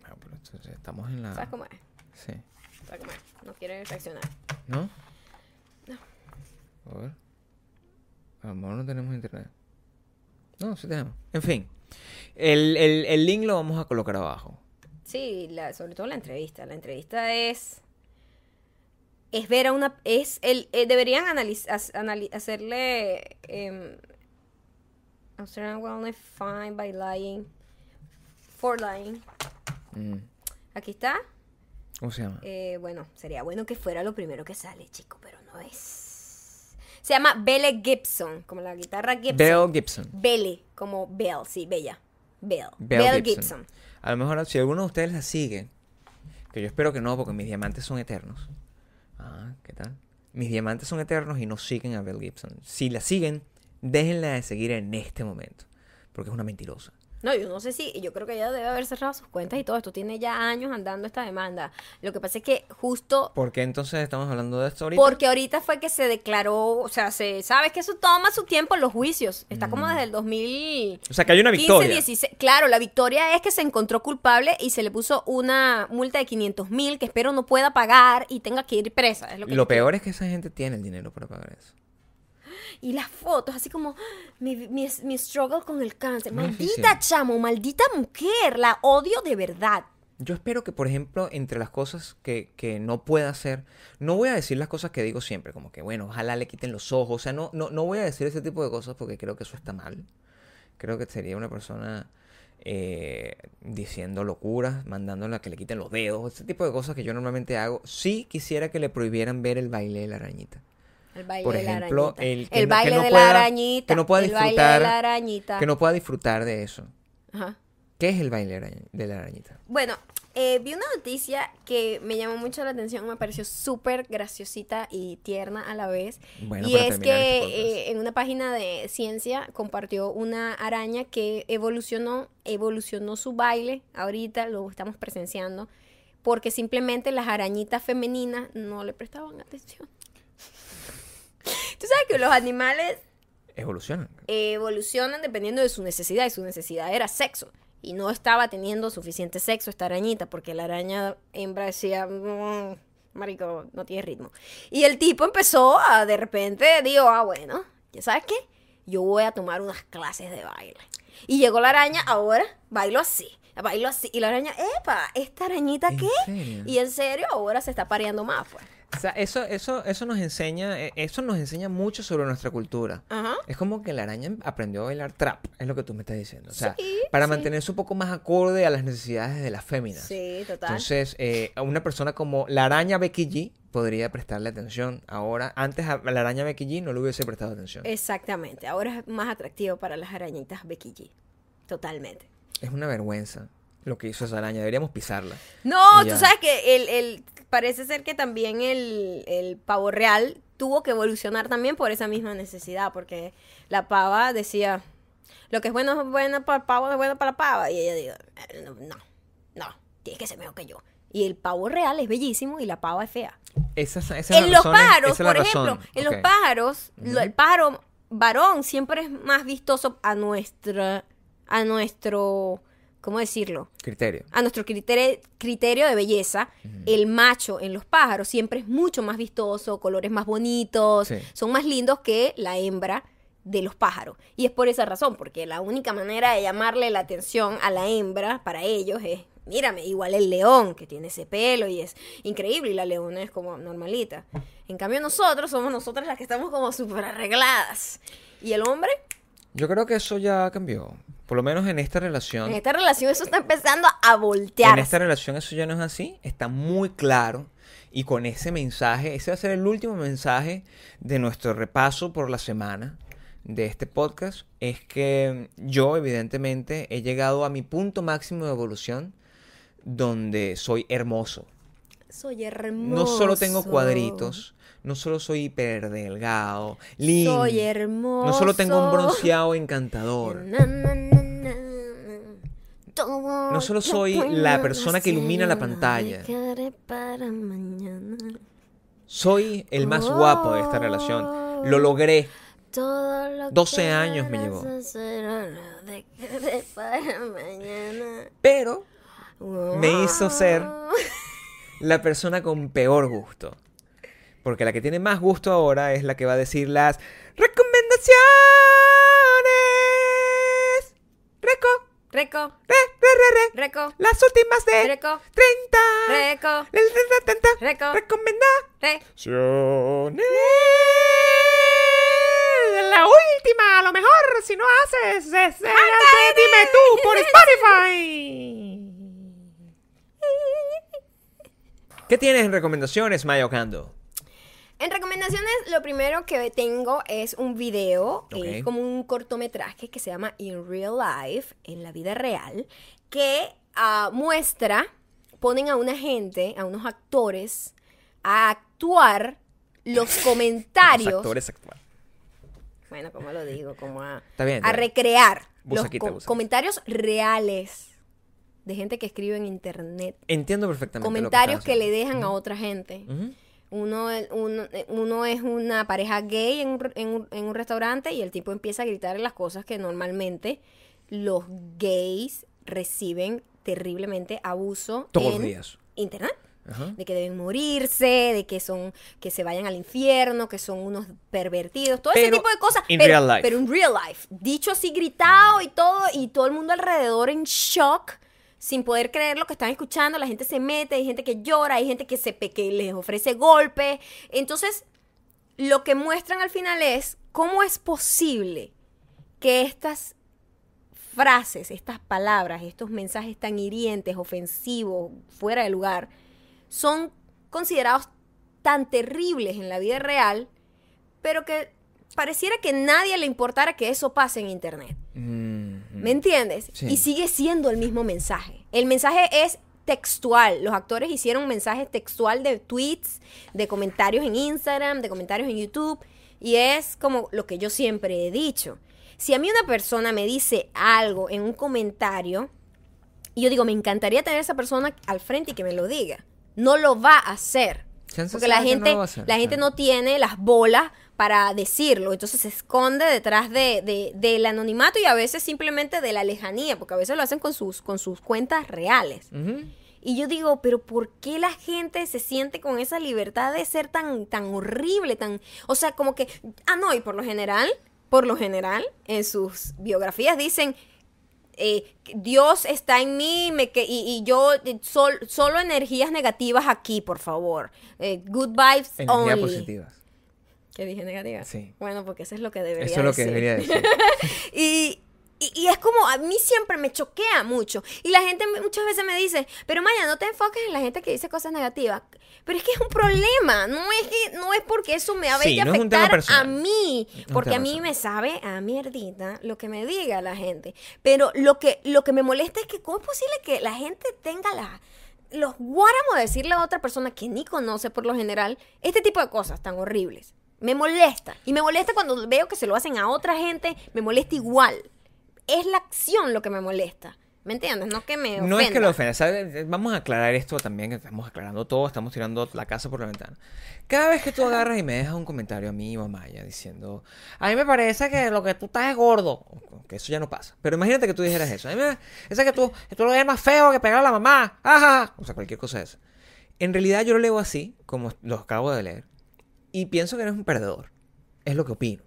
Speaker 2: Ah, pero entonces estamos en la...
Speaker 1: ¿Sabes cómo es?
Speaker 2: Sí.
Speaker 1: ¿Sabes cómo es? No quiere reaccionar.
Speaker 2: ¿No? A ver. A lo mejor no tenemos internet. No, sí tenemos. En fin. El, el, el link lo vamos a colocar abajo.
Speaker 1: Sí, la- sobre todo la entrevista. La entrevista es. Es ver a una. Es el, eh, deberían analiz- as- anali- hacerle. em, Australian Wellness Fine by Lying. For Lying.
Speaker 2: Mm.
Speaker 1: Aquí está.
Speaker 2: ¿Cómo se llama?
Speaker 1: Eh, bueno, sería bueno que fuera lo primero que sale, chico, pero no es. Se llama Belle Gibson, como la guitarra Gibson.
Speaker 2: Belle Gibson.
Speaker 1: Belle, como Belle, sí, bella. Belle.
Speaker 2: Belle
Speaker 1: Belle,
Speaker 2: Gibson.
Speaker 1: Gibson.
Speaker 2: A lo mejor si alguno de ustedes la sigue, que yo espero que no, porque mis diamantes son eternos. Ah, ¿qué tal? Mis diamantes son eternos y no siguen a Belle Gibson. Si la siguen, déjenla de seguir en este momento, porque es una mentirosa.
Speaker 1: No, yo no sé si, yo creo que ella debe haber cerrado sus cuentas y todo esto. Tiene ya años andando esta demanda. Lo que pasa es que justo
Speaker 2: ¿Por qué entonces estamos hablando de esto ahorita?
Speaker 1: porque ahorita fue que se declaró, o sea, se sabes que eso toma su tiempo los juicios. Está como desde el 2000.
Speaker 2: O sea, que hay una
Speaker 1: 15,
Speaker 2: victoria.
Speaker 1: 16. Claro, la victoria es que se encontró culpable y se le puso una multa de 500 mil que espero no pueda pagar y tenga que ir presa. Es lo, que
Speaker 2: peor es que esa gente tiene el dinero para pagar eso.
Speaker 1: Y las fotos, así como mi, mi, mi struggle con el cáncer. Maldita chamo, maldita mujer. La odio de verdad.
Speaker 2: Yo espero que, por ejemplo, entre las cosas que, que no pueda hacer, no voy a decir las cosas que digo siempre, como que, bueno, ojalá le quiten los ojos, o sea, no, no, no voy a decir ese tipo de cosas porque creo que eso está mal. Creo que sería una persona eh, diciendo locuras, mandándola a que le quiten los dedos, ese tipo de cosas que yo normalmente hago. Sí quisiera que le prohibieran ver el baile de la arañita.
Speaker 1: El baile
Speaker 2: Por
Speaker 1: de la
Speaker 2: ejemplo,
Speaker 1: arañita.
Speaker 2: el que no- que
Speaker 1: baile
Speaker 2: no
Speaker 1: de
Speaker 2: pueda-
Speaker 1: la arañita.
Speaker 2: que no pueda
Speaker 1: el baile de
Speaker 2: disfrutar-
Speaker 1: la arañita.
Speaker 2: Que no pueda disfrutar de eso.
Speaker 1: Ajá.
Speaker 2: ¿Qué es el baile de la arañita?
Speaker 1: Bueno, eh, vi una noticia que me llamó mucho la atención, me pareció súper graciosita y tierna a la vez.
Speaker 2: Bueno,
Speaker 1: y es que
Speaker 2: este
Speaker 1: eh, en una página de ciencia compartió una araña que evolucionó, evolucionó su baile, ahorita lo estamos presenciando, porque simplemente las arañitas femeninas no le prestaban atención. Tú sabes que los animales
Speaker 2: Evolucionan.
Speaker 1: evolucionan dependiendo de su necesidad y su necesidad era sexo. y no estaba teniendo suficiente sexo esta arañita porque la araña hembra decía, "Mm, marico, no tiene ritmo. Y el tipo empezó a, de repente, digo, ah, bueno, ¿ya sabes qué? Yo voy a tomar unas clases de baile. Y llegó la araña, ahora bailo así, bailo así. Y la araña, epa, ¿esta arañita
Speaker 2: ¿En
Speaker 1: qué?
Speaker 2: serio?
Speaker 1: Y en serio, ahora se está pareando más, pues.
Speaker 2: O sea, eso, eso, eso nos enseña, eh, eso nos enseña mucho sobre nuestra cultura.
Speaker 1: Ajá.
Speaker 2: Es como que la araña aprendió a bailar trap, es lo que tú me estás diciendo. O sea,
Speaker 1: Sí,
Speaker 2: para
Speaker 1: sí.
Speaker 2: mantenerse un poco más acorde a las necesidades de las féminas.
Speaker 1: Sí, total.
Speaker 2: Entonces, eh, a una persona como la araña Becky G podría prestarle atención. Ahora, antes a la araña Becky G no le hubiese prestado atención.
Speaker 1: Exactamente. Ahora es más atractivo para las arañitas Becky G. Totalmente.
Speaker 2: Es una vergüenza lo que hizo esa araña. Deberíamos pisarla.
Speaker 1: No, tú sabes que el, el- parece ser que también el, el pavo real tuvo que evolucionar también por esa misma necesidad, porque la pava decía, lo que es bueno es bueno para el pavo es bueno para la pava. Y ella dijo, "Eh, no, no, tienes que ser mejor que yo. Y el pavo real es bellísimo y la pava es fea.
Speaker 2: Esa, es- esa es la
Speaker 1: en los
Speaker 2: razón,
Speaker 1: pájaros,
Speaker 2: esa
Speaker 1: por
Speaker 2: razón.
Speaker 1: ejemplo, en los pájaros, lo- el pájaro varón siempre es más vistoso a nuestra, a nuestro, ¿cómo decirlo?
Speaker 2: Criterio.
Speaker 1: A nuestro criterio, criterio de belleza, el macho en los pájaros siempre es mucho más vistoso, colores más bonitos,
Speaker 2: Sí.
Speaker 1: son más lindos que la hembra de los pájaros. Y es por esa razón, porque la única manera de llamarle la atención a la hembra para ellos es, mírame, igual el león, que tiene ese pelo y es increíble, y la leona es como normalita. En cambio nosotros somos nosotras las que estamos como súper arregladas. Y el hombre,
Speaker 2: Yo creo que eso ya cambió. Por lo menos en esta relación.
Speaker 1: en esta relación eso está empezando a voltear.
Speaker 2: En esta relación eso ya no es así, está muy claro. Y con ese mensaje, ese va a ser el último mensaje de nuestro repaso por la semana de este podcast, es que yo evidentemente he llegado a mi punto máximo de evolución donde soy hermoso.
Speaker 1: Soy hermoso.
Speaker 2: No solo tengo cuadritos, no solo soy hiper delgado, lindo.
Speaker 1: Soy hermoso.
Speaker 2: No solo tengo un bronceado encantador.
Speaker 1: Na, na, na, na. Todo
Speaker 2: No solo
Speaker 1: lo
Speaker 2: soy la persona que ilumina la pantalla.
Speaker 1: dejaré para mañana.
Speaker 2: Soy el más guapo de esta relación. Lo logré.
Speaker 1: Todo lo
Speaker 2: 12
Speaker 1: que
Speaker 2: años me llevó. Pero me hizo ser la persona con peor gusto. Porque la que tiene más gusto ahora es la que va a decir las recomendaciones. Reco,
Speaker 1: Reco,
Speaker 2: re, re, re, re.
Speaker 1: reco,
Speaker 2: Las últimas de
Speaker 1: reco,
Speaker 2: 30.
Speaker 1: reco,
Speaker 2: El 30.
Speaker 1: Reco.
Speaker 2: Recomendaciones.
Speaker 1: re.
Speaker 2: La última, a lo mejor, si no haces, es, dime tú por Spotify. ¿Qué tienes en recomendaciones, Mayo Kando?
Speaker 1: En recomendaciones, lo primero que tengo es un video,
Speaker 2: Ok.
Speaker 1: es como un cortometraje que se llama In Real Life, en la vida real, que ah, muestra, ponen a una gente, a unos actores, a actuar los comentarios.
Speaker 2: Los actores actuales.
Speaker 1: Bueno, como lo digo, como a,
Speaker 2: Está bien, está
Speaker 1: a
Speaker 2: bien.
Speaker 1: recrear los
Speaker 2: Busaquita,
Speaker 1: co-
Speaker 2: busaquita.
Speaker 1: comentarios reales de gente que escribe en internet.
Speaker 2: Entiendo perfectamente.
Speaker 1: Comentarios
Speaker 2: lo
Speaker 1: que,
Speaker 2: que,
Speaker 1: le dejan a otra gente.
Speaker 2: estás haciendo.
Speaker 1: Uno, uno, uno es una pareja gay en un, en, un, en un restaurante y el tipo empieza a gritar las cosas que normalmente los gays reciben terriblemente abuso
Speaker 2: Todos los días.
Speaker 1: internet.
Speaker 2: Ajá.
Speaker 1: De que deben morirse, de que son, que se vayan al infierno, que son unos pervertidos, todo ese tipo de cosas.
Speaker 2: in
Speaker 1: pero,
Speaker 2: real life.
Speaker 1: pero en real life. Dicho así, gritado y todo, y todo el mundo alrededor en shock, sin poder creer lo que están escuchando. La gente se mete, hay gente que llora, hay gente que, se, que les ofrece golpes. Entonces, lo que muestran al final es cómo es posible que estas frases, estas palabras, estos mensajes tan hirientes, ofensivos, fuera de lugar, son considerados tan terribles en la vida real, pero que pareciera que nadie le importara que eso pase en Internet.
Speaker 2: Mm,
Speaker 1: ¿Me entiendes?
Speaker 2: Sí.
Speaker 1: Y sigue siendo el mismo mensaje. El mensaje es textual. Los actores hicieron un mensaje textual de tweets, de comentarios en Instagram, de comentarios en YouTube. Y es como lo que yo siempre he dicho. Si a mí una persona me dice algo en un comentario, y yo digo, me encantaría tener a esa persona al frente y que me lo diga. No lo va a hacer. Porque la gente,
Speaker 2: hacer,
Speaker 1: la gente no tiene las bolas para decirlo, entonces se esconde detrás de, de- del anonimato y a veces simplemente de la lejanía, porque a veces lo hacen con sus, con sus cuentas reales. Y yo digo, pero ¿por qué la gente se siente con esa libertad de ser tan, tan horrible, tan, o sea, como que, ah, no, y por lo general, por lo general, en sus biografías dicen, eh, Dios está en mí me que, y, y yo eh, sol- solo energías negativas aquí, por favor. Eh, good vibes
Speaker 2: Energías
Speaker 1: only.
Speaker 2: positivas.
Speaker 1: ¿Qué dije negativa?
Speaker 2: Sí.
Speaker 1: Bueno, porque eso es lo que debería
Speaker 2: Eso es lo que
Speaker 1: decir.
Speaker 2: debería decir.
Speaker 1: Y, y, y es como, a mí siempre me choquea mucho. Y la gente muchas veces me dice, pero Maya, no te enfoques en la gente que dice cosas negativas. Pero es que es un problema. No es que no es porque eso me va
Speaker 2: Sí,
Speaker 1: a
Speaker 2: no
Speaker 1: afectar a mí. Porque a mí
Speaker 2: personal.
Speaker 1: me sabe a mierdita lo que me diga la gente. Pero lo que, lo que me molesta es que cómo es posible que la gente tenga la los guáramos de decirle a otra persona que ni conoce por lo general este tipo de cosas tan horribles. Me molesta. Y me molesta cuando veo que se lo hacen a otra gente, me molesta igual. Es la acción lo que me molesta. ¿Me entiendes? No que me
Speaker 2: No es que
Speaker 1: ofenda.
Speaker 2: lo ofenda, ¿sabes? Vamos a aclarar esto también, que estamos aclarando todo, estamos tirando la casa por la ventana. Cada vez que tú agarras y me dejas un comentario a mí o a Maya diciendo, a mí me parece que lo que tú estás es gordo, que eso ya no pasa. Pero imagínate que tú dijeras eso, a mí me parece que tú, que tú lo ves más feo que pegar a la mamá, ajá, o sea, cualquier cosa de eso. En realidad yo lo leo así, como lo acabo de leer, y pienso que eres un perdedor, es lo que opino.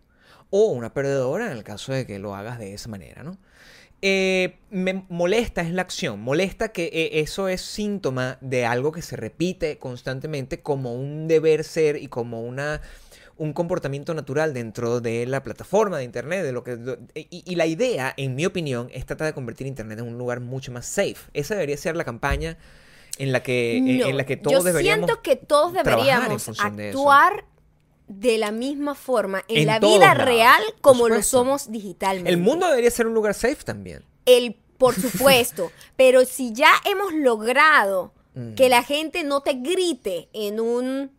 Speaker 2: O una perdedora en el caso de que lo hagas de esa manera, ¿no? Eh, me molesta es la acción, molesta que eh, eso es síntoma de algo que se repite constantemente como un deber ser y como una un comportamiento natural dentro de la plataforma de internet, de lo que do- y, y la idea, en mi opinión, es tratar de convertir internet en un lugar mucho más safe. Esa debería ser la campaña en la que eh,
Speaker 1: No,
Speaker 2: en la que todos
Speaker 1: Yo
Speaker 2: deberíamos
Speaker 1: siento que todos deberíamos
Speaker 2: de
Speaker 1: actuar de la misma forma en,
Speaker 2: En
Speaker 1: la vida
Speaker 2: lados,
Speaker 1: real como lo somos digitalmente.
Speaker 2: El mundo debería ser un lugar safe también.
Speaker 1: El, por supuesto. pero si ya hemos logrado
Speaker 2: Mm.
Speaker 1: que la gente no te grite en un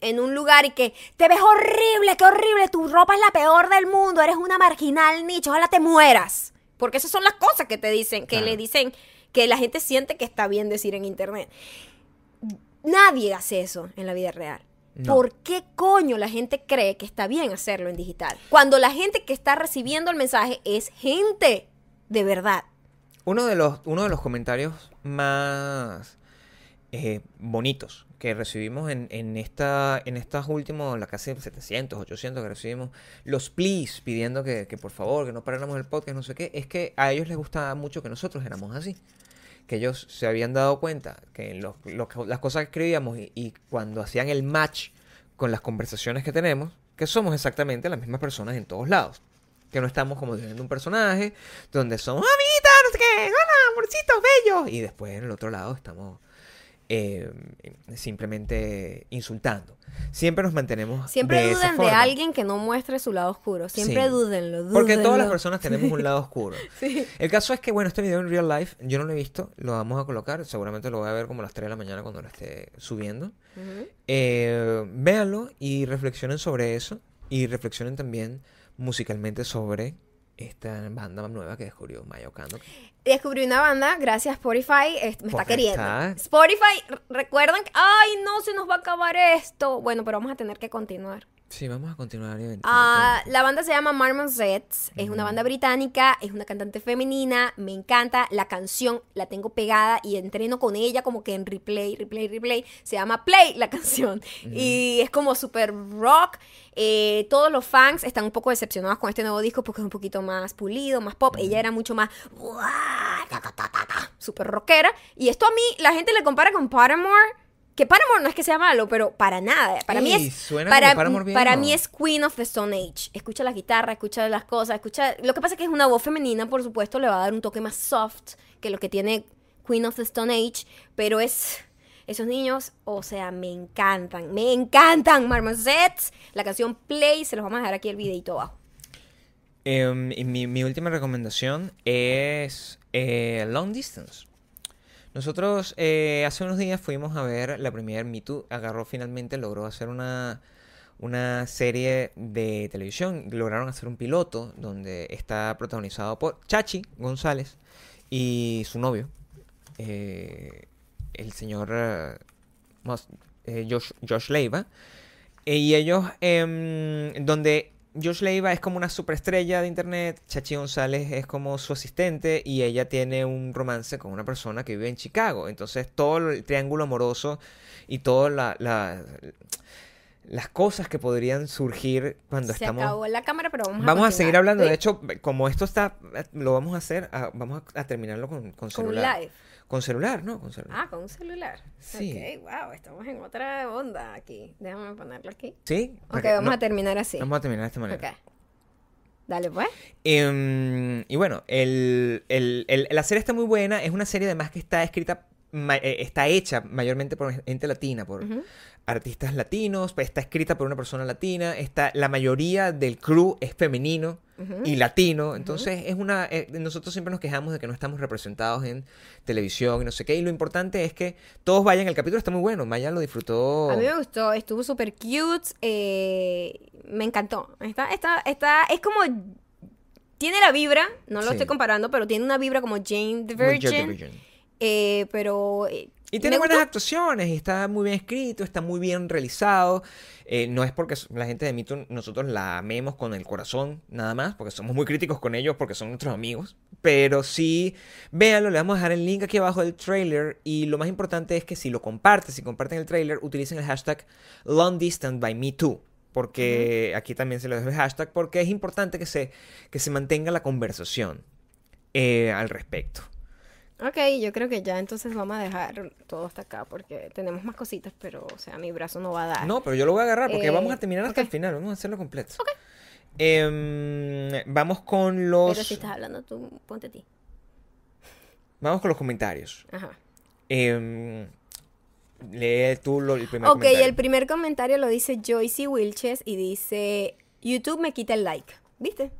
Speaker 1: en un lugar y que te ves horrible, qué horrible, tu ropa es la peor del mundo, eres una marginal, nicho, ojalá te mueras. Porque esas son las cosas que te dicen, que
Speaker 2: Claro.
Speaker 1: le dicen, que la gente siente que está bien decir en internet. Nadie hace eso en la vida real.
Speaker 2: No.
Speaker 1: ¿Por qué coño la gente cree que está bien hacerlo en digital? Cuando la gente que está recibiendo el mensaje es gente de verdad.
Speaker 2: Uno de los, uno de los comentarios más eh, bonitos que recibimos en, en esta en estas últimos, la casi 700, 800 que recibimos, los please pidiendo que, que por favor, que no paráramos el podcast, no sé qué, es que a ellos les gustaba mucho que nosotros éramos así. Que ellos se habían dado cuenta que los- lo que- las cosas que escribíamos y, cuando hacían el match con las conversaciones que tenemos, que somos exactamente las mismas personas en todos lados. Que no estamos como teniendo un personaje donde somos amiguitas, no sé qué, hola, amorcitos bellos. Y después en el otro lado estamos eh, simplemente insultando. Siempre nos mantenemos
Speaker 1: Siempre
Speaker 2: de
Speaker 1: duden de alguien que no muestre su lado oscuro. Siempre
Speaker 2: Sí.
Speaker 1: dúdenlo, dúdenlo.
Speaker 2: Porque todas las personas tenemos un lado oscuro.
Speaker 1: Sí.
Speaker 2: El caso es que, bueno, este video en real life yo no lo he visto, lo vamos a colocar, seguramente lo voy a ver como a las 3 de la mañana cuando lo esté subiendo. Eh, véanlo y reflexionen sobre eso y reflexionen también musicalmente sobre esta banda nueva que descubrió Maya Ocando.
Speaker 1: Descubrí una banda, gracias Spotify, es- me está queriendo.
Speaker 2: está-
Speaker 1: Spotify, recuerdan que, ay, no, se nos va a acabar esto. Bueno, pero vamos a tener que continuar.
Speaker 2: Sí, vamos a continuar.
Speaker 1: Ah, la banda se llama Marmonzets, es una banda británica, es una cantante femenina, me encanta, la canción la tengo pegada y entreno con ella como que en replay, replay, replay, se llama Play la canción y es como super rock, eh, todos los fans están un poco decepcionados con este nuevo disco porque es un poquito más pulido, más pop, ella era mucho más super rockera y esto a mí la gente le compara con Paramore. Que Paramore no es que sea malo, pero para nada. Para mí es. Para, para mí es Queen of the Stone Age. Escucha la guitarra, escucha las cosas, escucha. Lo que pasa es que es una voz femenina, por supuesto, le va a dar un toque más soft que lo que tiene Queen of the Stone Age. Pero es. Esos niños, o sea, me encantan. Me encantan. Marmosets. La canción Play, se los vamos a dejar aquí el videito abajo.
Speaker 2: Y mi, mi última recomendación es eh, Long Distance. Nosotros eh, hace unos días fuimos a ver la premier Me Too. Agarró finalmente, logró hacer una, una serie de televisión. Lograron hacer un piloto donde está protagonizado por Chachi González y su novio, eh, el señor... eh, Josh, Leiva. Y ellos, em, donde Josh Leiva es como una superestrella de internet, Chachi González es como su asistente y ella tiene un romance con una persona que vive en Chicago. Entonces todo el triángulo amoroso y todas la, la- las cosas que podrían surgir cuando
Speaker 1: Se
Speaker 2: estamos...
Speaker 1: acabó la cámara, pero vamos a
Speaker 2: Vamos a
Speaker 1: continuar,
Speaker 2: seguir hablando.
Speaker 1: ¿sí?
Speaker 2: De hecho, como esto está, lo vamos a hacer, ah, vamos a, terminarlo con, con
Speaker 1: Con
Speaker 2: celular.
Speaker 1: live.
Speaker 2: Con celular, ¿no? Con celular.
Speaker 1: Ah, con un celular.
Speaker 2: Sí.
Speaker 1: Ok, wow, estamos en otra onda aquí. Déjame ponerlo aquí.
Speaker 2: ¿Sí?
Speaker 1: Ok,
Speaker 2: Porque
Speaker 1: vamos
Speaker 2: no-
Speaker 1: a terminar así.
Speaker 2: Vamos a terminar de esta manera.
Speaker 1: Ok. Dale, pues.
Speaker 2: Em, y bueno, el, el- el- la serie está muy buena. Es una serie además que está escrita, está hecha mayormente por gente latina, por artistas latinos. pues, Está escrita por una persona latina. Está, la mayoría del crew es femenino y latino. Entonces, es una. eh, nosotros siempre nos quejamos de que no estamos representados en televisión y no sé qué. Y lo importante es que todos vayan. El capítulo está muy bueno. Maya lo disfrutó.
Speaker 1: A mí me gustó, estuvo súper cute, eh, me encantó. Está, está, está, es como, tiene la vibra, no lo
Speaker 2: Sí.
Speaker 1: estoy comparando, pero tiene una vibra como Jane the Virgin,
Speaker 2: Virgin.
Speaker 1: Eh, pero... eh,
Speaker 2: Y tiene buenas actuaciones, y está muy bien escrito, está muy bien realizado. Eh, no es porque la gente de Mito nosotros la amemos con el corazón, nada más, porque somos muy críticos con ellos porque son nuestros amigos. Pero sí, véanlo, le vamos a dejar el link aquí abajo del trailer. Y lo más importante es que si lo comparten, si comparten el trailer, utilicen el hashtag Long Distance by Me Too. Porque aquí también se lo dejo el hashtag, porque es importante que se, que se mantenga la conversación eh, al respecto.
Speaker 1: Ok, yo creo que ya entonces vamos a dejar todo hasta acá porque tenemos más cositas, pero, o sea, mi brazo no va a dar.
Speaker 2: No, pero yo lo voy a agarrar porque
Speaker 1: Eh,
Speaker 2: vamos a terminar hasta
Speaker 1: ok.
Speaker 2: el final, vamos a hacerlo completo. Em, vamos con los
Speaker 1: Pero si estás hablando tú, ponte a ti.
Speaker 2: vamos con los comentarios.
Speaker 1: Ajá.
Speaker 2: Em, lee tú lo- el primer
Speaker 1: Ok,
Speaker 2: comentario.
Speaker 1: el primer comentario lo dice Joycey Wilches y dice, YouTube me quita el like. ¿Viste?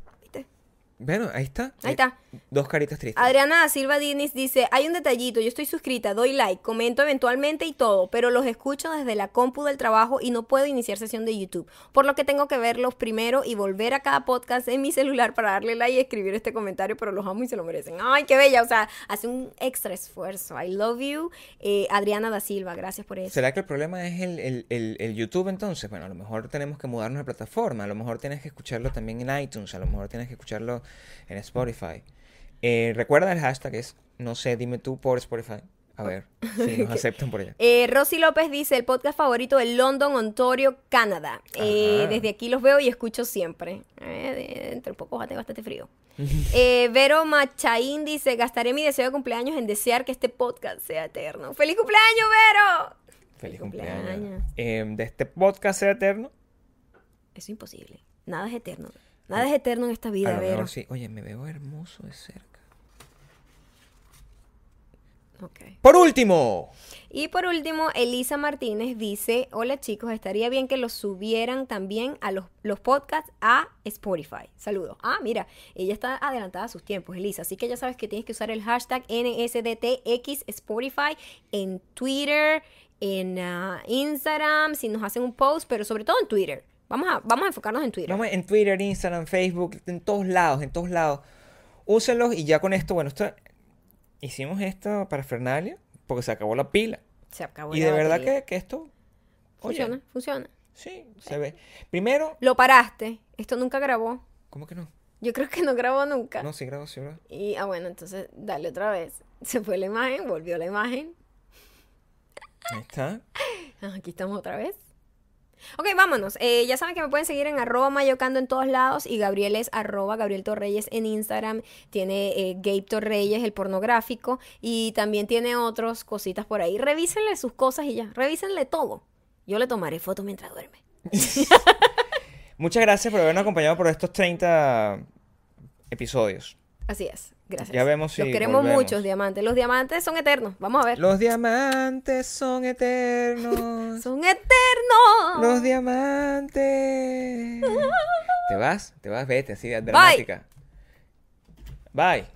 Speaker 2: Bueno, ahí está.
Speaker 1: Ahí
Speaker 2: Eh,
Speaker 1: está.
Speaker 2: Dos caritas tristes.
Speaker 1: Adriana da Silva Dinis dice, hay un detallito, yo estoy suscrita, doy like, comento eventualmente y todo, pero los escucho desde la compu del trabajo y no puedo iniciar sesión de YouTube, por lo que tengo que verlos primero y volver a cada podcast en mi celular para darle like y escribir este comentario, pero los amo y se lo merecen. Ay, qué bella, o sea, hace un extra esfuerzo. I love you, eh, Adriana da Silva, gracias por eso.
Speaker 2: ¿Será que el problema es el, el- el- el YouTube entonces? Bueno, a lo mejor tenemos que mudarnos de plataforma, a lo mejor tienes que escucharlo también en iTunes, a lo mejor tienes que escucharlo en Spotify. Eh, recuerda el hashtag es, no sé, dime tú por Spotify. A ver si nos aceptan por allá.
Speaker 1: Eh, Rosy López dice, el podcast favorito de London, Ontario, Canadá. Eh, desde aquí los veo y escucho siempre. Eh, de poco va a tener bastante frío. Eh, Vero Machaín dice, gastaré mi deseo de cumpleaños en desear que este podcast sea eterno. ¡Feliz cumpleaños, Vero!
Speaker 2: Feliz
Speaker 1: cumpleaños.
Speaker 2: cumpleaños. Eh, de este podcast sea eterno.
Speaker 1: Eso es imposible. Nada es eterno. Nada es eterno en esta vida,
Speaker 2: a lo
Speaker 1: Vero.
Speaker 2: mejor sí. Oye, me veo hermoso de cerca.
Speaker 1: Ok.
Speaker 2: Por último,
Speaker 1: Y por último, Elisa Martínez dice, hola chicos, estaría bien que los subieran también a los, los podcasts a Spotify. Saludos. Ah, mira, ella está adelantada a sus tiempos, Elisa. Así que ya sabes que tienes que usar el hashtag NSDTX Spotify en Twitter, en ah, Instagram, si nos hacen un post, pero sobre todo en Twitter. Vamos a, vamos a enfocarnos en Twitter.
Speaker 2: vamos en Twitter, Instagram, Facebook, en todos lados, en todos lados. Úsenlos y ya con esto, bueno, esto, hicimos esto para Fernalia porque se acabó la pila.
Speaker 1: Se acabó
Speaker 2: Y
Speaker 1: la
Speaker 2: de verdad que, que esto, oye,
Speaker 1: Funciona, funciona.
Speaker 2: sí, se ve. Primero,
Speaker 1: Lo paraste. Esto nunca grabó.
Speaker 2: ¿cómo que no?
Speaker 1: Yo creo que no grabó nunca.
Speaker 2: No, sí grabo, sí grabo.
Speaker 1: Y, ah, bueno, entonces dale otra vez. Se fue la imagen, volvió la imagen.
Speaker 2: Ahí está.
Speaker 1: Aquí estamos otra vez. Ok, vámonos. Eh, ya saben que me pueden seguir en arroba mayocando en todos lados y Gabriel es arroba Gabriel Torreyes en Instagram. Tiene eh, Gabe Torreyes, el pornográfico, y también tiene otras cositas por ahí. Revísenle sus cosas y ya. Revísenle todo. Yo le tomaré foto mientras duerme.
Speaker 2: Muchas gracias por habernos acompañado por estos 30 episodios.
Speaker 1: Así es. Gracias.
Speaker 2: Ya vemos si
Speaker 1: Los queremos
Speaker 2: volvemos.
Speaker 1: muchos, diamantes. Los diamantes son eternos. Vamos a ver.
Speaker 2: Los diamantes son eternos.
Speaker 1: Son eternos.
Speaker 2: Los diamantes. ¿Te vas? ¿Te vas? Vete, así, dramática. Bye.